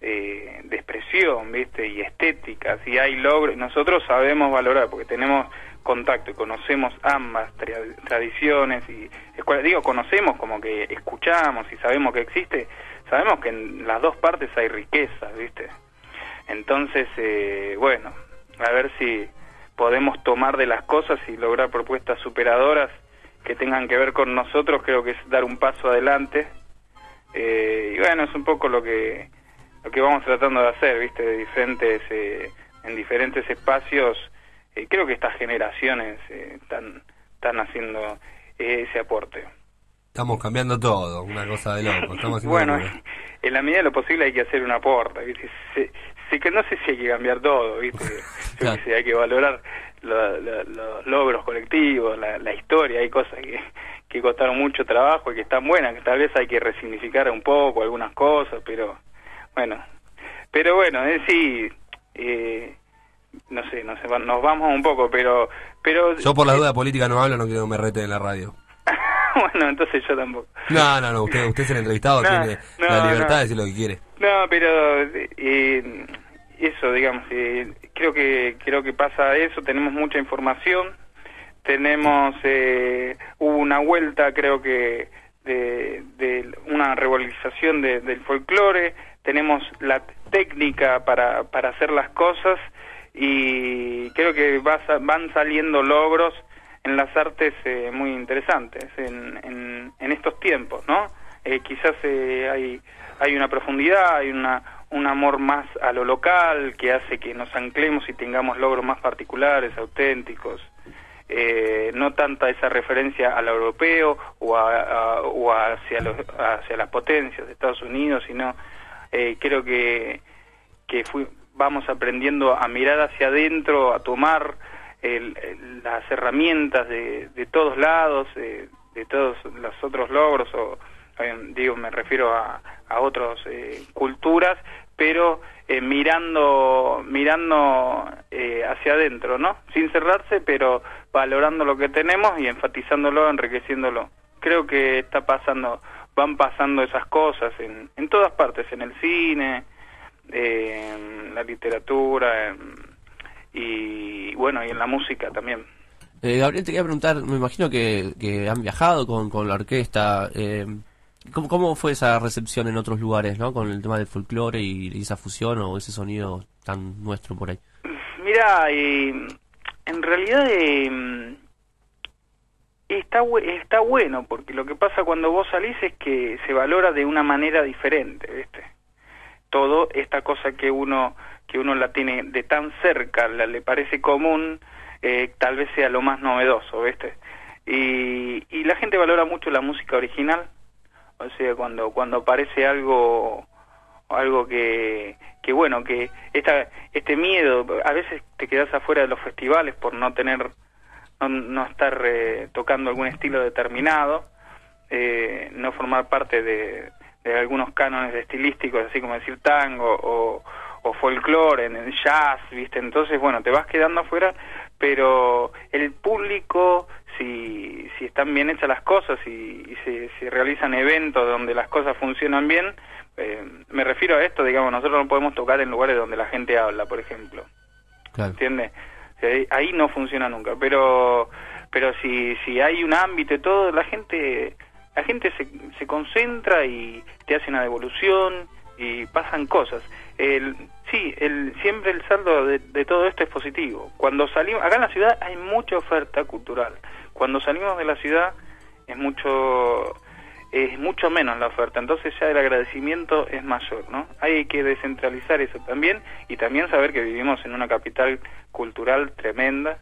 eh, de expresión, ¿viste? Y estética, si hay logros, nosotros sabemos valorar porque tenemos contacto y conocemos ambas tra- tradiciones y escuela- digo conocemos como que escuchamos y sabemos que existe, sabemos que en las dos partes hay riqueza, ¿viste? Entonces, eh, bueno, a ver si podemos tomar de las cosas y lograr propuestas superadoras que tengan que ver con nosotros, creo que es dar un paso adelante. Eh, y bueno, es un poco lo que lo que vamos tratando de hacer, ¿viste? De diferentes eh, en diferentes espacios. Eh, creo que estas generaciones eh, están están haciendo eh, ese aporte. estamos cambiando todo una cosa de loco estamos Bueno, en la medida de lo posible hay que hacer un aporte, ¿viste? Se- se- que no sé si hay que cambiar todo, ¿viste? Yo sé, hay que valorar lo- lo- los logros colectivos, la, la historia, hay cosas que, que costaron mucho trabajo y que están buenas, que tal vez hay que resignificar un poco algunas cosas, pero bueno, pero bueno, es sí, eh, no sé, no sé, nos vamos un poco, pero, pero yo por la duda política no hablo no quiero que me rete en la radio bueno, entonces yo tampoco. no no no usted usted es el entrevistado No, tiene no, la libertad no. de decir lo que quiere No, pero eh, eso, digamos, eh, creo que creo que pasa eso. Tenemos mucha información, tenemos eh, hubo una vuelta creo que de, una revalorización de- del folclore tenemos la técnica para, para hacer las cosas y creo que va van saliendo logros en las artes eh, muy interesantes en, en, en estos tiempos no Eh, quizás eh, hay hay una profundidad hay una un amor más a lo local que hace que nos anclemos y tengamos logros más particulares auténticos. Eh, no tanta esa referencia al europeo o, a, o hacia, los, hacia las potencias de Estados Unidos, sino eh, creo que, que fui- vamos aprendiendo a mirar hacia adentro, a tomar el- las herramientas de, de todos lados, de, de todos los otros logros, o eh, digo, me refiero a, a otras eh, culturas, pero eh, mirando mirando eh, hacia adentro, ¿no? Sin cerrarse, pero valorando lo que tenemos y enfatizándolo, enriqueciéndolo. Creo que está pasando, van pasando esas cosas en, en todas partes, en el cine, en la literatura, y bueno, y en la música también. Eh, Gabriel, te quería preguntar, me imagino que, que han viajado con, con la orquesta. Eh, ¿cómo, ¿Cómo fue esa recepción en otros lugares, no? Con el tema del folclore y, esa fusión o ese sonido tan nuestro por ahí. Mira, eh, en realidad eh, está, está bueno, porque lo que pasa cuando vos salís es que se valora de una manera diferente, ¿viste? Todo esta cosa que uno que uno la tiene de tan cerca, la, le parece común, eh, tal vez sea lo más novedoso, ¿viste? Y, y la gente valora mucho la música original, o sea, cuando cuando aparece algo algo que, que bueno, que esta, este miedo, a veces te quedas afuera de los festivales por no tener, no, no estar eh, tocando algún estilo determinado, eh, no formar parte de, de algunos cánones estilísticos, así como decir tango o, o folclore, en el jazz, ¿viste? Entonces, bueno, te vas quedando afuera, pero el público, si, si están bien hechas las cosas y, y se, se realizan eventos donde las cosas funcionan bien, eh, me refiero a esto, digamos, nosotros no podemos tocar en lugares donde la gente habla, por ejemplo. Claro. ¿Entiendes? O sea, ahí- ahí no funciona nunca, pero pero si si hay un ámbito y todo, la gente la gente se, se concentra y te hace una devolución y pasan cosas. El, sí, el, siempre el saldo de, de todo esto es positivo. Cuando salimos, acá en la ciudad hay mucha oferta cultural. Cuando salimos de la ciudad es mucho es mucho menos la oferta, entonces ya el agradecimiento es mayor, ¿no? Hay que descentralizar eso también y también saber que vivimos en una capital cultural tremenda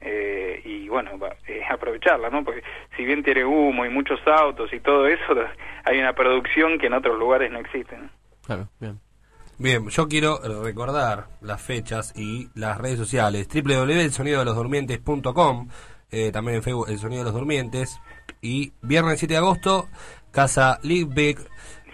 eh, y bueno, va- eh, aprovecharla, ¿no? Porque si bien tiene humo y muchos autos y todo eso, hay una producción que en otros lugares no existe. ¿no? Claro, bien. Bien, yo quiero recordar las fechas y las redes sociales. www.elsonidodelosdurmientes.com eh, También en Facebook El Sonido de los Durmientes. Y viernes 7 de agosto, Casa Liebig.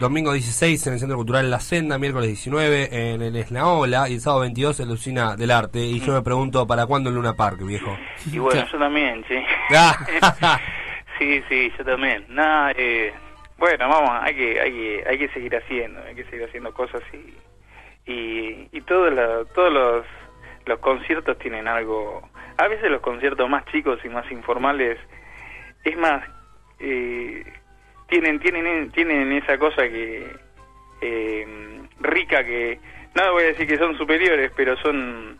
Domingo 16 en el Centro Cultural La Senda. Miércoles 19 en el Esnaola. Y el sábado 22 en la Usina del Arte. Y yo me pregunto, ¿para cuándo el Luna Park, viejo? Y bueno, yo también, sí. Ah. sí, sí, yo también. Nada, eh, bueno, vamos, hay que, hay que, hay que seguir haciendo, hay que seguir haciendo cosas y, y, y todo la- todos los, los conciertos tienen algo. A veces los conciertos más chicos y más informales, es más, eh, tienen, tienen, tienen esa cosa que eh, rica que no voy a decir que son superiores, pero son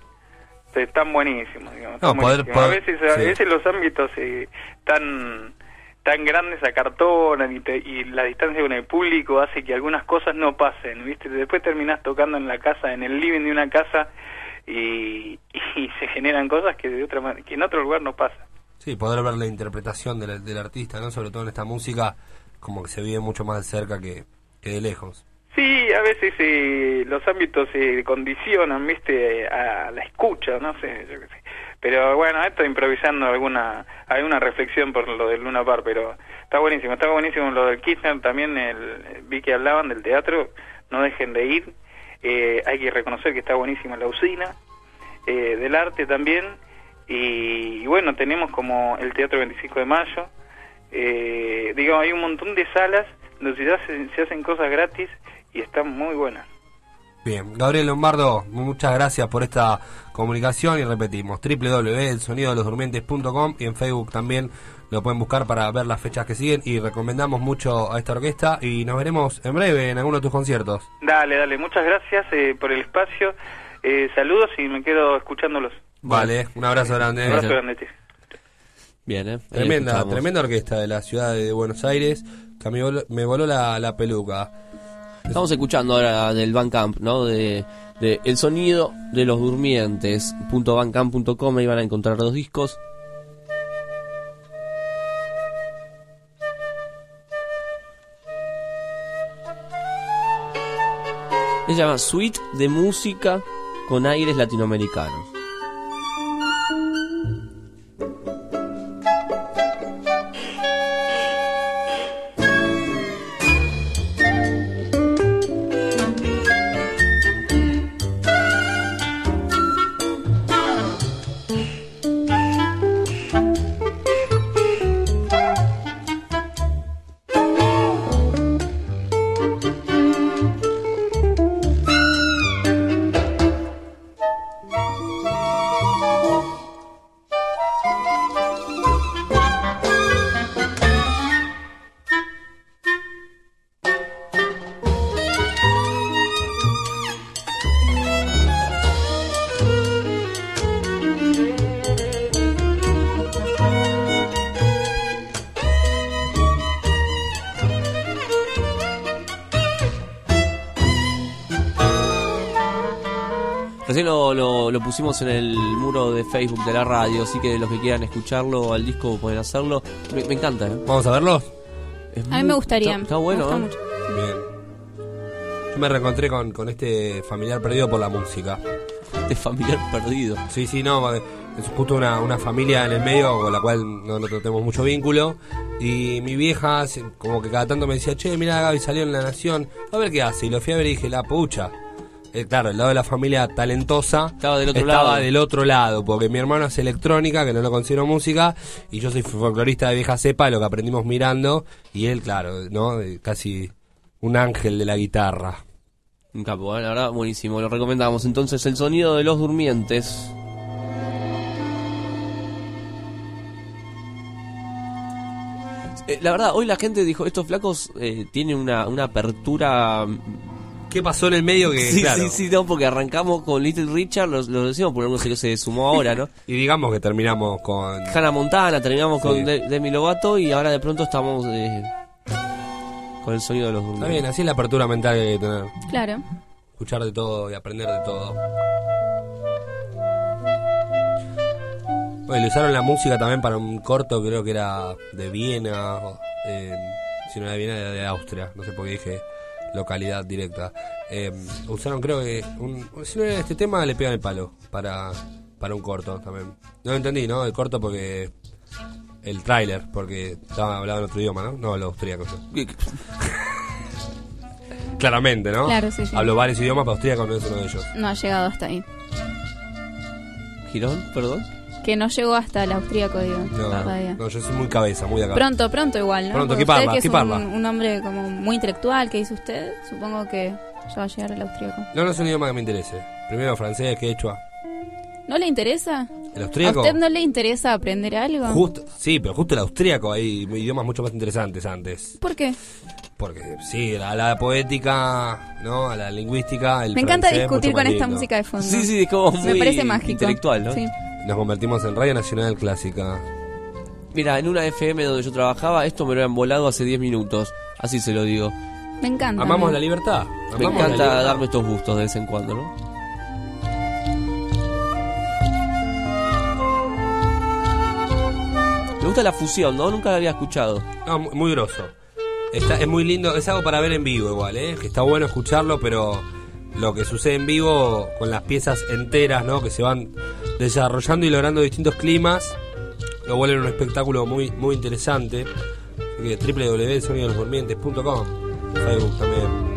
están buenísimos. digamos, No, están poder- buenísimos. poder- a veces, a veces los ámbitos eh, tan tan grandes acartonan y, te- y la distancia con el público hace que algunas cosas no pasen, ¿viste? Después terminás tocando en la casa, en el living de una casa y, y se generan cosas que de otra man- que en otro lugar no pasa. Sí, poder ver la interpretación del, del artista, ¿no? Sobre todo en esta música, como que se vive mucho más de cerca que, que de lejos. Sí, a veces eh, los ámbitos se condicionan, viste, a la escucha, no sé, yo qué sé. Pero bueno, estoy improvisando alguna alguna reflexión por lo del Luna Par, pero está buenísimo, está buenísimo lo del Kirchner, también el, vi que hablaban del teatro, no dejen de ir, eh, hay que reconocer que está buenísima la usina, eh, del arte también, y, bueno, tenemos como el Teatro 25 de Mayo, eh, digamos, hay un montón de salas donde se hacen, se hacen cosas gratis y están muy buenas. Bien, Gabriel Lombardo, muchas gracias por esta comunicación y repetimos, www.elsonidodelosdurmientes.com y en Facebook también lo pueden buscar para ver las fechas que siguen y recomendamos mucho a esta orquesta y nos veremos en breve en alguno de tus conciertos. Dale, dale, muchas gracias eh, por el espacio. Eh, saludos y me quedo escuchándolos. Vale, un abrazo grande. Un abrazo grande, tío. Bien, ¿eh? Tremenda, escuchamos. tremenda orquesta de la ciudad de Buenos Aires que a mí voló- me voló la, la peluca. Estamos escuchando ahora del Bandcamp, ¿no? De, de El sonido de los durmientes. Punto bandcamp.com, ahí van a encontrar dos discos. Se llama Suite de música con aires latinoamericanos. Pusimos en el muro de Facebook de la radio, así que los que quieran escucharlo al disco pueden hacerlo. Me, me encanta, ¿eh? ¿Vamos a verlo? A mí me gustaría. Está, está bueno, Me ¿eh? mucho. Bien. Yo me reencontré con, con este familiar perdido por la música. Este familiar perdido. Sí, sí, no, es justo una, una familia en el medio con la cual no, no tenemos mucho vínculo. Y mi vieja, como que cada tanto me decía, che, mira, Gaby salió en La Nación, a ver qué hace. Y lo fui a ver y dije, la pucha. Eh, claro, el lado de la familia talentosa Estaba del otro estaba lado. del otro lado, porque mi hermano hace electrónica, que no lo considero música, y yo soy folclorista de vieja cepa, lo que aprendimos mirando, y él, claro, ¿no? Eh, Casi un ángel de la guitarra. Un capo, ¿eh? la verdad, buenísimo. Lo recomendamos. Entonces, el sonido de los durmientes. Eh, la verdad, hoy la gente dijo, estos flacos eh, tienen una, una apertura... ¿Qué pasó en el medio que, sí, claro. sí, sí, no, porque arrancamos con Little Richard, lo, lo decimos porque no sé qué se sumó ahora, ¿no? Y digamos que terminamos con... Hannah Montana, terminamos Sí. con De- Demi Lovato y ahora de pronto estamos eh, con el sonido de los Está bien, así es la apertura mental que hay que tener. Claro. Escuchar de todo y aprender de todo. Bueno, le usaron la música también para un corto, creo que era de Viena, eh, si no era de Viena, era de Austria, no sé por qué dije localidad directa. Eh, usaron creo que, un, si no era este tema, le pegan el palo para, para un corto también. No lo entendí, ¿no? El corto porque... El tráiler, porque estaba hablando en otro idioma, ¿no? No, lo austríaco yo. Claramente, ¿no? Claro, sí, sí. Hablo varios idiomas, pero austríaco no es uno de ellos. No ha llegado hasta ahí. ¿Girón? ¿Perdón? Que no llegó hasta el austríaco, digo. No, todavía. no, yo soy muy cabeza, muy de acá. Pronto, pronto igual, ¿no? Pronto, Porque ¿qué parla? usted que es ¿Qué un, parla? un hombre como muy intelectual que dice usted, supongo que ya va a llegar el austríaco. No, no es un idioma que me interese. Primero francés, quechua. ¿No le interesa? ¿El ¿A austríaco? usted no le interesa aprender algo? Justo, sí, pero justo el austríaco hay idiomas mucho más interesantes antes. ¿Por qué? Porque sí, a la poética, ¿no? A la lingüística, el Me encanta francés, discutir con esta música de fondo. Sí, sí, es como Me muy parece mágico. intelectual, ¿no? Sí. Nos convertimos en Radio Nacional Clásica. Mira, en una FM donde yo trabajaba, esto me lo han volado hace 10 minutos. Así se lo digo. Me encanta. Amamos la libertad. Me amamos encanta libertad. darme estos gustos de vez en cuando, ¿no? Me gusta la fusión, ¿no? Nunca la había escuchado. No, muy, muy grosso. Está, es muy lindo, es algo para ver en vivo igual, ¿eh? Que está bueno escucharlo, pero lo que sucede en vivo con las piezas enteras, ¿no? Que se van desarrollando y logrando distintos climas, lo vuelven un espectáculo muy muy interesante. Así que Facebook también.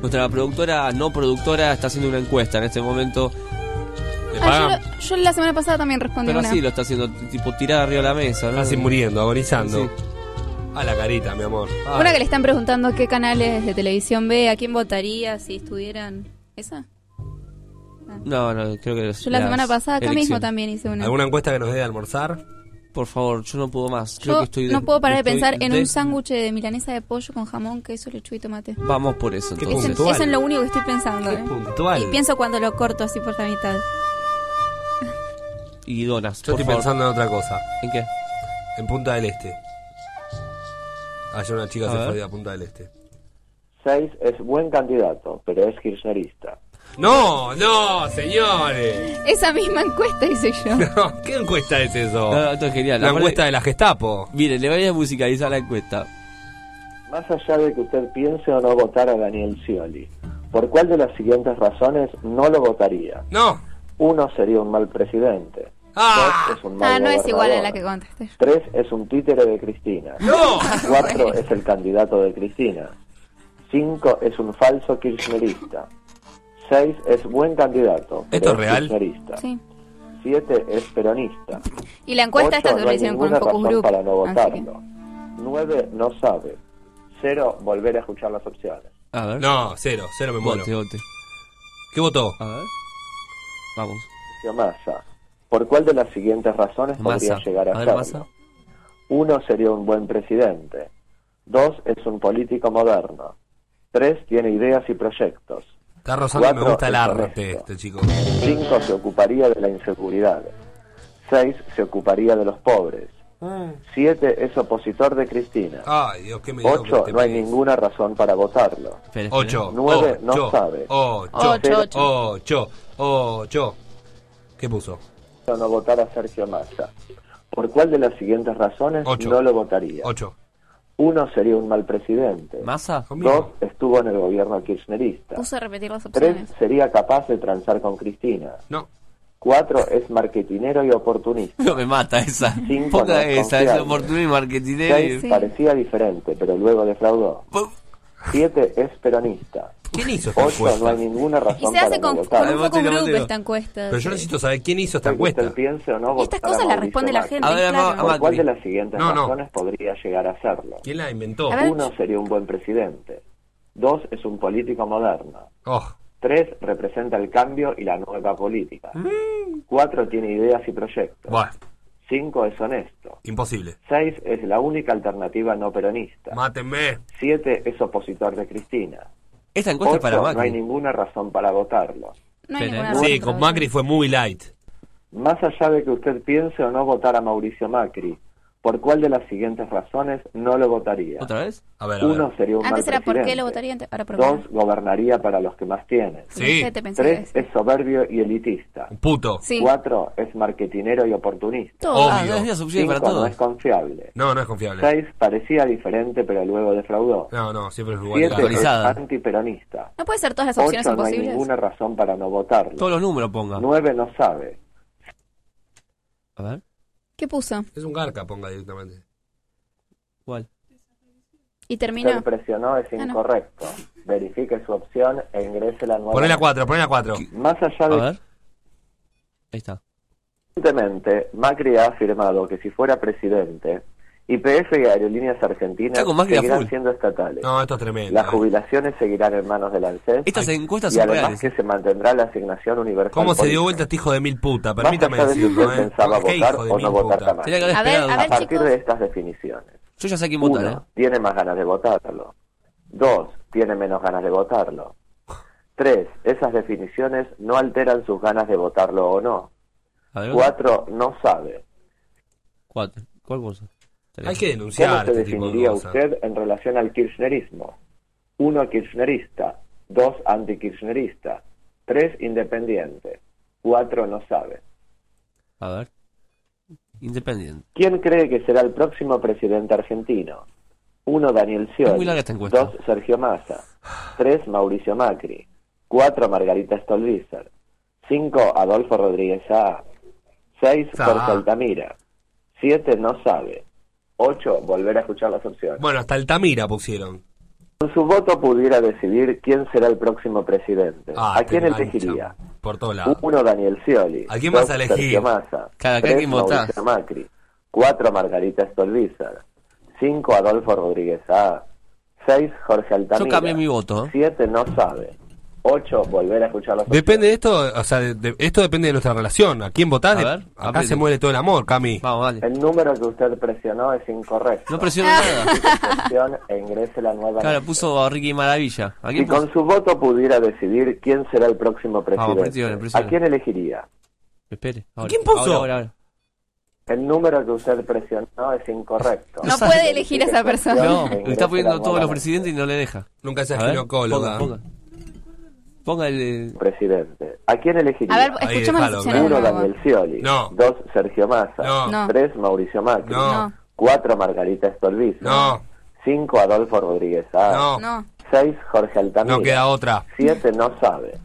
Nuestra productora, no productora, está haciendo una encuesta en este momento Ah, yo, la semana pasada también respondí Pero una. así lo está haciendo, tipo tirar arriba de la mesa, ¿no? Casi muriendo, agonizando. Sí. A la carita, mi amor. Ay. Una que le están preguntando qué canales de televisión ve, a quién votaría si estuvieran. ¿Esa? No, no, creo que Yo la semana pasada acá mismo también hice una. ¿Alguna encuesta que nos dé de almorzar? Por favor, yo no puedo más. Creo Yo que estoy de- no puedo parar de pensar en de- un sándwich de milanesa de pollo con jamón, queso, lechuga y tomate. Vamos por eso, entonces. Es en, es en lo único que estoy pensando. Qué ¿eh? puntual. Y pienso cuando lo corto así por la mitad. Y donas, Yo por estoy favor. pensando en otra cosa. ¿En qué? En Punta del Este. Ayer una chica A se ver. fue a Punta del Este. 6 es buen candidato, pero es kirchnerista. No, no, señores. Esa misma encuesta hice yo. No, ¿Qué encuesta es eso? No, no, esto es genial. La Aparte- encuesta de la Gestapo. Mire, le voy a musicalizar la encuesta. Más allá de que usted piense o no votar a Daniel Scioli, ¿por cuál de las siguientes razones no lo votaría? No. Uno sería un mal presidente. Ah, Dos es un mal Ah, no es igual a la que contesté. Tres es un títere de Cristina. No. Cuatro es el candidato de Cristina. Cinco es un falso kirchnerista. Seis es buen candidato. ¿Esto es real? kirchnerista. Sí. Siete es peronista. Y la encuesta Ocho, esta no hicieron con un ninguna focus razón group. para no que- votarlo. Nueve no sabe. Cero volver a escuchar las opciones. A ver. No, cero, cero me muero. Vote, vote. ¿Qué votó? A ver. Vamos. Sergio Massa. ¿Por cuál de las siguientes razones podría llegar a, A ver, serlo? Massa. Uno sería un buen presidente. Dos es un político moderno. Tres tiene ideas y proyectos. Está rozando y me Cuatro gusta el arte honesto. este chico. Cinco se ocuparía de la inseguridad. Seis se ocuparía de los pobres. Siete es opositor de Cristina. Ay, Dios, qué mediocre Ocho este no hay ninguna razón para votarlo. Ocho. Nueve no ocho, sabe. Ocho. Ocho, Ocho. Ocho. ¿Qué puso? no votar a Sergio Massa. ¿Por cuál de las siguientes razones Ocho. no lo votaría? Ocho. Uno sería un mal presidente. ¿Massa? Dos estuvo en el gobierno kirchnerista. Puse a repetir las Tres sería capaz de transar con Cristina. No. Cuatro es marketinero y oportunista. No me mata esa. Cinco Ponga no es esa, es oportunidad y marketinero. Seis y- parecía diferente, pero luego defraudó. Siete es peronista. ¿Quién hizo esta Ocho encuesta? no hay ninguna Y razón se hace para con, con un focus group esta encuesta. Pero yo necesito saber quién hizo esta encuesta. piense o no Y estas cosas las responde la Macri. gente, A ver, claro. a ¿Por cuál Macri. de las siguientes No, no. razones podría llegar a hacerlo? ¿Quién la inventó? Uno sería un buen presidente. Dos es un político moderno. Oh, Tres representa el cambio y la nueva política. Cuatro tiene ideas y proyectos. bueno, Cinco es honesto. imposible. Seis es la única alternativa no peronista. Mátenme. Siete es opositor de Cristina. Esta encuesta es para no hay Macri. ninguna razón para votarlo. No hay Espera, ninguna Sí, con Macri fue muy light. Más allá de que usted piense o no votar a Mauricio Macri, ¿por cuál de las siguientes razones no lo votaría? ¿Otra vez? A ver, a ver. Uno sería un Antes mal era por qué lo votaría, ahora por Dos, gobernaría para los que más tienen. Sí. Tres, es soberbio y elitista. Un puto. Sí. Cuatro, es marketinero y oportunista. Todo. Ah, Obvio. opciones Cinco, para no todos. es confiable. No, no es confiable. Seis, parecía diferente pero luego defraudó. No, no, siempre es igual. Siete, es antiperonista. No puede ser todas las opciones Ocho, son no hay ninguna razón para no votarlo. Todos los números ponga. Nueve, no sabe. A ver. ¿Qué puso? Es un garca, ponga directamente. ¿Cuál? Y terminó. presionó es Ah, no. incorrecto. Verifique su opción e ingrese la nueva. Poné la 4, poné la 4. Más allá A de ver. Ahí está. Recientemente, Macri ha afirmado que si fuera presidente, YPF y Aerolíneas Argentinas seguirán full. siendo estatales. No, esto es tremendo. Las eh. jubilaciones seguirán en manos del ANSES. Estas encuestas y son además reales. que se mantendrá la asignación universal. ¿Cómo se dio vuelta este hijo de mil puta? Permítame allá de si decirlo, ¿eh? pensaba ¿Qué votar hijo de o mil no votar puta? jamás. Tenía que A ver, a ver, A partir chicos. de estas definiciones. Yo ya sé quién votar, Uno, ¿eh? tiene más ganas de votarlo. Dos, tiene menos ganas de votarlo. Tres, esas definiciones no alteran sus ganas de votarlo o no. Ver. Cuatro, no sabe. Cuatro. ¿Cuál cosa? Hay que ¿Cómo denunciar se este tipo de definiría usted en relación al kirchnerismo? Uno, kirchnerista. Dos, antikirchnerista. Tres, independiente. Cuatro, no sabe. A ver. Independiente. ¿Quién cree que será el próximo presidente argentino? Uno, Daniel Scioli. Dos, Sergio Massa. Tres, Mauricio Macri. Cuatro, Margarita Stolbizer. Cinco, Adolfo Rodríguez A. Seis. Jorge Altamira. Siete, no sabe. Ocho, volver a escuchar las opciones. Bueno, hasta Altamira pusieron. Con su voto pudiera decidir quién será el próximo presidente. Ah, ¿A quién elegiría? por todos lados. Uno, Daniel Scioli. ¿A quién vas a elegir? Massa. Claro, acá Tres, quién votás. Macri. Cuatro, Margarita Stolbizer. Cinco, Adolfo Rodríguez A. Seis, Jorge Altamira. Yo cambié mi voto. ¿eh? Siete, no sabe. Ocho, volver a escuchar los Depende de esto, o sea, de- de- esto depende de nuestra relación. ¿A quién votás? A De- ver, acá se muere todo el amor, Cami. Vamos, dale. El número que usted presionó es incorrecto. No presiono nada. Presione e ingrese la nueva Claro, puso a Ricky Maravilla. ¿A Si puso? con su voto pudiera decidir quién será el próximo presidente, presione, presione. ¿a quién elegiría? Espere. ahora. ¿Quién puso? Ahora, ahora, ahora. El número que usted presionó es incorrecto. No puede elegir a esa persona. No, le está poniendo todos los presidentes y no le deja. Nunca ver, ginecóloga. Ponga, ponga. Ponga el. Presidente. ¿A quién elegiría? A ver, Ahí, déjalo, opciones de Uno. Daniel Scioli. No. Dos, Sergio Massa. No. No. Tres, Mauricio Macri. No. Cuatro, Margarita Stolbizer. No. Cinco, Adolfo Rodríguez A. No. No, Seis, Jorge Altamira. No queda otra. Siete, no sabe.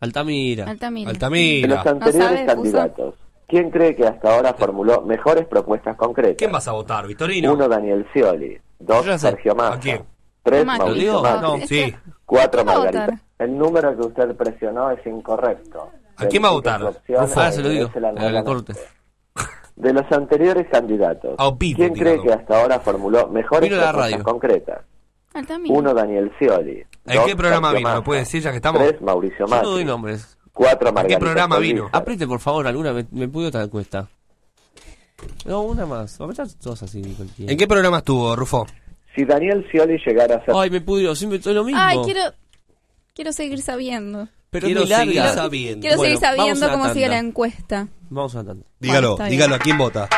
Altamira. Altamira. De Altamira. los anteriores candidatos, ¿quién cree que hasta ahora formuló mejores propuestas concretas? ¿Quién vas a votar, Victorino? Uno, Daniel Scioli. Dos. Sergio Massa. ¿A quién? Tres. Mauricio. Macri. No. Sí. Cuatro, ¿A quién va a Margarita. El número que usted presionó es incorrecto. ¿A quién va a votar? e Ah, se lo digo. ingrese la corte. De los anteriores candidatos, A Opito, ¿quién cree tirado. que hasta ahora formuló mejores a propuestas concretas? Uno, Daniel Scioli. ¿En Dos, qué programa Sergio vino? ¿Lo Massa. puede decir ya que estamos? Tres, Mauricio Yo no doy Macri. nombres. Cuatro, Margarita programa Stolbizer. vino? Apriete, por favor, alguna. Me, me pude otra encuesta. No, una más. Apretar todas así, cualquiera. ¿En qué programa estuvo, Rufo? Si Daniel Scioli llegara a ser Ay, me pudrió. Siempre todo lo mismo. Ay, quiero, quiero seguir sabiendo. Pero Quiero larga. seguir sabiendo. Quiero Bueno, seguir sabiendo cómo sigue la encuesta. Vamos a tanda. Dígalo, dígalo, ¿a quién vota?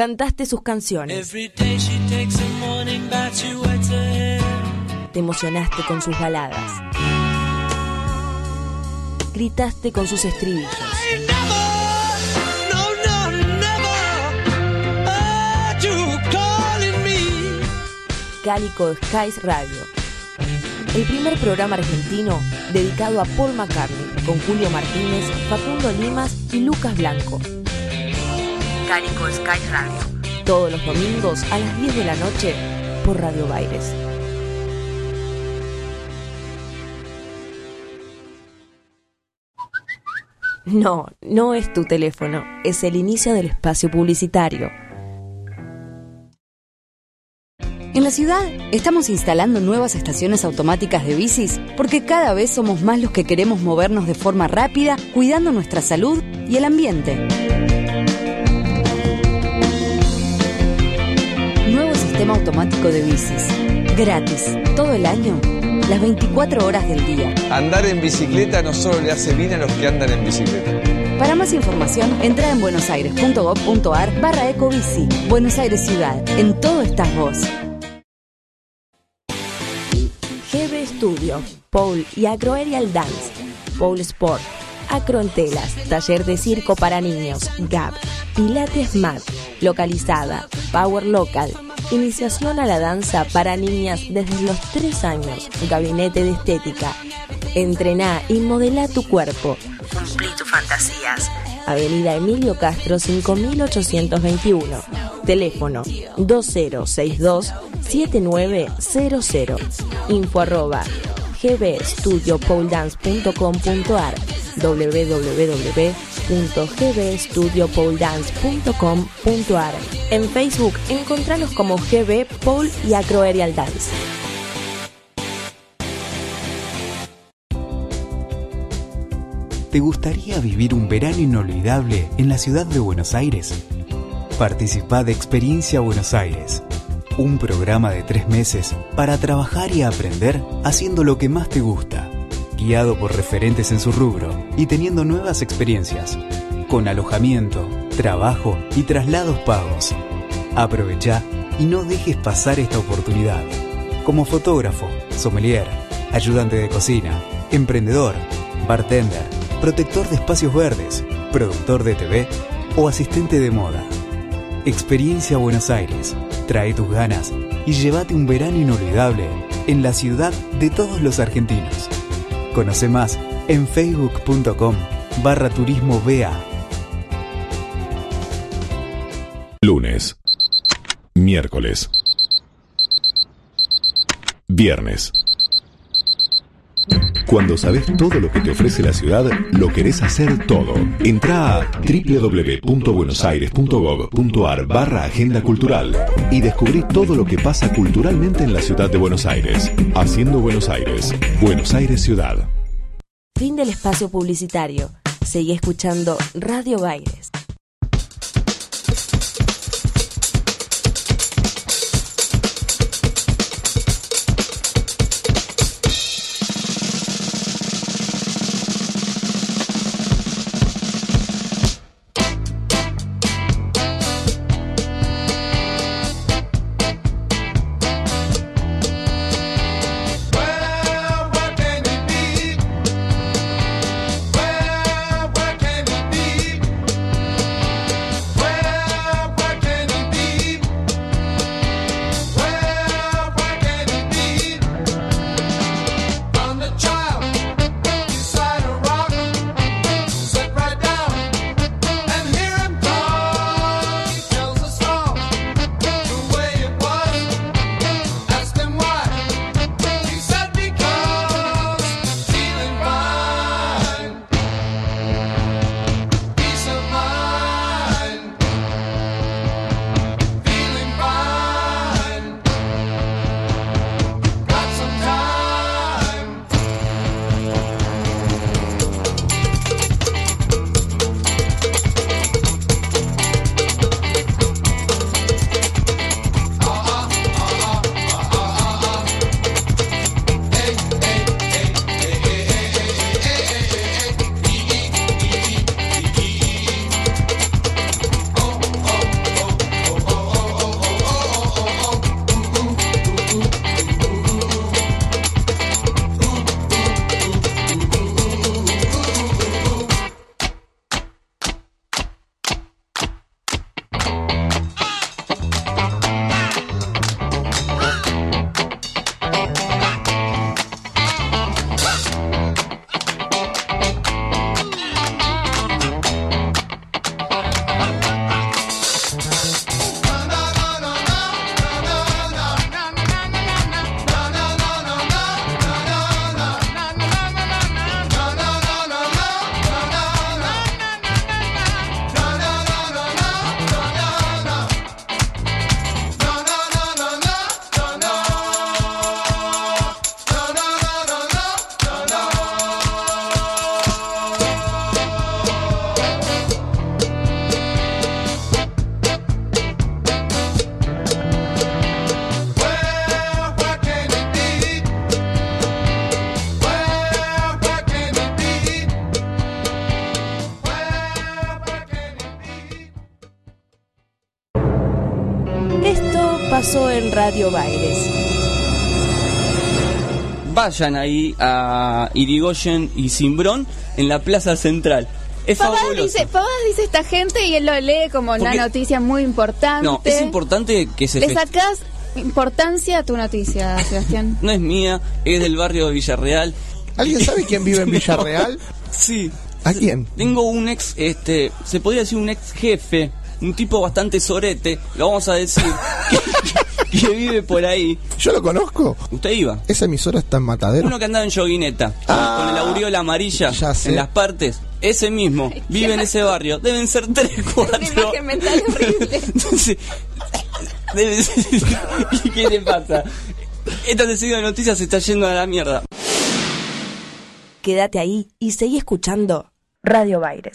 Cantaste sus canciones. Te emocionaste con sus baladas. gritaste con sus estribillos. Cálico Skies Radio. El primer programa argentino dedicado a Paul McCartney, con Julio Martínez, Facundo Limas y Lucas Blanco. Cálico Skies Radio. Todos los domingos a las 10 de la noche por Radio Baires. No, no es tu teléfono, es el inicio del espacio publicitario. En la ciudad estamos instalando nuevas estaciones automáticas de bicis porque cada vez somos más los que queremos movernos de forma rápida, cuidando nuestra salud y el ambiente. Sistema automático de bicis. Gratis, todo el año, las 24 horas del día. Andar en bicicleta no solo le hace bien a los que andan en bicicleta. Para más información, entra en buenosaires.gov.ar barra ecobici. Buenos Aires Ciudad. En todo estás vos. GB Studio, Pole y Agroaerial Dance, Pole Sport, Acro en Telas, Taller de Circo para Niños, GAP, Pilates Mat, Localizada, Power Local, Iniciación a la Danza para Niñas desde los 3 años, Gabinete de Estética, Entrená y modela tu cuerpo, Cumplí tus fantasías. Avenida Emilio Castro 5821. Teléfono 2062-7900. Info arroba gbstudiopoledance.com.ar www.gbstudiopoledance.com.ar En Facebook, encontralos como GB Pole y Acroaerial Dance. ¿Te gustaría vivir un verano inolvidable en la ciudad de Buenos Aires? Participa de Experiencia Buenos Aires, un programa de tres meses para trabajar y aprender haciendo lo que más te gusta, guiado por referentes en su rubro y teniendo nuevas experiencias, con alojamiento, trabajo y traslados pagos. Aprovecha y no dejes pasar esta oportunidad. Como fotógrafo, sommelier, ayudante de cocina, emprendedor, bartender, protector de espacios verdes, productor de TV o asistente de moda. Experiencia Buenos Aires. Trae tus ganas y llévate un verano inolvidable en la ciudad de todos los argentinos. Conoce más en facebook.com barra turismo BA. Lunes. Miércoles. Viernes. Cuando sabes todo lo que te ofrece la ciudad, lo querés hacer todo. Entra a www.buenosaires.gov.ar barra Agenda Cultural y descubrí todo lo que pasa culturalmente en la ciudad de Buenos Aires. Haciendo Buenos Aires. Buenos Aires Ciudad. Fin del espacio publicitario. Seguí escuchando Radio Baires. Vayan ahí a Irigoyen y Simbrón en la Plaza Central. Es dice, dice esta gente y él lo lee como una Porque- noticia muy importante. No, es importante que se Le sacás importancia a tu noticia, Sebastián. No es mía, es del barrio de Villarreal. ¿Alguien sabe quién vive en Villarreal? sí. ¿A quién? Tengo un ex, este, se podría decir un ex jefe, un tipo bastante sorete, lo vamos a decir, que, que vive por ahí. Yo lo conozco. ¿Usted iba? Esa emisora está en Matadero. Uno que andaba en joguineta, Ah. con el aureola amarilla sé. en las partes. Ese mismo, vive en ese barrio. Deben ser tres, cuatro. imagen mental horrible. Entonces, debe ser- ¿Y qué le pasa? Esta sesión de noticias se está yendo a la mierda. Quédate ahí y seguí escuchando Radio Baires.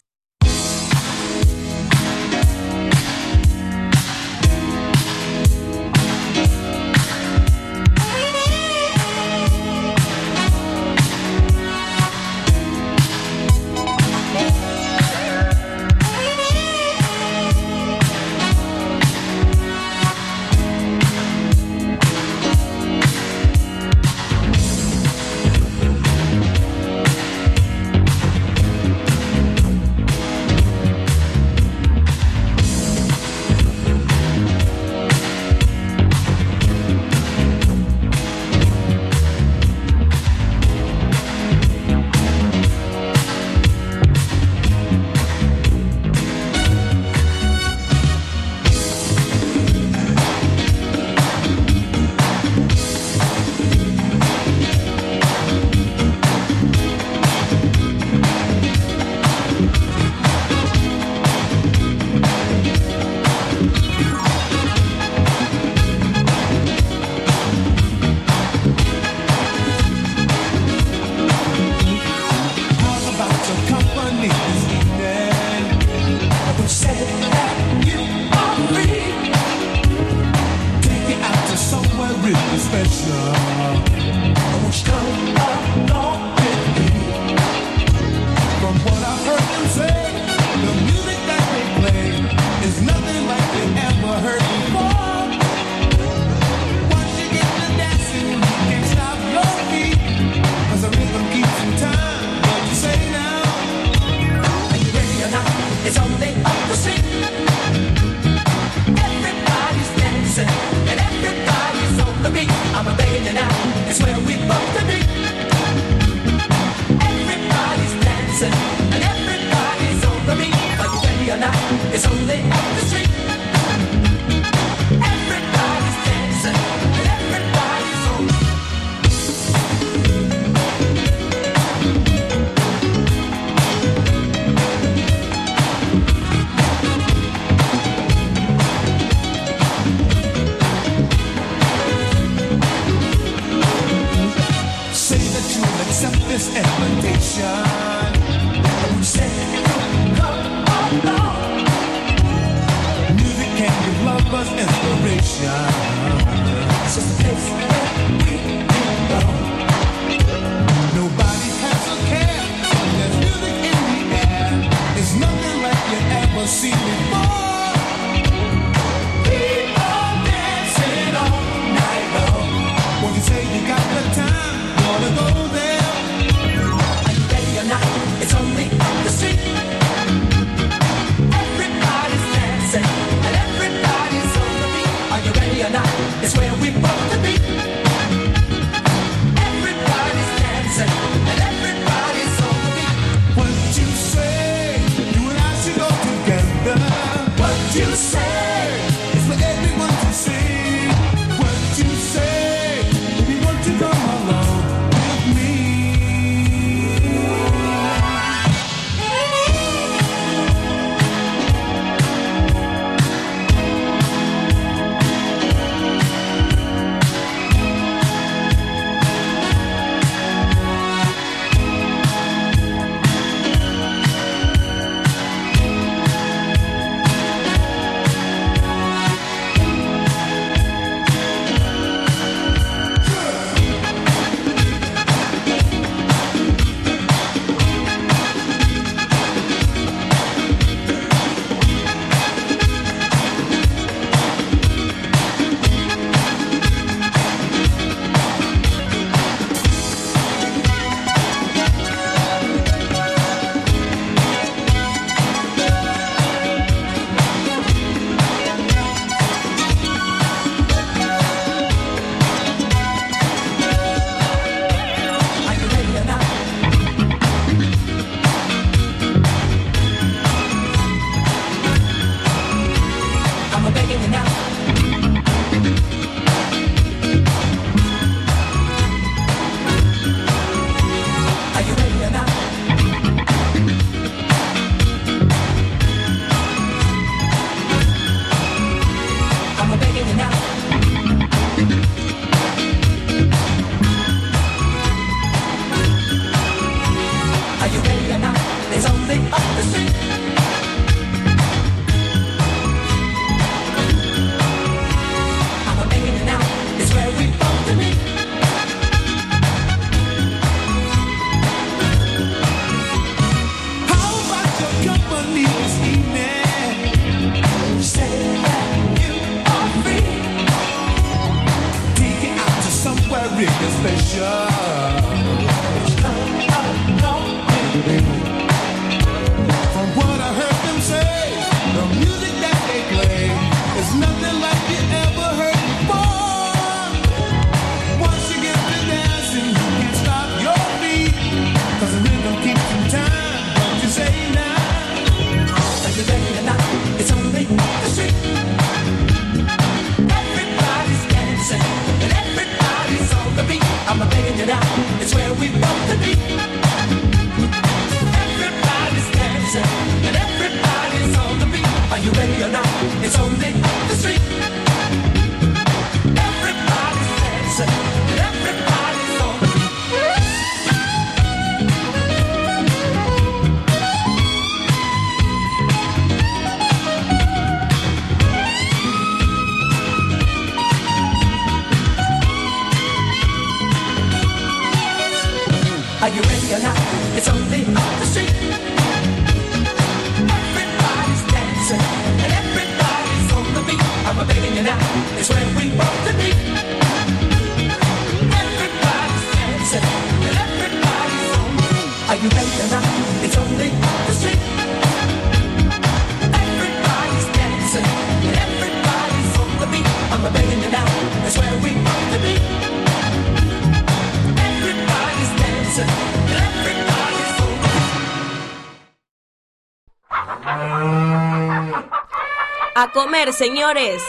Comer, señores.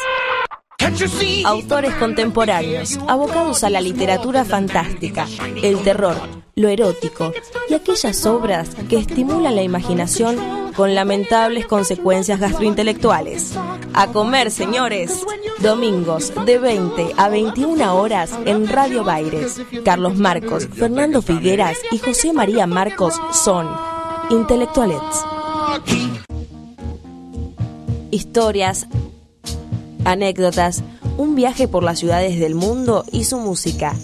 Autores contemporáneos, abocados a la literatura fantástica, el terror, lo erótico y aquellas obras que estimulan la imaginación con lamentables consecuencias gastrointelectuales. A comer, señores. Domingos de 20 a 21 horas en Radio Baires. Carlos Marcos, Fernando Figueras y José María Marcos son intelectuales. Historias, anécdotas, un viaje por las ciudades del mundo y su música.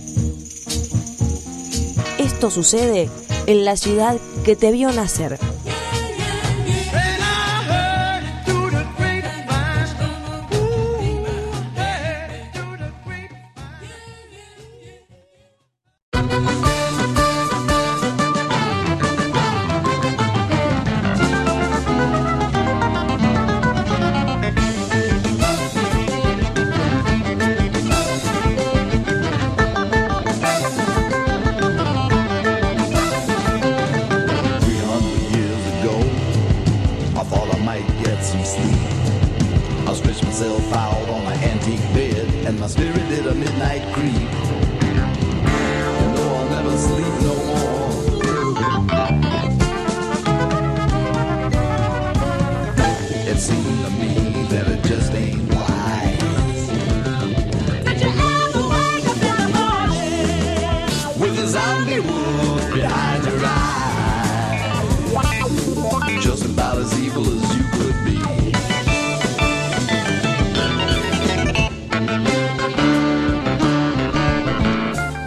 Esto sucede en la ciudad que te vio nacer.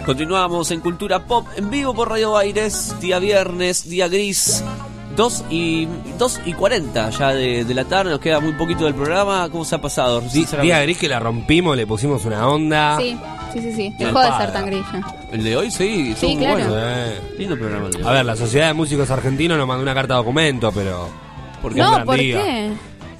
Continuamos en Cultura Pop en vivo por Radio Aires, día viernes, día gris, 2 y, 2 y 40 ya de, de la tarde, nos queda muy poquito del programa. ¿Cómo se ha pasado? Día gris que la rompimos, le pusimos una onda. Sí, sí, sí, sí. Qué Dejó de ser tan grilla. El de hoy sí, Sí, estuvo muy claro. bueno. Eh. Lindo programa el de hoy. A ver, la Sociedad de Músicos Argentinos nos mandó una carta de documento, pero. Porque No, ¿por qué?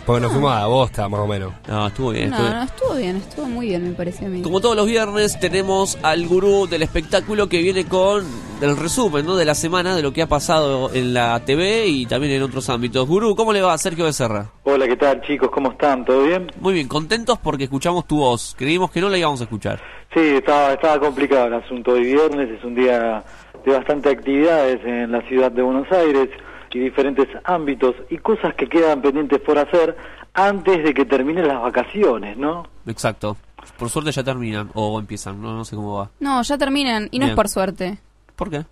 Porque nos fuimos a bosta, más o menos. No, estuvo bien. No, no, estuvo bien, estuvo muy bien, me pareció a mí. Como todos los viernes tenemos al gurú del espectáculo que viene con el resumen ¿no? de la semana de lo que ha pasado en la TV y también en otros ámbitos. Gurú, ¿cómo le va Sergio Becerra? Hola, ¿qué tal chicos? ¿Cómo están? ¿Todo bien? Muy bien, contentos porque escuchamos tu voz. Creímos que no la íbamos a escuchar. Sí, estaba, estaba complicado el asunto. Hoy viernes es un día de bastante actividades en la ciudad de Buenos Aires y diferentes ámbitos y cosas que quedan pendientes por hacer antes de que terminen las vacaciones, ¿no? Exacto. Por suerte ya terminan o empiezan, no, no sé cómo va. No, ya terminan y no Bien. es por suerte. ¿Por qué?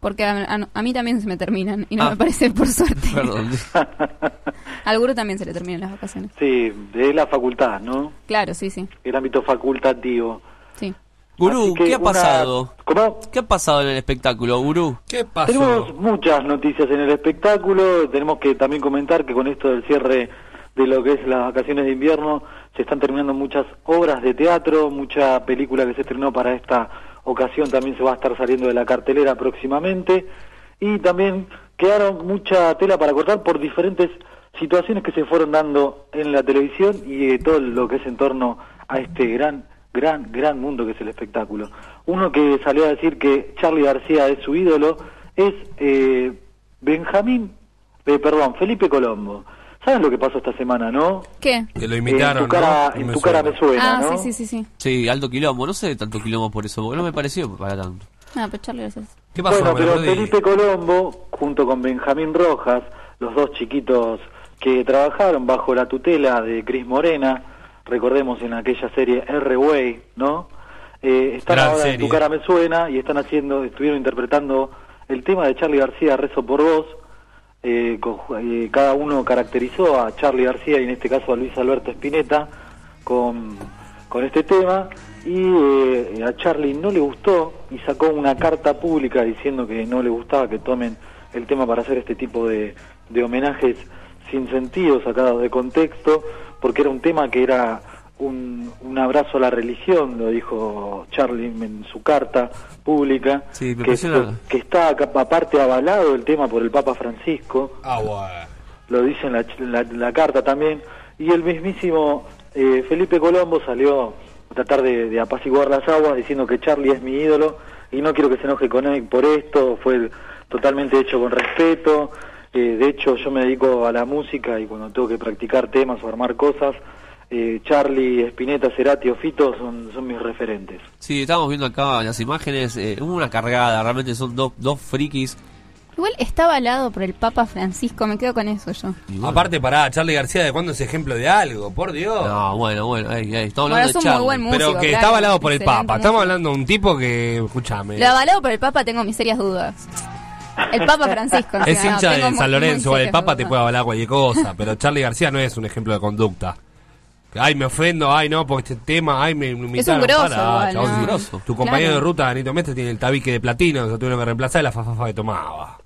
Porque a, a- a mí también se me terminan y no Ah. me parece por suerte. Perdón. Al gurú también se le terminan las vacaciones. Sí, de la facultad, ¿no? Claro, sí, sí. El ámbito facultativo. Gurú, ¿qué ha una- pasado? ¿Cómo? ¿Qué ha pasado en el espectáculo, Gurú? ¿Qué Tenemos muchas noticias en el espectáculo. Tenemos que también comentar que con esto del cierre de lo que es las vacaciones de invierno se están terminando muchas obras de teatro, mucha película que se estrenó para esta ocasión también se va a estar saliendo de la cartelera próximamente. Y también quedaron mucha tela para cortar por diferentes situaciones que se fueron dando en la televisión y eh, todo lo que es en torno a este gran, gran, gran mundo que es el espectáculo. Uno que salió a decir que Charlie García es su ídolo es eh, Benjamín, eh, perdón, Felipe Colombo. ¿Saben lo que pasó esta semana, no? ¿Qué? Que lo imitaron, en tu cara, ¿no? en Me tu cara suena. me suena, Ah, ¿no? sí, sí, sí, sí. Sí, alto quilombo. No sé tanto quilombo por eso, porque no me pareció para tanto. Ah, pues Charlie, gracias. ¿Qué bueno, pero Felipe Colombo, junto con Benjamín Rojas, los dos chiquitos que trabajaron bajo la tutela de Cris Morena, recordemos en aquella serie R-Way, ¿no? Eh, están Gran ahora en. Tu cara me suena y están haciendo, estuvieron interpretando el tema de Charlie García, Rezo por vos. Eh, con- eh, cada uno caracterizó a Charlie García y en este caso a Luis Alberto Spinetta con, con este tema y eh, a Charlie no le gustó y sacó una carta pública diciendo que no le gustaba que tomen el tema para hacer este tipo de, de homenajes sin sentido, sacados de contexto, porque era un tema que era un, un abrazo a la religión, lo dijo Charlie en su carta pública, Sí, me que, que está aparte avalado el tema por el Papa Francisco. Ah, lo dice en la, la- la carta también, y el mismísimo eh, Felipe Colombo salió a tratar de, de apaciguar las aguas diciendo que Charlie es mi ídolo y no quiero que se enoje con él por esto, fue totalmente hecho con respeto, eh, de hecho yo me dedico a la música y cuando tengo que practicar temas o armar cosas, eh, Charlie, Spinetta, Cerati o Fito son, son mis referentes. Sí, estamos viendo acá las imágenes. eh, hubo una cargada, realmente son dos, dos frikis. Igual está avalado por el Papa Francisco, me quedo con eso yo. Aparte, pará, Charlie García, ¿de cuándo es ejemplo de algo? Por Dios. No, bueno, bueno, ahí, ahí, estamos Bueno, hablando es de Charlie. buen músico, Pero que claro, está avalado por el Papa. Estamos hablando de un tipo que, escúchame, Lo avalado por el Papa tengo mis serias dudas. El Papa Francisco. es encima, hincha tengo de San Lorenzo. El Papa te puede avalar cualquier cosa, pero Charlie García no es un ejemplo de conducta. Ay, me ofendo, ay, no, porque este tema, ay, me, me imitaron. grosso Pará, igual, es grosso. Tu compañero Claro. de ruta, Danito Mestre, tiene el tabique de platino, se tuvieron que reemplazar y la fafafa que tomaba.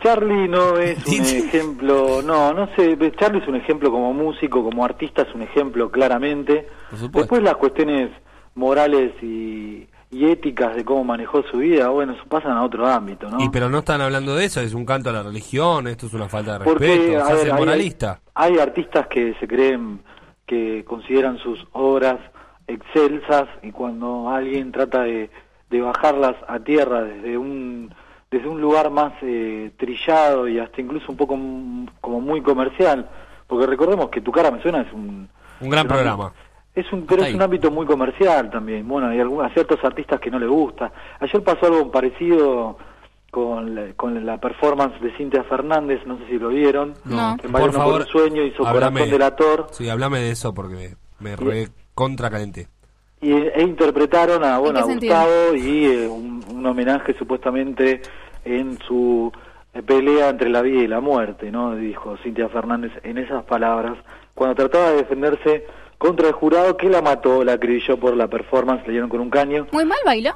Charlie no es un ejemplo, no, no sé, Charlie es un ejemplo como músico, como artista es un ejemplo claramente. Después las cuestiones morales y, y éticas de cómo manejó su vida, bueno, eso pasan a otro ámbito, ¿no? Y pero no están hablando de eso, es un canto a la religión, esto es una falta de Porque, respeto, se hace moralista. Hay, artistas que se creen, que consideran sus obras excelsas y cuando alguien trata de, de bajarlas a tierra desde un desde un lugar más eh, trillado y hasta incluso un poco como muy comercial, porque recordemos que Tu cara me suena es un Un gran programa. Es un, pero es un ámbito muy comercial también. Bueno, hay algunos, a ciertos artistas que no le gusta. Ayer pasó algo parecido con la, con la performance de Cintia Fernández, no sé si lo vieron. No. Que en Por favor, un sueño hizo háblame. Corazón del Ator. Sí, hablame de eso porque me, me re contra calenté. Y, e interpretaron a, bueno, a? Gustavo y eh, un, un homenaje supuestamente en su eh, pelea entre la vida y la muerte, ¿no? Dijo Cintia Fernández en esas palabras, cuando trataba de defenderse contra el jurado que la mató, la acribilló por la performance, le dieron con un caño. Muy mal bailó.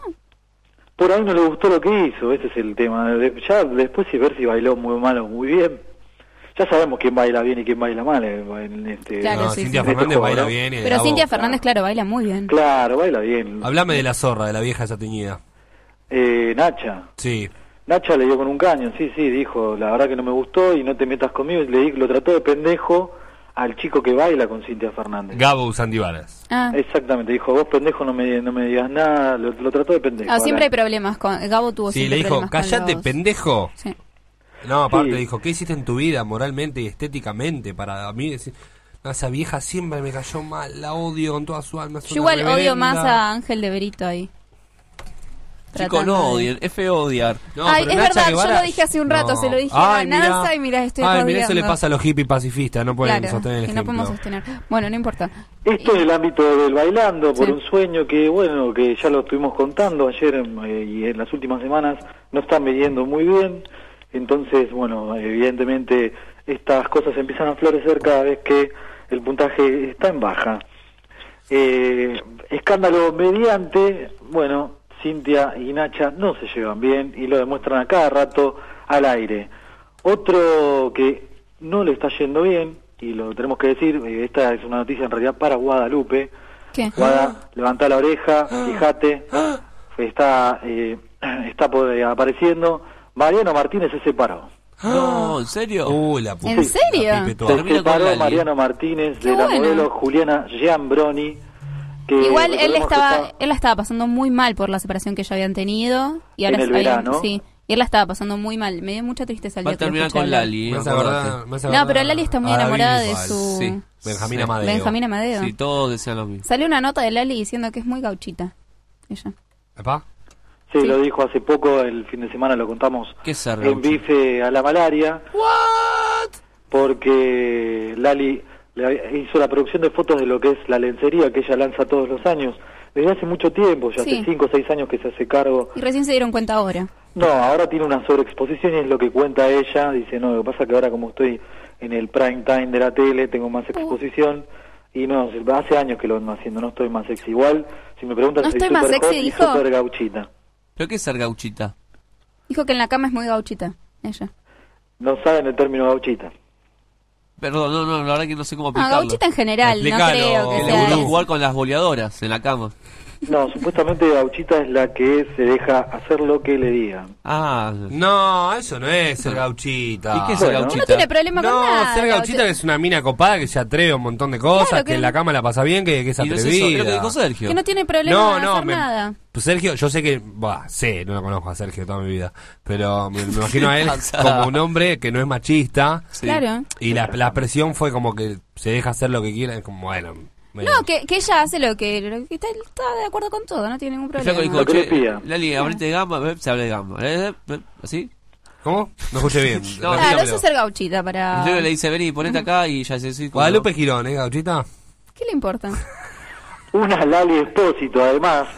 Por ahí no le gustó lo que hizo, ese es el tema. Ya después sí ver si bailó muy mal o muy bien. Ya sabemos quién baila bien y quién baila mal en este Claro, No, sí, Cintia sí. Fernández juego, baila ¿no? bien. y Pero la Cintia. Fernández, claro, baila muy bien. Claro, baila bien. Hablame de la zorra, de la vieja esa teñida. Eh, Nacha. Sí. Nacha le dio con un caño, sí, sí, dijo, la verdad que no me gustó y no te metas conmigo. Y le di, lo trató de pendejo al chico que baila con Cintia Fernández. Gabo Sandivaras. Ah. Exactamente, dijo, vos pendejo no me, no me digas nada, lo, lo trató de pendejo. Ah, siempre hay problemas. Con, Gabo tuvo Sí, le dijo, callate, pendejo. Sí. No, aparte Sí. dijo, ¿qué hiciste en tu vida moralmente y estéticamente para mí decir, "No, esa vieja siempre me cayó mal, la odio con toda su alma. Yo igual odio reverenda". más a Ángel de Berito ahí. Chicos, no odien, es feo odiar. No, Ay, pero es Nacha verdad, yo lo dije hace un rato, No. se lo dije Ay, a. Nanza y mira, estoy Ay, mira, eso le pasa a los hippies pacifistas, no pueden Claro, sostener el y no podemos sostener. Bueno, no importa. Esto en el ámbito del bailando, por Sí. un sueño que, bueno, que ya lo estuvimos contando ayer eh, y en las últimas semanas, no están midiendo muy bien. Entonces, bueno, evidentemente estas cosas empiezan a florecer cada vez que el puntaje está en baja. Eh, escándalo mediante, bueno, Cintia y Nacha no se llevan bien y lo demuestran a cada rato al aire. Otro que no le está yendo bien, y lo tenemos que decir, eh, esta es una noticia en realidad para Guadalupe. ¿Qué? Guada, levanta la oreja, fíjate, está, eh, está eh, apareciendo. Mariano Martínez se separó. No, ¿en serio? Uy, la ¿En serio? Se separó Mariano Martínez Qué de la bueno. modelo Juliana Giambroni. Que Igual él estaba, está- él la estaba pasando muy mal por la separación que ya habían tenido y ahora En el habían- sí, y él la estaba pasando muy mal. Me dio mucha tristeza el Va a terminar con. Lali. Me hace No, pero Lali está muy David enamorada de su Sí. Benjamín. Amadeo. Benjamín Amadeo. Sí, todos decían lo mismo. Salió una nota de Lali diciendo que es muy gauchita. Ella. ¿Epá? Sí, lo dijo hace poco, el fin de semana lo contamos ¿Qué en bife a la malaria. Porque Lali le hizo la producción de fotos de lo que es la lencería que ella lanza todos los años. Desde hace mucho tiempo, ya Sí. hace 5 o 6 años que se hace cargo. Y recién se dieron cuenta ahora. No, ahora tiene una sobreexposición y es lo que cuenta ella. Dice, no, lo que pasa es que ahora como estoy en el prime time de la tele, tengo más exposición. Y no, hace años que lo ando haciendo, no estoy más sexy. Igual, si me preguntan, ¿No soy estoy más super sexy, dijo? super gauchita. ¿Pero qué es ser gauchita? Dijo que en la cama es muy gauchita. Ella. No saben el término gauchita. Perdón, no, no, la verdad que no sé cómo Ah, aplicarlo. gauchita en general, no Explicalo. creo que Que le sea gusta eso. jugar con las boleadoras en la cama. No, supuestamente gauchita es la que se deja hacer lo que le digan. Ah, No, eso no es ser gauchita. ¿Y qué es ser Bueno. gauchita? No tiene problema con No, nada. ser gauchita gauchita. que es una mina copada que se atreve a un montón de cosas, Claro que, que- en la cama la pasa bien, que, que es Y eso, atrevida. es lo que dijo Sergio. Que no tiene problema No, no, hacer me- nada. Pues Sergio, yo sé que, bah, sé, no lo conozco a Sergio toda mi vida, pero me, me imagino a él como un hombre que no es machista Claro. y la, la presión fue como que se deja hacer lo que quiera, es como, bueno, No, que, que ella hace lo que, lo que está, está de acuerdo con todo, no tiene ningún problema. flaco dijo, che. Lali, abrite de gamba, eh, se habla de gamba. Eh, eh, ¿Así? ¿Cómo? No escuché bien. No, Claro, eso es ser gauchita para... Luego le dice, vení, ponete acá y ya se sí, Guadalupe. Girón, ¿eh, gauchita? ¿Qué le importa? Una Lali Espósito, además,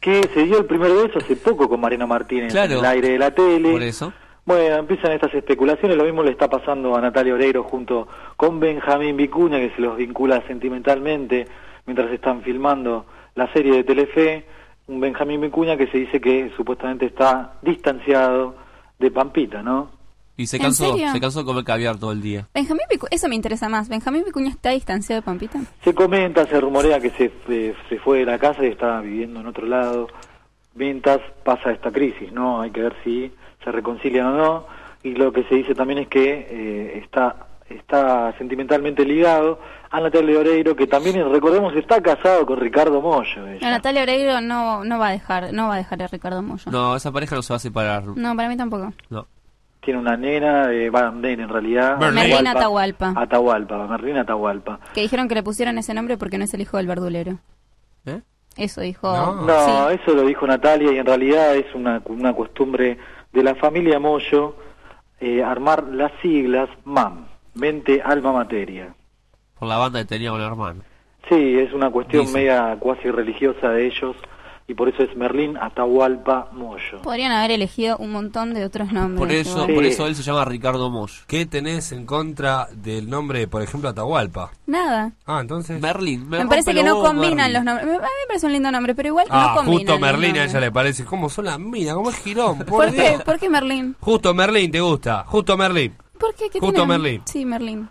que se dio el primer beso hace poco con Mariano Martínez Claro. en el aire de la tele. Por eso. Bueno, empiezan estas especulaciones, lo mismo le está pasando a Natalia Oreiro junto con Benjamín Vicuña, que se los vincula sentimentalmente mientras están filmando la serie de Telefe, un Benjamín Vicuña que se dice que supuestamente está distanciado de Pampita, ¿no? Y se ¿En cansó, se cansó de comer caviar todo el día. Benjamín Vicuña, eso me interesa más. ¿Benjamín Vicuña está distanciado de Pampita? Se comenta, se rumorea que se, eh, se fue de la casa y está viviendo en otro lado. Mientras pasa esta crisis, ¿no? Hay que ver si se reconcilian o no. Y lo que se dice también es que eh, está, está sentimentalmente ligado a Natalia Oreiro, que también, recordemos, está casado con Ricardo Mollo. Natalia Oreiro no, no va a dejar, no va a dejar a Ricardo Mollo. No, esa pareja no se va a separar. No, para mí tampoco. No. Tiene una nena, eh, va, nena en realidad. Merlina Atahualpa. Atahualpa, Merlina Atahualpa. Que dijeron que le pusieron ese nombre porque no es el hijo del verdulero. ¿Eh? Eso dijo. No, eso lo dijo Natalia y en realidad es una, una costumbre de la familia Moyo eh, armar las siglas MAM, mente, alma, materia. Por la banda que tenía el hermano. Sí, es una cuestión Dice. media cuasi religiosa de ellos y por eso es Merlín, Atahualpa, Moyo. Podrían haber elegido un montón de otros nombres. Por eso, igual. por eso él se llama Ricardo Mosh. ¿Qué tenés en contra del nombre, por ejemplo, Atahualpa? Nada. Ah, entonces... Merlin. Me, parece que no combinan los nombres. Me- A mí me parece un lindo nombre, pero igual Ah, no combinan. justo Merlín a ella le parece. ¿Cómo son las minas? ¿Cómo es girón? Por, ¿Por qué? ¿Por qué Merlín? Justo Merlín te gusta. Justo Merlín. ¿Por qué? ¿Qué Justo tiene? Merlín. Sí, Merlín.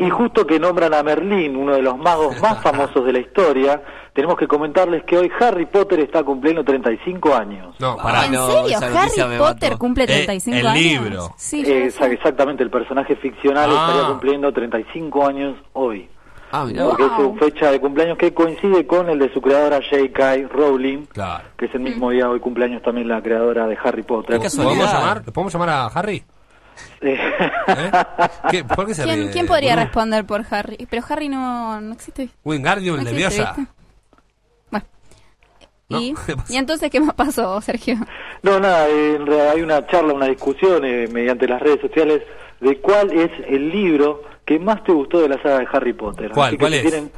Y justo que nombran a Merlín, uno de los magos más famosos de la historia, tenemos que comentarles que hoy Harry Potter está cumpliendo 35 años. No, pará. ¿En no, serio? ¿Harry Potter mató. cumple Eh, 35 el años? libro. Sí, Eh, lo exactamente, el personaje ficcional Ah. estaría cumpliendo 35 años hoy. Ah, mirá. Porque es su fecha de cumpleaños que coincide con el de su creadora J.K. Rowling, Claro. que es el mismo día hoy cumpleaños también la creadora de Harry Potter. Qué casualidad. ¿Podemos llamar? ¿Le podemos llamar a Harry? Eh, ¿Eh? ¿Qué? ¿Por qué se ¿Quién, ríe? quién podría Bruno? responder por Harry? Pero Harry no, no existe. Wingardium No Leviosa. Bueno. No, ¿Y? ¿Y entonces qué más pasó, Sergio? No, nada, eh, en realidad hay una charla, una discusión eh, mediante las redes sociales de cuál es el libro que más te gustó de la saga de Harry Potter. ¿Cuál? Así que ¿Cuál si es? tienen-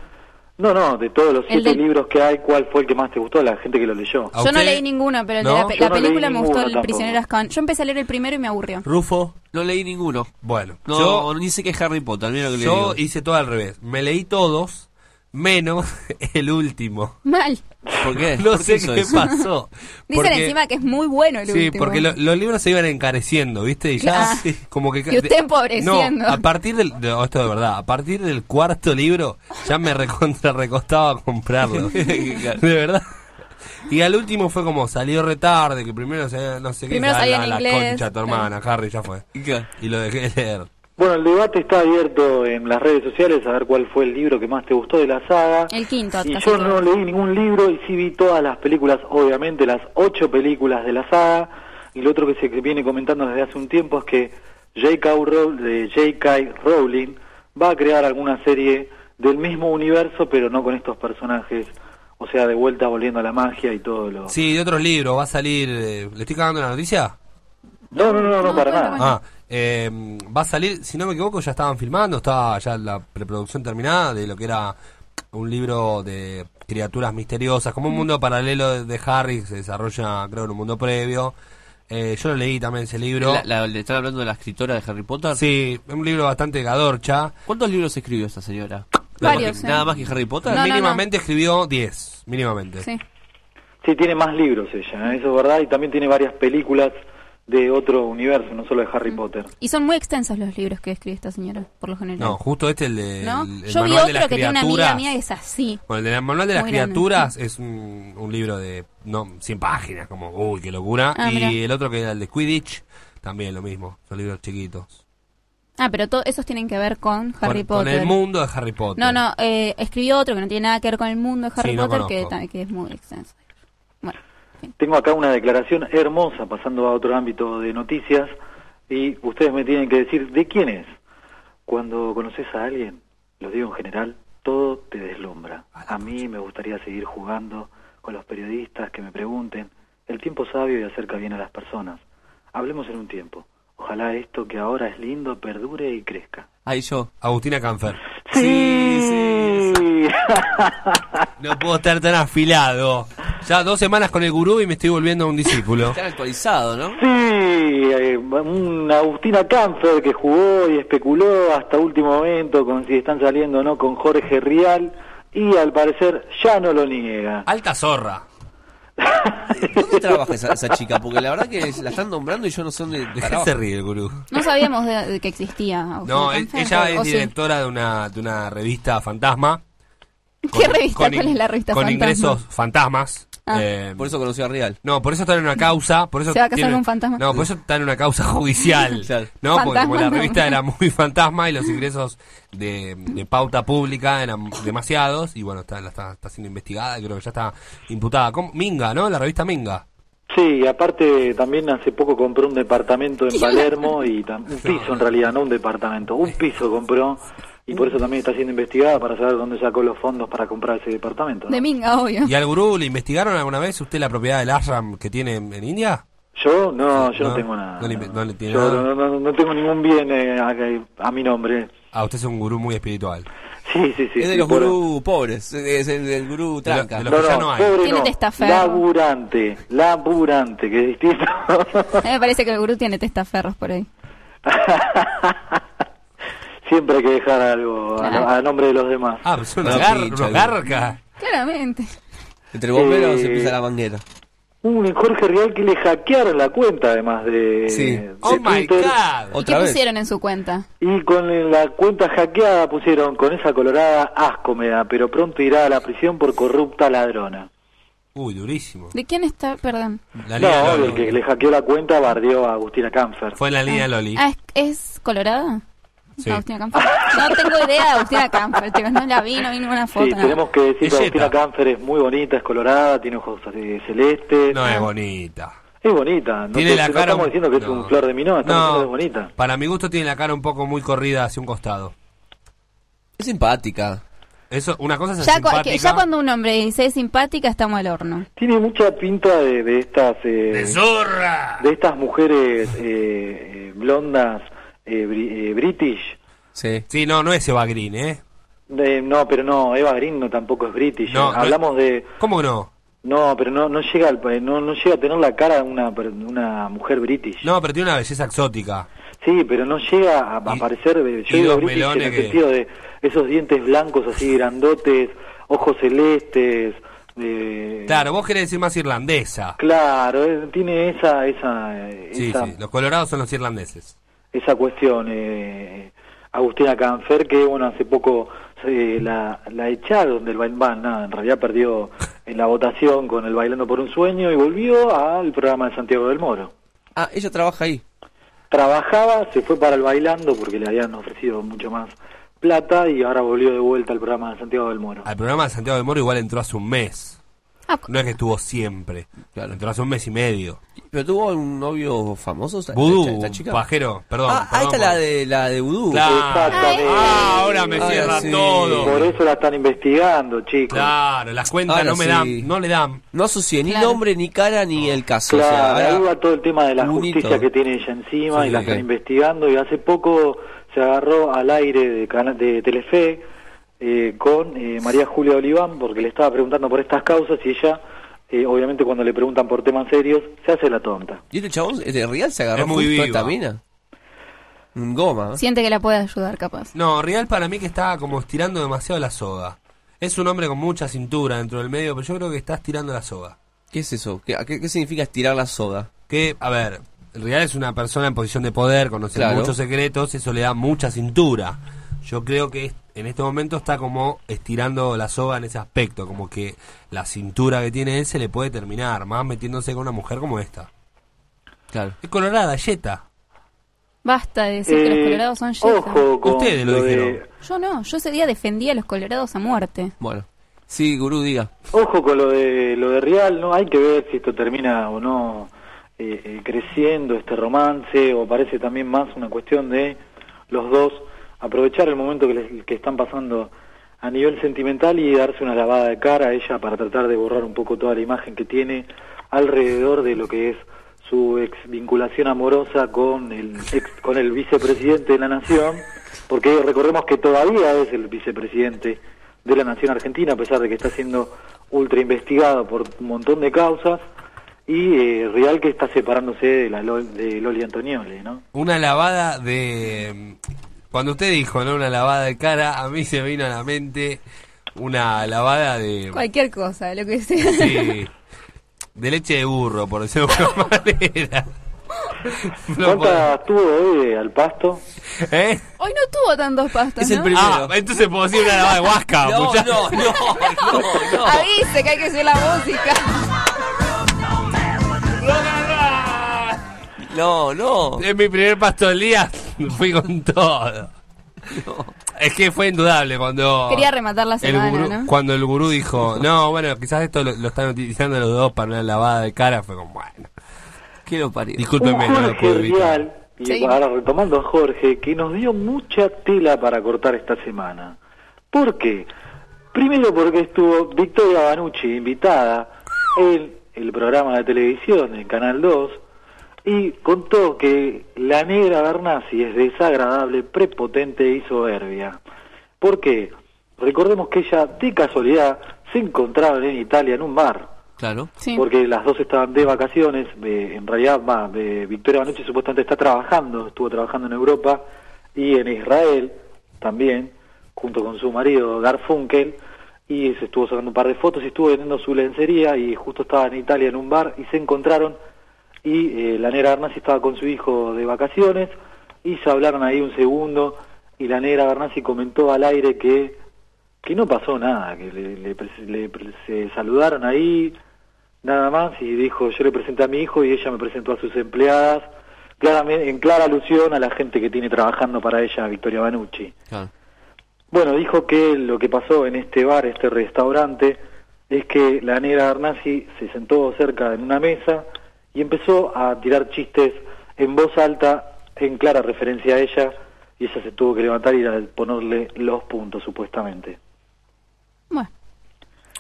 No, no, de todos los siete de- libros que hay, ¿cuál fue el que más te gustó? La gente que lo leyó. ¿A Yo no leí ninguno, pero el de la, pe- Yo la no leí película me gustó El prisionero Azkaban. Yo empecé a leer el primero y me aburrió. Rufo. No leí ninguno. Bueno, No, yo, ni sé qué es Harry Potter, mira lo que le yo digo. hice todo al revés. Me leí todos, menos el último. Mal. ¿Por qué? No ¿Por sé qué pasó. Dicen Porque- encima que es muy bueno el Sí, último. porque lo- los libros se iban encareciendo, ¿viste? Y ya Ah. sí, como que... Y usted empobreciendo. No, a partir del... no, esto de verdad, a partir del cuarto libro ya me recontra recostaba comprarlo. de verdad. Y al último fue como salió retarde, que primero se- no sé qué, Primero salía la, en la inglés, concha tu hermana, Harry, ya fue. Y lo dejé de leer. Bueno, el debate está abierto en las redes sociales a ver cuál fue el libro que más te gustó de la saga. El quinto. Y yo no leí ningún libro y sí vi todas las películas, obviamente las ocho películas de la saga. Y lo otro que se viene comentando desde hace un tiempo es que J.K. Row- de J.K. Rowling va a crear alguna serie del mismo universo, pero no con estos personajes. O sea, de vuelta volviendo a la magia y todo lo... Sí, de otros libros, va a salir... eh, ¿Le estoy cagando la noticia? No, no, no, no, para nada. Ah, eh, va a salir, si no me equivoco, ya estaban filmando, estaba ya la preproducción terminada de lo que era un libro de criaturas misteriosas, como un mundo paralelo de, Harry que se desarrolla, creo, en un mundo previo. Eh, yo lo leí también ese libro. La- la- ¿Le están hablando de la escritora de Harry Potter? Sí, es un libro bastante gadorcha. ¿Cuántos libros escribió esta señora? Varios, ¿Nada más que, ¿eh? nada más que Harry Potter? No, no, no. mínimamente escribió 10, mínimamente. Sí. Sí, tiene más libros ella, ¿eh? eso es verdad, y también tiene varias películas de otro universo, no solo de Harry Potter. Y son muy extensos los libros que escribe esta señora, por lo general. No, justo este, el de ¿No? el, el Yo vi manual de las otro que tiene una amiga criaturas. mía que es así. Bueno, el de manual de las Muy grande. criaturas es un, un libro de no 100 páginas, como, uy, qué locura. Ah, y mirá. el otro que era el de Quidditch, también lo mismo, son libros chiquitos. Ah, pero to- esos tienen que ver con Harry con, Potter. con el mundo de Harry Potter. No, no, eh, escribió otro que no tiene nada que ver con el mundo de Harry Sí, no Potter, que, conozco. ta- que es muy extenso. Tengo acá una declaración hermosa pasando a otro ámbito de noticias y ustedes me tienen que decir de quién es. Cuando conoces a alguien, lo digo en general, todo te deslumbra. A mí me gustaría seguir jugando con los periodistas que me pregunten. El tiempo sabio y acerca bien a las personas. Hablemos en un tiempo. Ojalá esto que ahora es lindo perdure y crezca. Ahí yo. Agustina Canfer. Sí, No puedo estar tan afilado. Ya dos semanas con el gurú y me estoy volviendo un discípulo. Están actualizados, ¿no? Sí, eh, una Agustina Camfer que jugó y especuló hasta último momento con si están saliendo o no con Jorge Rial y al parecer ya no lo niega. Alta zorra. ¿Dónde trabaja esa, esa chica? Porque la verdad que la están nombrando y yo no sé dónde ¿De qué carajo. se ríe el gurú? No sabíamos de, de que existía. Agustina No, ella es sí. directora de una, de una revista fantasma. ¿Qué revista? con ¿Cuál es la revista Con fantasma? ingresos fantasmas. Ah. Eh, Por eso conoció a Real. No, por eso está en una causa. Por eso ¿Se va a casar tiene- con un fantasma? No, por eso está en una causa judicial. Claro. No, porque como la no. revista era muy fantasma y los ingresos de, de pauta pública eran demasiados. Y bueno, está, la está, está siendo investigada y creo que ya está imputada. ¿Cómo? Minga, ¿no? La revista Minga. Sí, y aparte también hace poco compró un departamento en Palermo y un piso en realidad, no un departamento, un piso compró y por eso también está siendo investigada para saber dónde sacó los fondos para comprar ese departamento. ¿no? De Minga, obvio. ¿Y al gurú le investigaron alguna vez usted la propiedad del ashram que tiene en, India? Yo no, yo no, No, tengo nada. no le no le tiene Yo nada. no, no- no tengo ningún bien eh, a, a mi nombre. Ah, usted es un gurú muy espiritual. Sí, sí, sí. es de sí, los por- gurú pobres. Es el del gurú De lo- tranca. de lo- No, que ya no, no hay. pobre Tiene no. testaferro. Laburante, laburante, que es distinto. A mí me parece que el gurú tiene testaferros por ahí. Siempre hay que dejar algo a, Claro. a nombre de los demás. Ah, pues una No, gar- pincha, unos garca. Claramente. Entre bomberos Eh, se pisa la manguera. Un Jorge Real que le hackearon la cuenta además de, Sí. de Oh my Twitter. god. ¿Y qué Otra vez. pusieron en su cuenta? Y con la cuenta hackeada pusieron con esa colorada asco me da, pero pronto irá a la prisión por corrupta ladrona. Uy, durísimo. ¿De quién está? Perdón. La línea No, Loli. el que le hackeó la cuenta bardeó a Agustina Camfer. Fue en la línea Loli. Ah, ¿es, es colorada? Sí. Agustina Camfer. No tengo idea de Agustina Camfer, chicos. No la vi, no vi ninguna foto. Sí, nada. tenemos que decir que Agustina. Camfer es muy bonita, es colorada, tiene ojos así celestes. No es bonita. Es bonita, no, Tiene te- la no cara estamos diciendo que es un flor de minó, estamos No. diciendo que es bonita. Para mi gusto tiene la cara un poco muy corrida hacia un costado. Es simpática. Eso, una cosa es Ya, cu- simpática. que- ya cuando un hombre dice es simpática, estamos al horno. Tiene mucha pinta de, de estas eh, ¡De zorra! de estas mujeres eh, eh, blondas eh, bri- eh, british. Sí. Sí, no, no es Eva Green, ¿eh? De- no, pero no, Eva Green no tampoco es british. No, eh. no- Hablamos de ¿Cómo que no? no, pero no no llega no no llega a tener la cara de una per- una mujer british. No, pero tiene una belleza exótica. Sí, pero no llega a, a Y- parecer eh, yo digo british en melones el que- sentido de esos dientes blancos así grandotes, ojos celestes, de Claro, vos querés decir más irlandesa. Claro, eh, tiene esa esa eh, Sí, esa, sí, los colorados son los irlandeses. Esa cuestión eh, Agustina Canfer que bueno hace poco eh, la, la echaron del Bain nada en realidad perdió en la votación con el Bailando por un Sueño y volvió al programa de Santiago del Moro. Ah, ella trabaja ahí. Trabajaba, se fue para el Bailando porque le habían ofrecido mucho más plata y ahora volvió de vuelta al programa de Santiago del Moro. Al programa de Santiago del Moro igual entró hace un mes. Ah, No es que estuvo siempre. Entró hace un mes y medio. Pero tuvo un novio famoso esta, Vudú, esta- esta chica. pajero, perdón. Ah, ah, perdón esta es por- la de la de Vudú. Claro. Exactamente. Ah, ahora me Ahora cierra sí. todo. Por eso la están investigando, chicos. Claro, las cuentas Ahora no me sí. dan, no le dan. No asocia ni Claro. nombre, ni cara, ni el caso. Claro, o sea, ahora- ahí va todo el tema de la justicia que tiene ella encima Sí, y la están investigando y hace poco se agarró al aire de, de Telefe eh, con eh, María Julia Oliván porque le estaba preguntando por estas causas y ella, eh, obviamente cuando le preguntan por temas serios, se hace la tonta. ¿Y este chabón de Real se agarró Es muy justo a viva. esta mina? Un goma. ¿eh? Siente que la puede ayudar, capaz. No, Real para mí que está como estirando demasiado la soga. Es un hombre con mucha cintura dentro del medio, pero yo creo que está estirando la soga. ¿Qué es eso? ¿Qué, qué, qué significa estirar la soda? Que, a ver, Real es una persona en posición de poder, conoce Claro. muchos secretos, eso le da mucha cintura. Yo creo que en este momento está como estirando la soga en ese aspecto, como que la cintura que tiene él se le puede terminar, más metiéndose con una mujer como esta. Claro. Es colorada, yeta. Basta de decir que los Eh, colorados son yetas. Ojo con Ustedes lo lo de- dijeron. Yo no, yo ese día defendía a los colorados a muerte. Bueno. Sí, gurú, diga. Ojo con lo de lo de Real, no hay que ver si esto termina o no eh, eh, creciendo este romance o parece también más una cuestión de los dos aprovechar el momento que, les- que están pasando a nivel sentimental y darse una lavada de cara a ella para tratar de borrar un poco toda la imagen que tiene alrededor de lo que es su ex vinculación amorosa con el ex, con el vicepresidente de la nación, porque recordemos que todavía es el vicepresidente de la nación argentina, a pesar de que está siendo ultra investigado por un montón de causas, y eh, Real que está separándose de, la, de Loli Antonioli, ¿no? Una lavada de... Cuando usted dijo, ¿no? Una lavada de cara, a mí se me vino a la mente una lavada de... Cualquier cosa, lo que sea. Sí, de leche de burro, por decirlo de alguna manera. No ¿Cuántas tuvo hoy de al pasto? ¿Eh? Hoy no tuvo tantos pastos, Es el ¿no? primero. Ah, entonces puedo decir una lavada de huasca, No, muchacho. no, no, no, no. Avise que hay que hacer la música. No, no. En mi primer pasto del día fui con todo. Es que fue indudable cuando... Quería rematar la el semana, gurú- ¿no? Cuando el gurú dijo, no, bueno, quizás esto lo, lo están utilizando los dos para una lavada de cara, fue como, bueno, ¿Qué lo parió? discúlpeme, Un no lo puedo evitar. Y Sí. ahora retomando a Jorge, que nos dio mucha tela para cortar esta semana. ¿Por qué? Primero porque estuvo Victoria Banucci invitada en el programa de televisión en Canal 2 y contó que la negra Bernasi es desagradable, prepotente y soberbia. ¿Por qué? Recordemos que ella de casualidad se encontraban en Italia en un bar Claro. Sí. porque las dos estaban de vacaciones, eh, en realidad va, eh, Victoria Banucci supuestamente está trabajando, estuvo trabajando en Europa y en Israel también, junto con su marido Garfunkel, y se estuvo sacando un par de fotos y estuvo vendiendo su lencería y justo estaba en Italia en un bar y se encontraron y eh, la negra Bernasi estaba con su hijo de vacaciones y se hablaron ahí un segundo y la negra Bernasi comentó al aire que que no pasó nada, que le, le le se saludaron ahí, nada más, y dijo, yo le presenté a mi hijo y ella me presentó a sus empleadas, claramente, en clara alusión a la gente que tiene trabajando para ella, Victoria Banucci. Bueno, dijo que lo que pasó en este bar, este restaurante, es que la negra Arnasi se sentó cerca en una mesa y empezó a tirar chistes en voz alta, en clara referencia a ella, y ella se tuvo que levantar y ir a ponerle los puntos, supuestamente.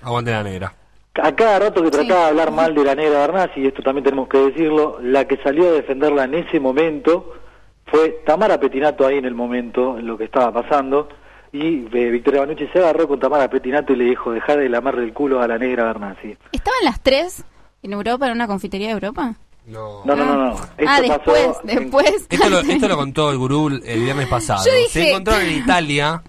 Aguante la negra. A cada rato que trataba de hablar mal de la negra Bernasi, y esto también tenemos que decirlo, la que salió a defenderla en ese momento fue Tamara Petinato ahí en el momento, en lo que estaba pasando, y eh, Victoria Banucci se agarró con Tamara Petinato y le dijo, dejar de lamarle el culo a la negra Bernasi. ¿Estaban las tres en Europa, en una confitería de Europa? No. No, no, no, no. Esto ah, pasó después, en- después. Esto lo, esto lo contó el gurú el viernes pasado. Yo dije- Se encontraron en Italia,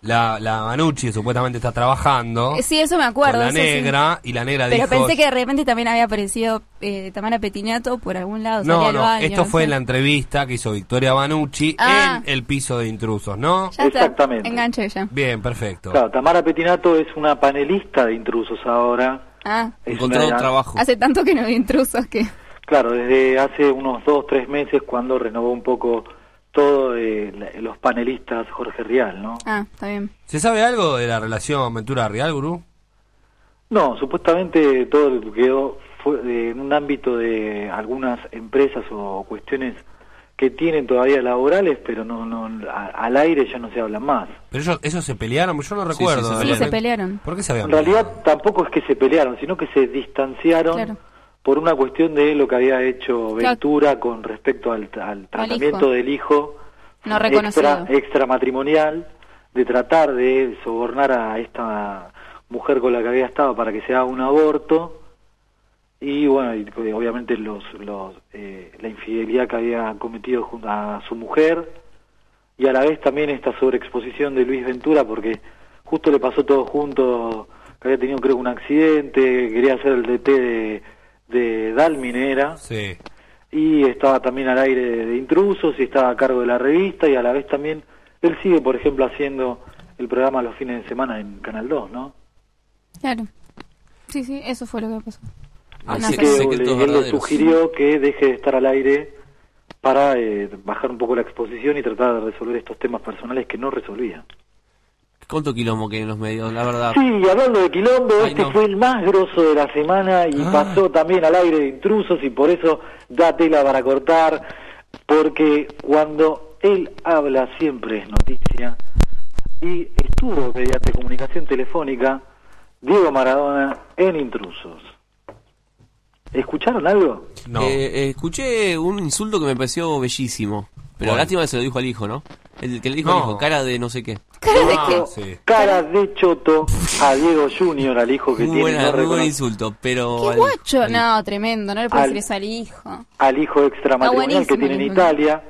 la, la Banucci supuestamente está trabajando. Sí, eso me acuerdo. Con la eso sí. negra, y la negra Pero dijo... pensé que de repente también había aparecido eh, Tamara Petinato por algún lado. No, no, baño, esto no fue sé. en la entrevista que hizo Victoria Banucci Ah. en el piso de intrusos, ¿no? Ya Exactamente. enganché ya. Bien, perfecto. Claro, Tamara Petinato es una panelista de intrusos ahora, Ah, una- trabajo. hace tanto que no hay intrusos que... Claro, desde hace unos dos, tres meses cuando renovó un poco todo eh, los panelistas Jorge Rial, ¿no? Ah, está bien. ¿Se sabe algo de la relación Ventura-Real, Gurú? No, supuestamente todo quedó fue, eh, en un ámbito de algunas empresas o cuestiones que tienen todavía laborales, pero no, no a- al aire ya no se habla más. Pero ellos, ellos se pelearon, yo no Sí, recuerdo. sí, sí, Sí, realmente. se pelearon. ¿Por qué se habían En realidad tampoco es que se pelearon, sino que se distanciaron Claro. por una cuestión de lo que había hecho Claro. Ventura con respecto al, al tratamiento hijo. del hijo No reconocido. extra, extramatrimonial, de tratar de sobornar a esta mujer con la que había estado para que se haga un aborto y bueno, y, eh, obviamente los, los, eh, la infidelidad que había cometido junto a su mujer y a la vez también esta sobreexposición de Luis Ventura porque justo le pasó todo junto, que había tenido creo un accidente, quería hacer el DT de, de Dalmine era Sí. y estaba también al aire de, de intrusos y estaba a cargo de la revista y a la vez también él sigue por ejemplo haciendo el programa los fines de semana en Canal 2, ¿no? Claro. Sí, sí, eso fue lo que pasó. Así que él le sugirió que deje de estar al aire para eh, bajar un poco la exposición y tratar de resolver estos temas personales que no resolvía. ¿Cuánto quilombo que hay en los medios, la verdad? Sí, y hablando de quilombo, Ay, este no. fue el más grosso de la semana y Ah. pasó también al aire de intrusos y por eso da tela para cortar, porque cuando él habla siempre es noticia y estuvo mediante comunicación telefónica Diego Maradona en intrusos. ¿Escucharon algo? No. Eh, eh, escuché un insulto que me pareció bellísimo. Pero ¿Cuál? lástima que se lo dijo al hijo, ¿no? El que le dijo No. al hijo, cara de no sé qué. Ah, sí. Cara de choto a Diego Junior, al hijo que Muy, tiene, buena, no muy buen insulto, pero... ¡Qué al- guacho! al- No, tremendo. No le puedes Al- decir eso al hijo. al hijo extramatrimonial que tiene en Italia.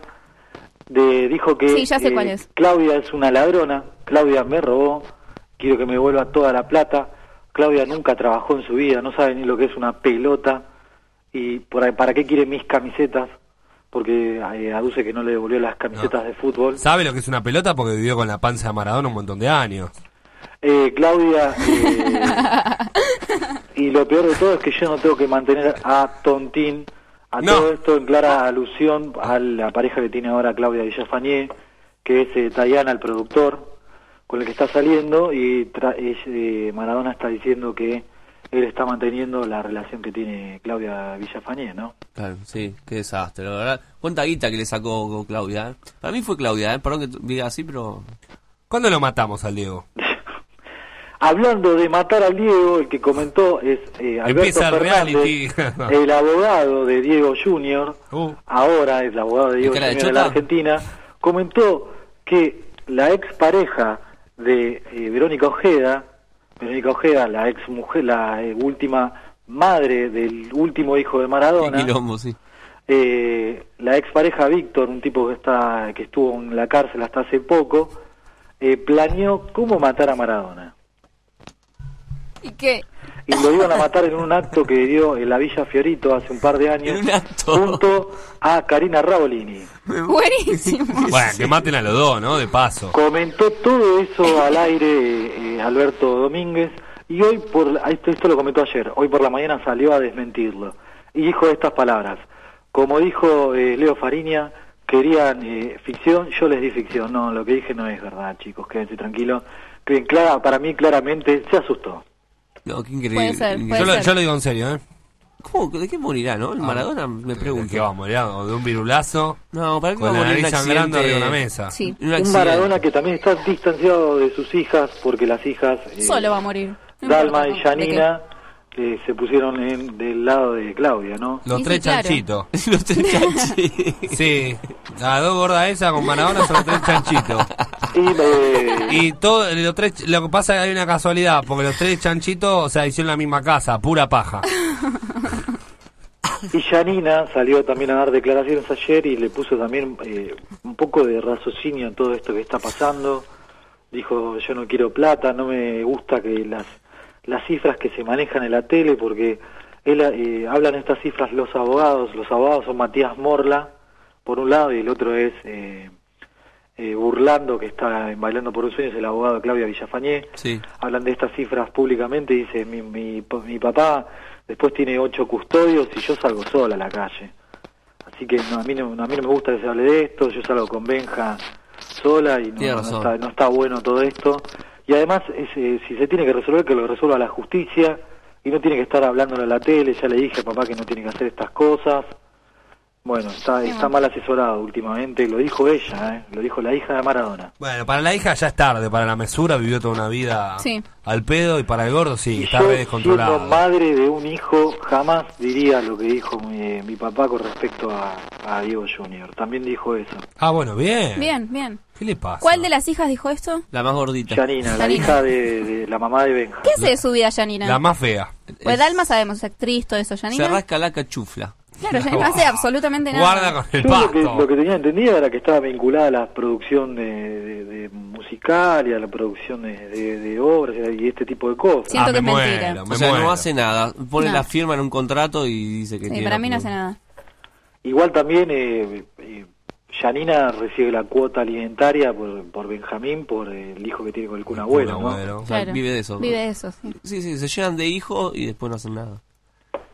De, dijo que eh, Sí, ya sé cuál es. Claudia es una ladrona, Claudia me robó, quiero que me devuelva toda la plata. Claudia nunca trabajó en su vida, no sabe ni lo que es una pelota. ¿Y por para qué quiere mis camisetas? Porque eh, aduce que no le devolvió las camisetas de fútbol. ¿Sabe lo que es una pelota? Porque vivió con la panza de Maradona un montón de años. Eh, Claudia, eh, y lo peor de todo es que yo no tengo que mantener a Tontín. A No. todo esto en clara alusión a la pareja que tiene ahora Claudia Villafañé, que es eh, Tayana, el productor, con el que está saliendo, y tra- es, eh, Maradona está diciendo que él está manteniendo la relación que tiene Claudia Villafañé, ¿no? Claro, sí, qué desastre, la verdad. ¿Cuánta guita que le sacó Claudia? eh? Para mí fue Claudia, ¿eh? perdón que diga así, pero... ¿Cuándo lo matamos al Diego? Hablando de matar al Diego, el que comentó es eh, Alberto Empieza el Fernández, reality. el abogado de Diego Junior, Uh. ahora es el abogado de Diego de Junior de la? Argentina, comentó que la ex pareja de eh, Verónica Ojeda, Verónica Ojeda, la ex mujer, la eh, última madre del último hijo de Maradona, quilombo, sí. eh, la ex pareja Víctor, un tipo que está que estuvo en la cárcel hasta hace poco, eh, planeó cómo matar a Maradona. ¿Y qué? Y lo iban a matar en un acto que dio en la Villa Fiorito hace un par de años junto a Karina Rabolini. Buenísimo. Bueno, que maten a los dos, ¿no? De paso. Comentó todo eso al aire eh, Alberto Domínguez y hoy por la- esto, esto lo comentó ayer, hoy por la mañana salió a desmentirlo y dijo estas palabras. Como dijo eh, Leo Fariña, querían eh, ficción, yo les di ficción. No, lo que dije no es verdad, chicos, quédense tranquilos. Que clara, para mí claramente se asustó. No, qué increíble. Puede ser, puede Yo lo, ser. yo lo digo en serio, ¿eh? ¿Cómo? ¿De qué morirá, no? El Maradona, me pregunto. Que va a morir o de un virulazo. No, para Con va a la morir sangrando arriba de una mesa. Sí. Un Un. Maradona que también está distanciado de sus hijas porque las hijas eh, Solo va a morir. No Dalma importa, y ¿no? ¿De Janina eh, se pusieron en, del lado de Claudia, ¿no? Los tres claro. chanchitos. Los tres chanchitos. Sí, las dos gordas esas con Maradona son los tres chanchitos. Y, Y todo, los tres, lo que pasa es que hay una casualidad, porque los tres chanchitos, o sea, hicieron la misma casa, pura paja. y Janina salió también a dar declaraciones ayer y le puso también eh, un poco de raciocinio en todo esto que está pasando. Dijo, yo no quiero plata, no me gusta que las, las cifras que se manejan en la tele, porque él, eh, hablan estas cifras los abogados. Los abogados son Matías Morla, por un lado, y el otro es... eh, eh, burlando que está en Bailando por un Sueño, es el abogado Claudia Villafañé. Sí. Hablan de estas cifras públicamente dice, mi, mi, mi papá después tiene ocho custodios y yo salgo sola a la calle. Así que no, a, mí no, a mí no me gusta que se hable de esto, yo salgo con Benja sola y no, está, no está bueno todo esto. Y además, eh, si se tiene que resolver, que lo resuelva la justicia y no tiene que estar hablándolo en la tele. Ya le dije a papá que no tiene que hacer estas cosas. Bueno, está, está mal asesorado últimamente, lo dijo ella, ¿eh? lo dijo la hija de Maradona. Bueno, para la hija ya es tarde, para la mesura vivió toda una vida Sí. al pedo y para el gordo sí, está Yo, re siendo descontrolado. madre de un hijo, jamás diría lo que dijo mi, mi papá con respecto a, a Diego Junior. También dijo eso. Ah, bueno, bien. Bien, bien. ¿Qué le pasa? ¿Cuál de las hijas dijo esto? La más gordita. Janina, la hija de, de la mamá de Benja. ¿Qué hace de su vida, Janina? La más fea. Pues Dalma sabemos, es actriz, todo eso, Janina. Se rasca la cachufla. Claro, no hace absolutamente nada. Yo lo que, lo que tenía entendido era que estaba vinculada a la producción de, de- de musical y a la producción de, de- de obras y este tipo de cosas. Siento Ah, que me es mentira. muero, o sea, muero. no hace nada. Pone No. la firma en un contrato y dice que Sí, tiene. para mí no hace nada. Igual también eh, eh, Janina recibe la cuota alimentaria por, por Benjamín, por el hijo que tiene con el Kun Agüero, ¿no? O sea, Claro. vive de eso. Vive de eso, sí. Sí, sí, se llenan de hijos y después no hacen nada.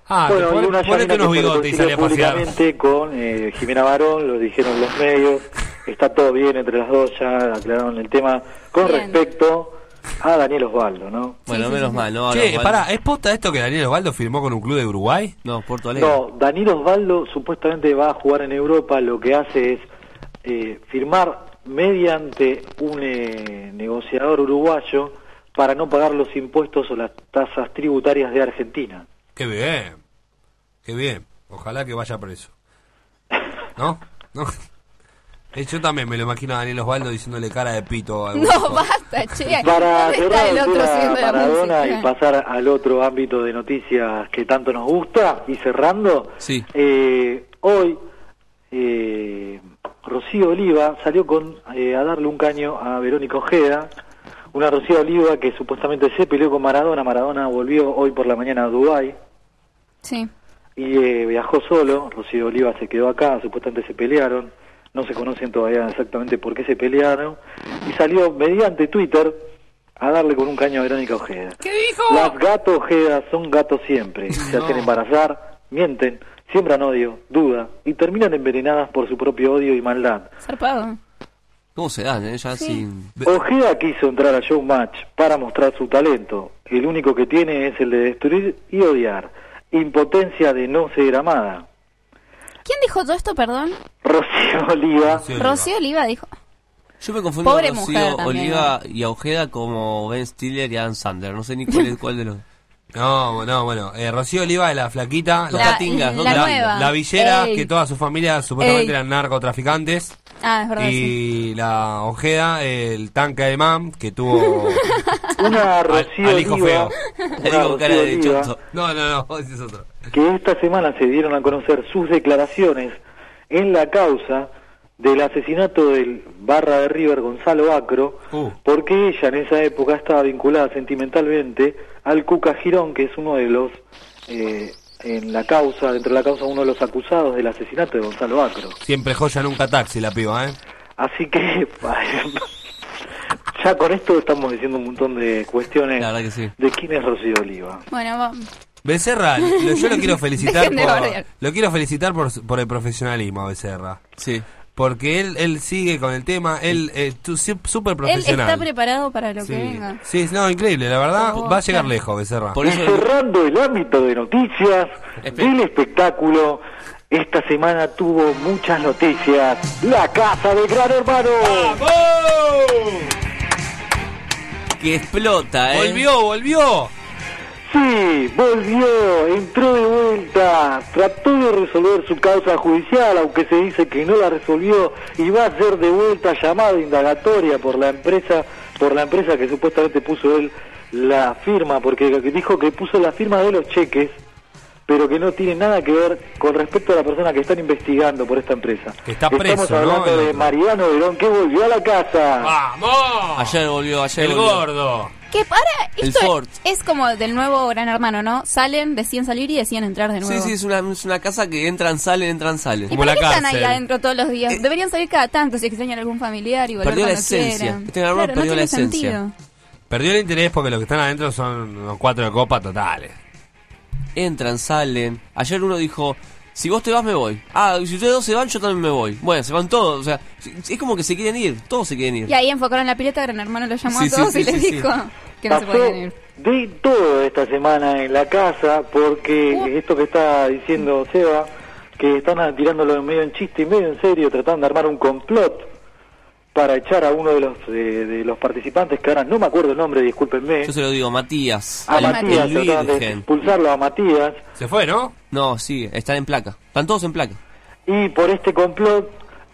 Ah, bueno, y una ponete Janina unos que se bigotes y salí a pasear. públicamente con eh, Jimena Barón, lo dijeron los medios, está todo bien entre las dos, ya aclararon el tema con Bien. respecto a Daniel Osvaldo, ¿no? Bueno, menos mal, ¿no? Che, Ahora, pará, ¿es posta esto que Daniel Osvaldo firmó con un club de Uruguay? No, Porto Alegre. No, Daniel Osvaldo supuestamente va a jugar en Europa, lo que hace es eh, firmar mediante un eh, negociador uruguayo para no pagar los impuestos o las tasas tributarias de Argentina. Qué bien. Qué bien. Ojalá que vaya preso. ¿No? ¿No? Eh, Yo también me lo imagino a Daniel Osvaldo diciéndole cara de pito a No, basta, che. Para ¿Dónde cerrar el otro Maradona y pasar al otro ámbito de noticias que tanto nos gusta y cerrando, Sí. eh, hoy eh, Rocío Oliva salió con eh, a darle un caño a Verónica Ojeda, una Rocío Oliva que supuestamente se peleó con Maradona, Maradona volvió hoy por la mañana a Dubái Sí. y eh, viajó solo, Rocío Oliva se quedó acá, supuestamente se pelearon, no se conocen todavía exactamente por qué se pelearon, y salió mediante Twitter a darle con un caño a Verónica Ojeda. ¿Qué dijo? Las gatos Ojeda son gatos siempre, se hacen embarazar, mienten, siembran odio, duda, y terminan envenenadas por su propio odio y maldad. Zarpado. ¿Cómo se dan, eh? Ya sin... Ojeda quiso entrar a Showmatch para mostrar su talento. El único que tiene es el de destruir y odiar. Impotencia de no ser amada. ¿Quién dijo todo esto, perdón? Rocío Oliva. Rocío Oliva dijo. Yo me confundí Pobre mujer Rocío también. Oliva y a Ojeda como Ben Stiller y Adam Sandler. No sé ni cuál es cuál de los... No, no, bueno. Eh, Rocío Oliva es la flaquita. Los La- la nueva. La villera, Ey. que toda su familia supuestamente Ey. eran narcotraficantes. Ah, es verdad, sí. Y la Ojeda, el tanque de mam, que tuvo Una al, Rocío al hijo Oliva. feo. Una Rocío Oliva, No, no, no, ese es otro. Que esta semana se dieron a conocer sus declaraciones en la causa del asesinato del barra de River Gonzalo Acro, Uh. porque ella en esa época estaba vinculada sentimentalmente al Cuca Girón, que es uno de los, eh, en la causa, dentro de la causa, uno de los acusados del asesinato de Gonzalo Acro. Siempre joya, nunca taxi la piba, ¿eh? Así que, ya con esto estamos diciendo un montón de cuestiones de quién es Rocío Oliva. Bueno, va- Becerra, lo- yo lo quiero felicitar por, lo quiero felicitar por, por el profesionalismo a Becerra. Sí. Porque él él sigue con el tema, él eh, tu- su- súper él profesional. está preparado para lo que venga. Sí, no, increíble, la verdad, Por va a llegar claro. lejos Becerra. y cerrando el ámbito de noticias del espectáculo, esta semana tuvo muchas noticias. La casa del gran hermano. Que explota, ¿eh? Volvió, volvió. Sí, volvió, entró de vuelta, trató de resolver su causa judicial, aunque se dice que no la resolvió y va a ser de vuelta llamada indagatoria por la empresa, por la empresa que supuestamente puso él la firma, porque dijo que puso la firma de los cheques, pero que no tiene nada que ver con respecto a la persona que están investigando por esta empresa. Que está Estamos hablando de. Mariano Verón que volvió a la casa. ¡Vamos! Ayer volvió, ayer El volvió. gordo. Que para, El esto Ford. es como del nuevo Gran Hermano, ¿no? Salen, decían salir y decían entrar de nuevo. Sí, sí, es una, es una casa que entran, salen, entran, salen. ¿Y por qué están ahí adentro todos los días? Deberían salir cada tanto si extrañan algún familiar y volver Perdió la esencia. quieran. Este Gran Hermano Claro, no perdió la esencia. sentido. Perdió el interés porque los que están adentro son unos cuatro de copa totales. Entran, salen. Ayer uno dijo, si vos te vas me voy. Ah, y si ustedes dos se van, yo también me voy. Bueno, se van todos. O sea, es como que se quieren ir. Todos se quieren ir. Y ahí enfocaron la pileta, Gran Hermano los llamó Sí, a todos sí, y les sí, sí. dijo que no se podían ir. de todo esta semana en la casa porque esto que está diciendo Seba, que están tirándolo medio en chiste y medio en serio, tratando de armar un complot para echar a uno de los de los participantes, que ahora no me acuerdo el nombre, discúlpenme, Yo se lo digo, Matías. a el, Matías, el trataban de virgen. expulsarlo a Matías, Se fue, ¿no? No, sí, están en placa. Están todos en placa. y por este complot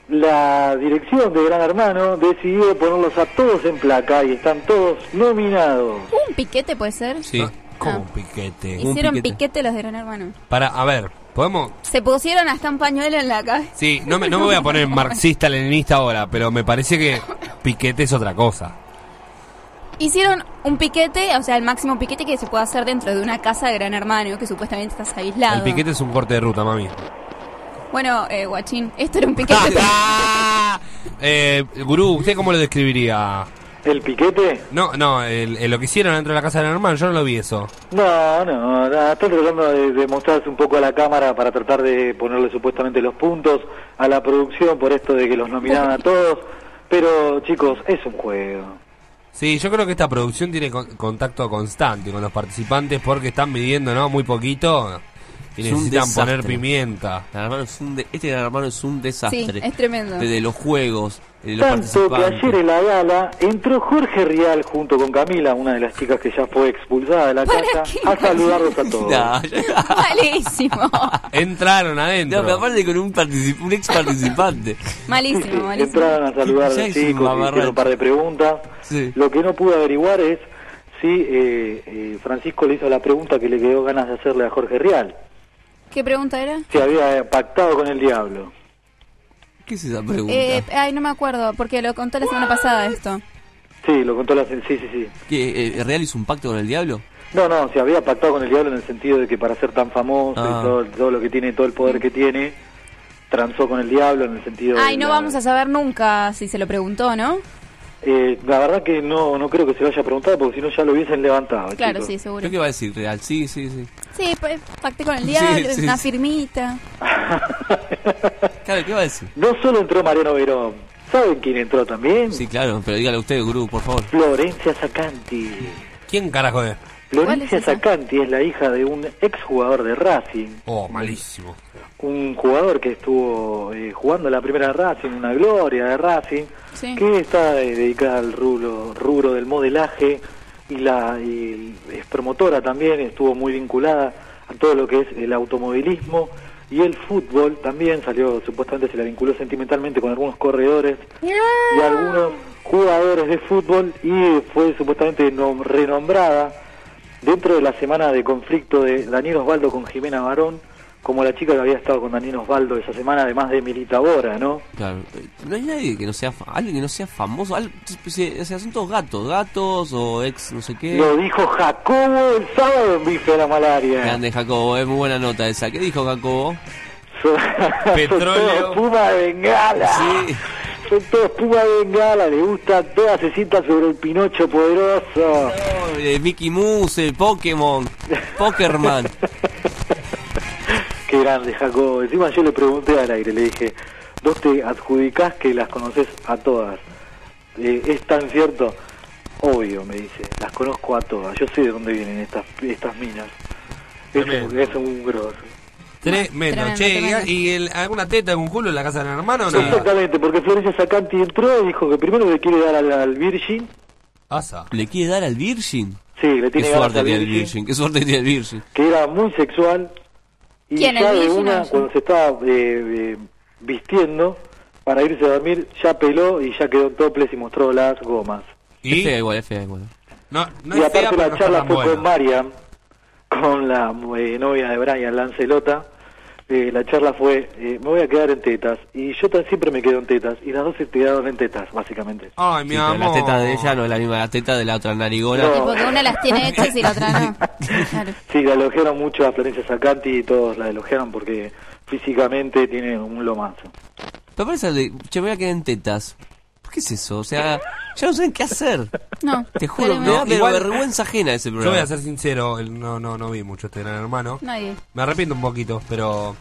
la dirección de Gran Hermano decidió ponerlos a todos en placa y están todos nominados. ¿Un piquete puede ser? Sí. ¿Cómo Ah. un piquete? Hicieron piquete. los de Gran Hermano. Para, a ver, ¿podemos? Se pusieron hasta un pañuelo en la cabeza. Sí, no me, no me voy a poner marxista-leninista ahora, pero me parece que piquete es otra cosa. Hicieron un piquete, o sea, el máximo piquete que se puede hacer dentro de una casa de Gran Hermano, que supuestamente estás aislado. El piquete es un corte de ruta, mami. Bueno, eh, guachín, esto era un piquete. Eh, gurú, ¿usted cómo lo describiría? ¿El piquete? No, no, el- el- lo que hicieron dentro de la casa de la hermano, yo no lo vi eso. No, no, está tratando de, de mostrarse un poco a la cámara para tratar de ponerle supuestamente los puntos a la producción por esto de que los nominaban a todos. Pero chicos, es un juego. Sí, yo creo que esta producción tiene con- contacto constante con los participantes porque están midiendo, ¿no? Muy poquito y Es un necesitan poner desastre. pimienta. Gran Hermano es un de- este Gran Hermano es un desastre. Sí, es tremendo. Desde los juegos, de los Tanto que ayer en la gala entró Jorge Rial junto con Camila, una de las chicas que ya fue expulsada de la casa, a saludarlos a todos. No, ya- Malísimo. Entraron adentro. No, pero aparte con un, particip- un ex participante. Malísimo, malísimo. Entraron a saludar a los chicos, hicieron un par de preguntas. Sí. Lo que no pude averiguar es si eh, eh, Francisco le hizo la pregunta que le quedó ganas de hacerle a Jorge Rial. ¿Qué pregunta era? Si había pactado con el diablo. ¿Qué es esa pregunta? Eh, ay, no me acuerdo, porque lo contó la semana pasada esto. Sí, lo contó la... Sí, sí, sí. ¿Que eh, Real hizo un pacto con el diablo? No, no, se había pactado con el diablo en el sentido de que para ser tan famoso Ah. y todo, todo lo que tiene, todo el poder que tiene, transó con el diablo en el sentido Ay, de no la- vamos a saber nunca si se lo preguntó, ¿no? Eh, la verdad que no, no creo que se lo haya preguntado porque si no ya lo hubiesen levantado. Claro, chicos. sí, seguro. Creo que va a decir Real, sí, sí, sí. Sí, pues, pacté con el diablo, Sí, sí, una sí. firmita. Claro, ¿qué va a decir? No solo entró Mariano Verón, ¿saben quién entró también? Sí, claro, pero dígale usted, Gurú, por favor. Florencia Sacanti. ¿Quién carajo es? Florencia es? Sacanti es la hija de un exjugador de Racing, Oh, malísimo. un jugador que estuvo eh, jugando la primera Racing, una gloria de Racing, Sí. que está eh, dedicada al rubro, rubro del modelaje y la y es promotora también, estuvo muy vinculada a todo lo que es el automovilismo y el fútbol también salió, supuestamente se la vinculó sentimentalmente con algunos corredores y algunos jugadores de fútbol y fue supuestamente nom- renombrada dentro de la semana de conflicto de Daniel Osvaldo con Jimena Barón como la chica que había estado con Daniel Osvaldo esa semana, además de Milita Bora, ¿no? Claro, eh, no hay nadie que no sea, alguien que no sea famoso, al- se- o sea, son todos gatos, gatos o ex no sé qué. Lo dijo Jacobo el sábado en Bife de la Malaria. Grande Jacobo, es muy buena nota esa. ¿Qué dijo Jacobo? Son, Petróleo. son todos Puma de Bengala. Sí. Son todos Puma de Bengala, le gusta toda se sienta sobre el Pinocho poderoso. Oh, eh, Mickey Mouse, Pokémon, Pokerman. Qué grande, Jacobo. Encima yo le pregunté al aire, le dije, vos te adjudicás que las conoces a todas. Eh, ¿Es tan cierto? Obvio, me dice, las conozco a todas. Yo sé de dónde vienen estas, estas minas. Es un, es un grosso. Tremendo. Tremendo, che, tremendo. ¿y el- alguna teta, algún culo en la casa del hermano o nada? Exactamente, porque Florencia Sacanti entró y dijo que primero le quiere dar al, al Virgin. Asa. ¿Le quiere dar al Virgin? Sí, le Qué tiene ganas suerte al tiene el Virgin, Virgin, qué suerte tiene el Virgin. que era muy sexual. Y ¿Quién, ya el una, cuando se estaba eh, eh, vistiendo para irse a dormir, ya peló y ya quedó en toples y mostró las gomas. Es ¿Y? fea igual, es fea igual. No, no y es fea, aparte la no está charla tan fue buena. con Mariam, con la eh, novia de Brian, Lancelota. Eh, la charla fue, eh, me voy a quedar en tetas. Y yo tan siempre me quedo en tetas. Y las dos se quedaron en tetas, básicamente. Ay, mi Sí, amor. teta de ella no es la misma la teta de la otra narigona. No. Y porque una las tiene hechas y la otra no. Claro. Sí, la elogiaron mucho a Florencia Sacanti y todos la elogiaron porque físicamente tiene un lomazo. Pero parece de, che, me voy a quedar en tetas. ¿Por qué es eso? O sea, ya no saben qué hacer. No, Te juro, me da pero igual- vergüenza ajena ese Yo programa. voy a ser sincero, no, no, no vi mucho este gran hermano. Nadie. Me arrepiento un poquito, pero.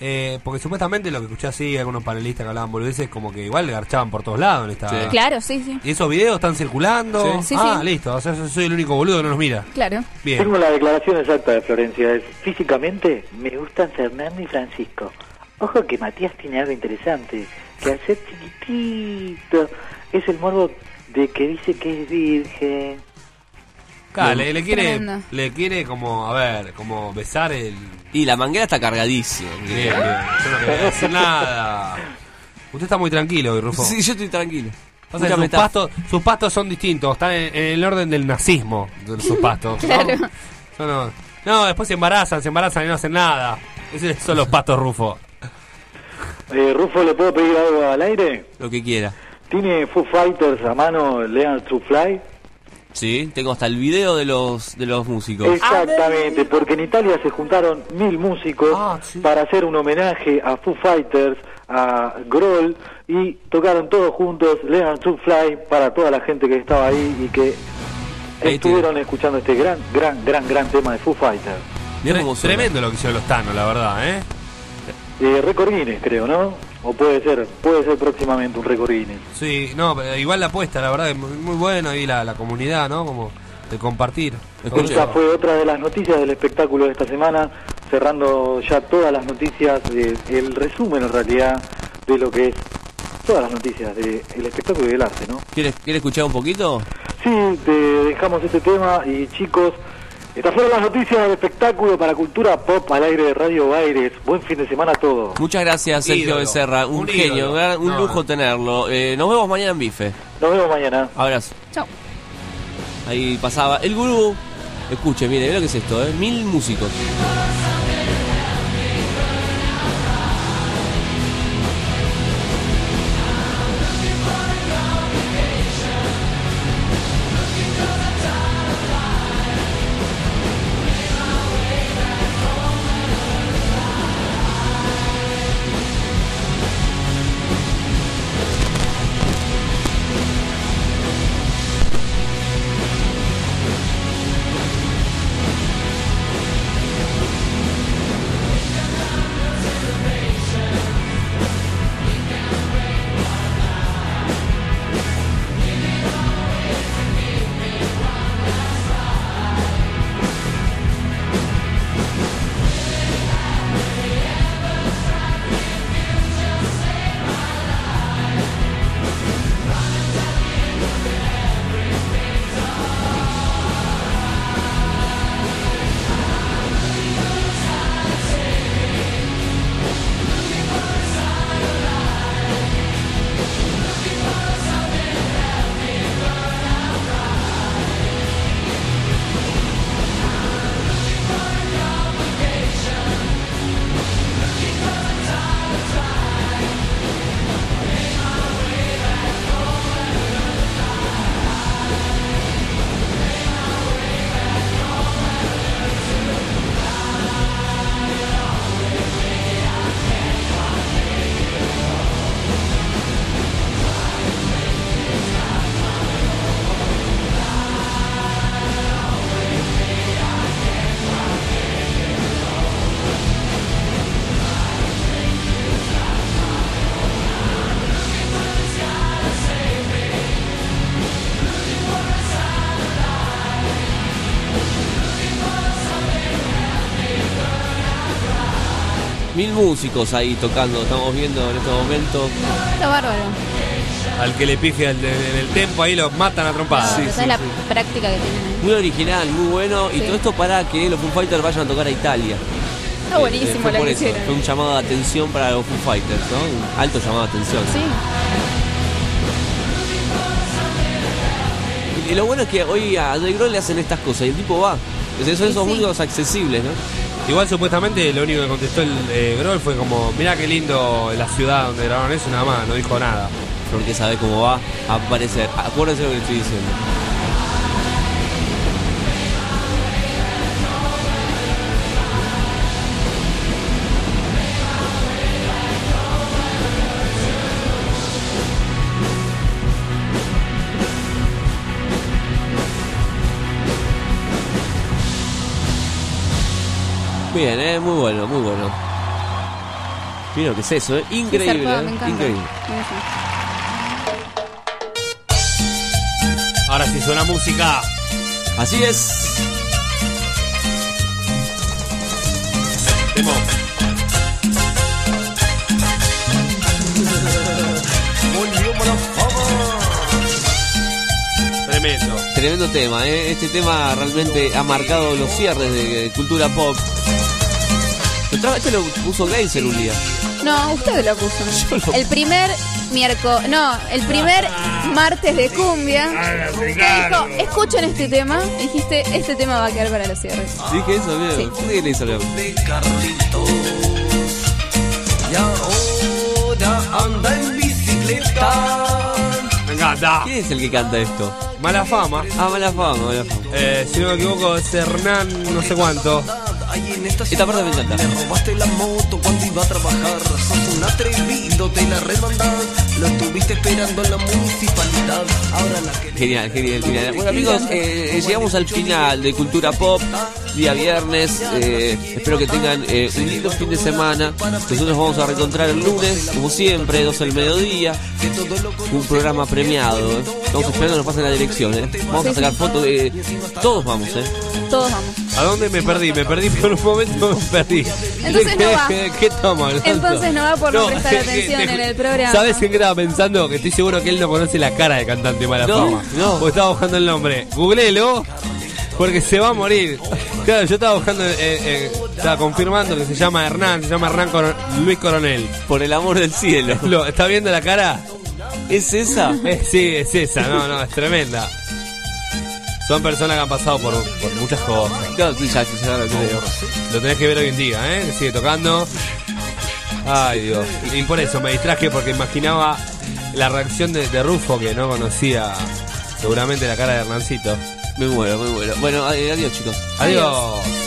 eh, porque supuestamente lo que escuché así, algunos panelistas que hablaban boludeces, como que igual garchaban por todos lados en esta. Claro, sí, sí. ¿Y esos videos están circulando? Sí. Sí, ah, sí. listo. O sea, yo soy el único boludo que no los mira. Claro. Bien. Tengo la declaración exacta de Florencia. Es, físicamente me gustan Fernando y Francisco. Ojo que Matías tiene algo interesante. Que al ser chiquitito es el morbo de que dice que es virgen. Claro, le, le quiere, le quiere como, a ver, como besar el... Y la manguera está cargadísima. Bien, bien. Yo no quería decir nada. Usted está muy tranquilo, hoy, Rufo. Sí, yo estoy tranquilo. Que Mucha sus, pastos, sus pastos son distintos, están en, en el orden del nazismo, de sus pastos. ¿no? Claro. No, no, no, después se embarazan, se embarazan y no hacen nada. Esos son los pastos Rufo. Eh, Rufo, ¿le puedo pedir algo al aire? Lo que quiera. ¿Tiene Foo Fighters a mano Learn to Fly? Sí, tengo hasta el video de los de los músicos. Exactamente, porque en Italia se juntaron mil músicos para hacer un homenaje a Foo Fighters, a Grohl, y tocaron todos juntos Learn to Fly para toda la gente que estaba ahí y que Ahí estuvieron escuchando este gran, gran, gran, gran tema de Foo Fighters. Tre- tremendo lo que hicieron los Thanos, la verdad, ¿eh? Eh, Record Guinness, creo, ¿no? O puede ser, puede ser próximamente un Record Guinness. Sí, no, pero igual la apuesta, la verdad, es muy, muy bueno ahí la, la comunidad, ¿no? Como de compartir. Esta fue otra de las noticias del espectáculo de esta semana, cerrando ya todas las noticias, de- el resumen en realidad de lo que es todas las noticias del espectáculo y del arte, ¿no? ¿Quieres, ¿Quieres escuchar un poquito? Sí, te dejamos este tema y chicos, estas fueron las noticias del espectáculo para cultura pop al aire de Radio Baires. Buen fin de semana a todos. Muchas gracias, Sergio Ídolo, Becerra. Un, un genio, ídolo. un No. lujo tenerlo. Eh, nos vemos mañana en Bife. Nos vemos mañana. Abrazo. Chao. Ahí pasaba el gurú. Escuche, mire, mire lo que es esto, ¿eh? Mil músicos. Músicos ahí tocando, estamos viendo en este momento. Está bárbaro. Al que le pije el, el tempo ahí lo matan a trompadas. Esa es la práctica que tienen ahí. Muy original, muy bueno. Y todo esto para que los Foo Fighters vayan a tocar a Italia. Está buenísimo Eh, fue lo por que eso, hicieron. Fue un llamado de atención para los Foo Fighters, ¿no? Un alto llamado de atención. Sí. Y lo bueno es que hoy a Dave Grohl le hacen estas cosas y el tipo va. Sea, son esos sí. músicos accesibles, ¿no? Igual supuestamente lo único que contestó el eh, Grohl fue como, mirá qué lindo la ciudad donde grabaron eso, nada más, no dijo nada. Porque sabe cómo va a aparecer. Acuérdense lo que estoy diciendo. Bien, eh, muy bueno, muy bueno. Mira lo que es eso, eh. Increíble, zarpado, eh, me increíble. Ahora sí suena música. Así es. Tremendo. Tremendo tema, ¿eh? Este tema realmente ha marcado los cierres de, cultura pop. Lo tra- Este lo puso Gleiser un día. No, usted lo puso. El primer miércoles, no, el primer martes de cumbia. Usted dijo, escuchen este tema. Dijiste, este tema va a quedar para los cierres. Dije eso, mira. Sí. ¿Qué le hizo Leo? Y ahora anda en bicicleta. Me encanta. ¿Quién es el que canta esto? Mala fama. Ah, mala fama, mala fama. Eh, si no me equivoco es Hernán no sé cuánto. Esta parte me encanta. Le robaste la moto cuando iba a trabajar. Sos un atrevido, te la remandás. Lo estuviste esperando en la municipalidad. Ahora la que Genial, genial, genial. Bueno amigos, eh, llegamos al final de Cultura Pop, día viernes. eh, espero que tengan eh, un lindo fin de semana. Nosotros nos vamos a reencontrar el lunes, como siempre, 12 del mediodía. Un programa premiado. eh. Estamos esperando que nos pasen la dirección. eh. Vamos a sacar fotos de... Todos vamos, ¿eh? Todos vamos. ¿A dónde me perdí? Me perdí por un momento, me perdí. Entonces no va. ¿Qué, qué? Entonces no va por no, No, prestar que- atención que- en el programa. ¿Sabes en qué estaba pensando? Que estoy seguro que él no conoce la cara de cantante mala No, fama. no. Porque estaba buscando el nombre. Googleelo, porque se va a morir. Claro, yo estaba buscando, eh, eh, estaba confirmando que se llama Hernán, se llama Hernán Coro- Luis Coronel. Por el amor del cielo. Lo, ¿Está viendo la cara? ¿Es esa? Eh, sí, es esa, no, no, es tremenda. Son personas que han pasado por, por muchas cosas. Claro, sí, ya, ya lo creo. Lo tenés que ver hoy en día, ¿eh? Que sigue tocando. Ay, Dios. Y por eso me distraje porque imaginaba la reacción de, de Rufo que no conocía seguramente la cara de Hernancito. Me muero, me muero. Bueno, adiós chicos. Adiós.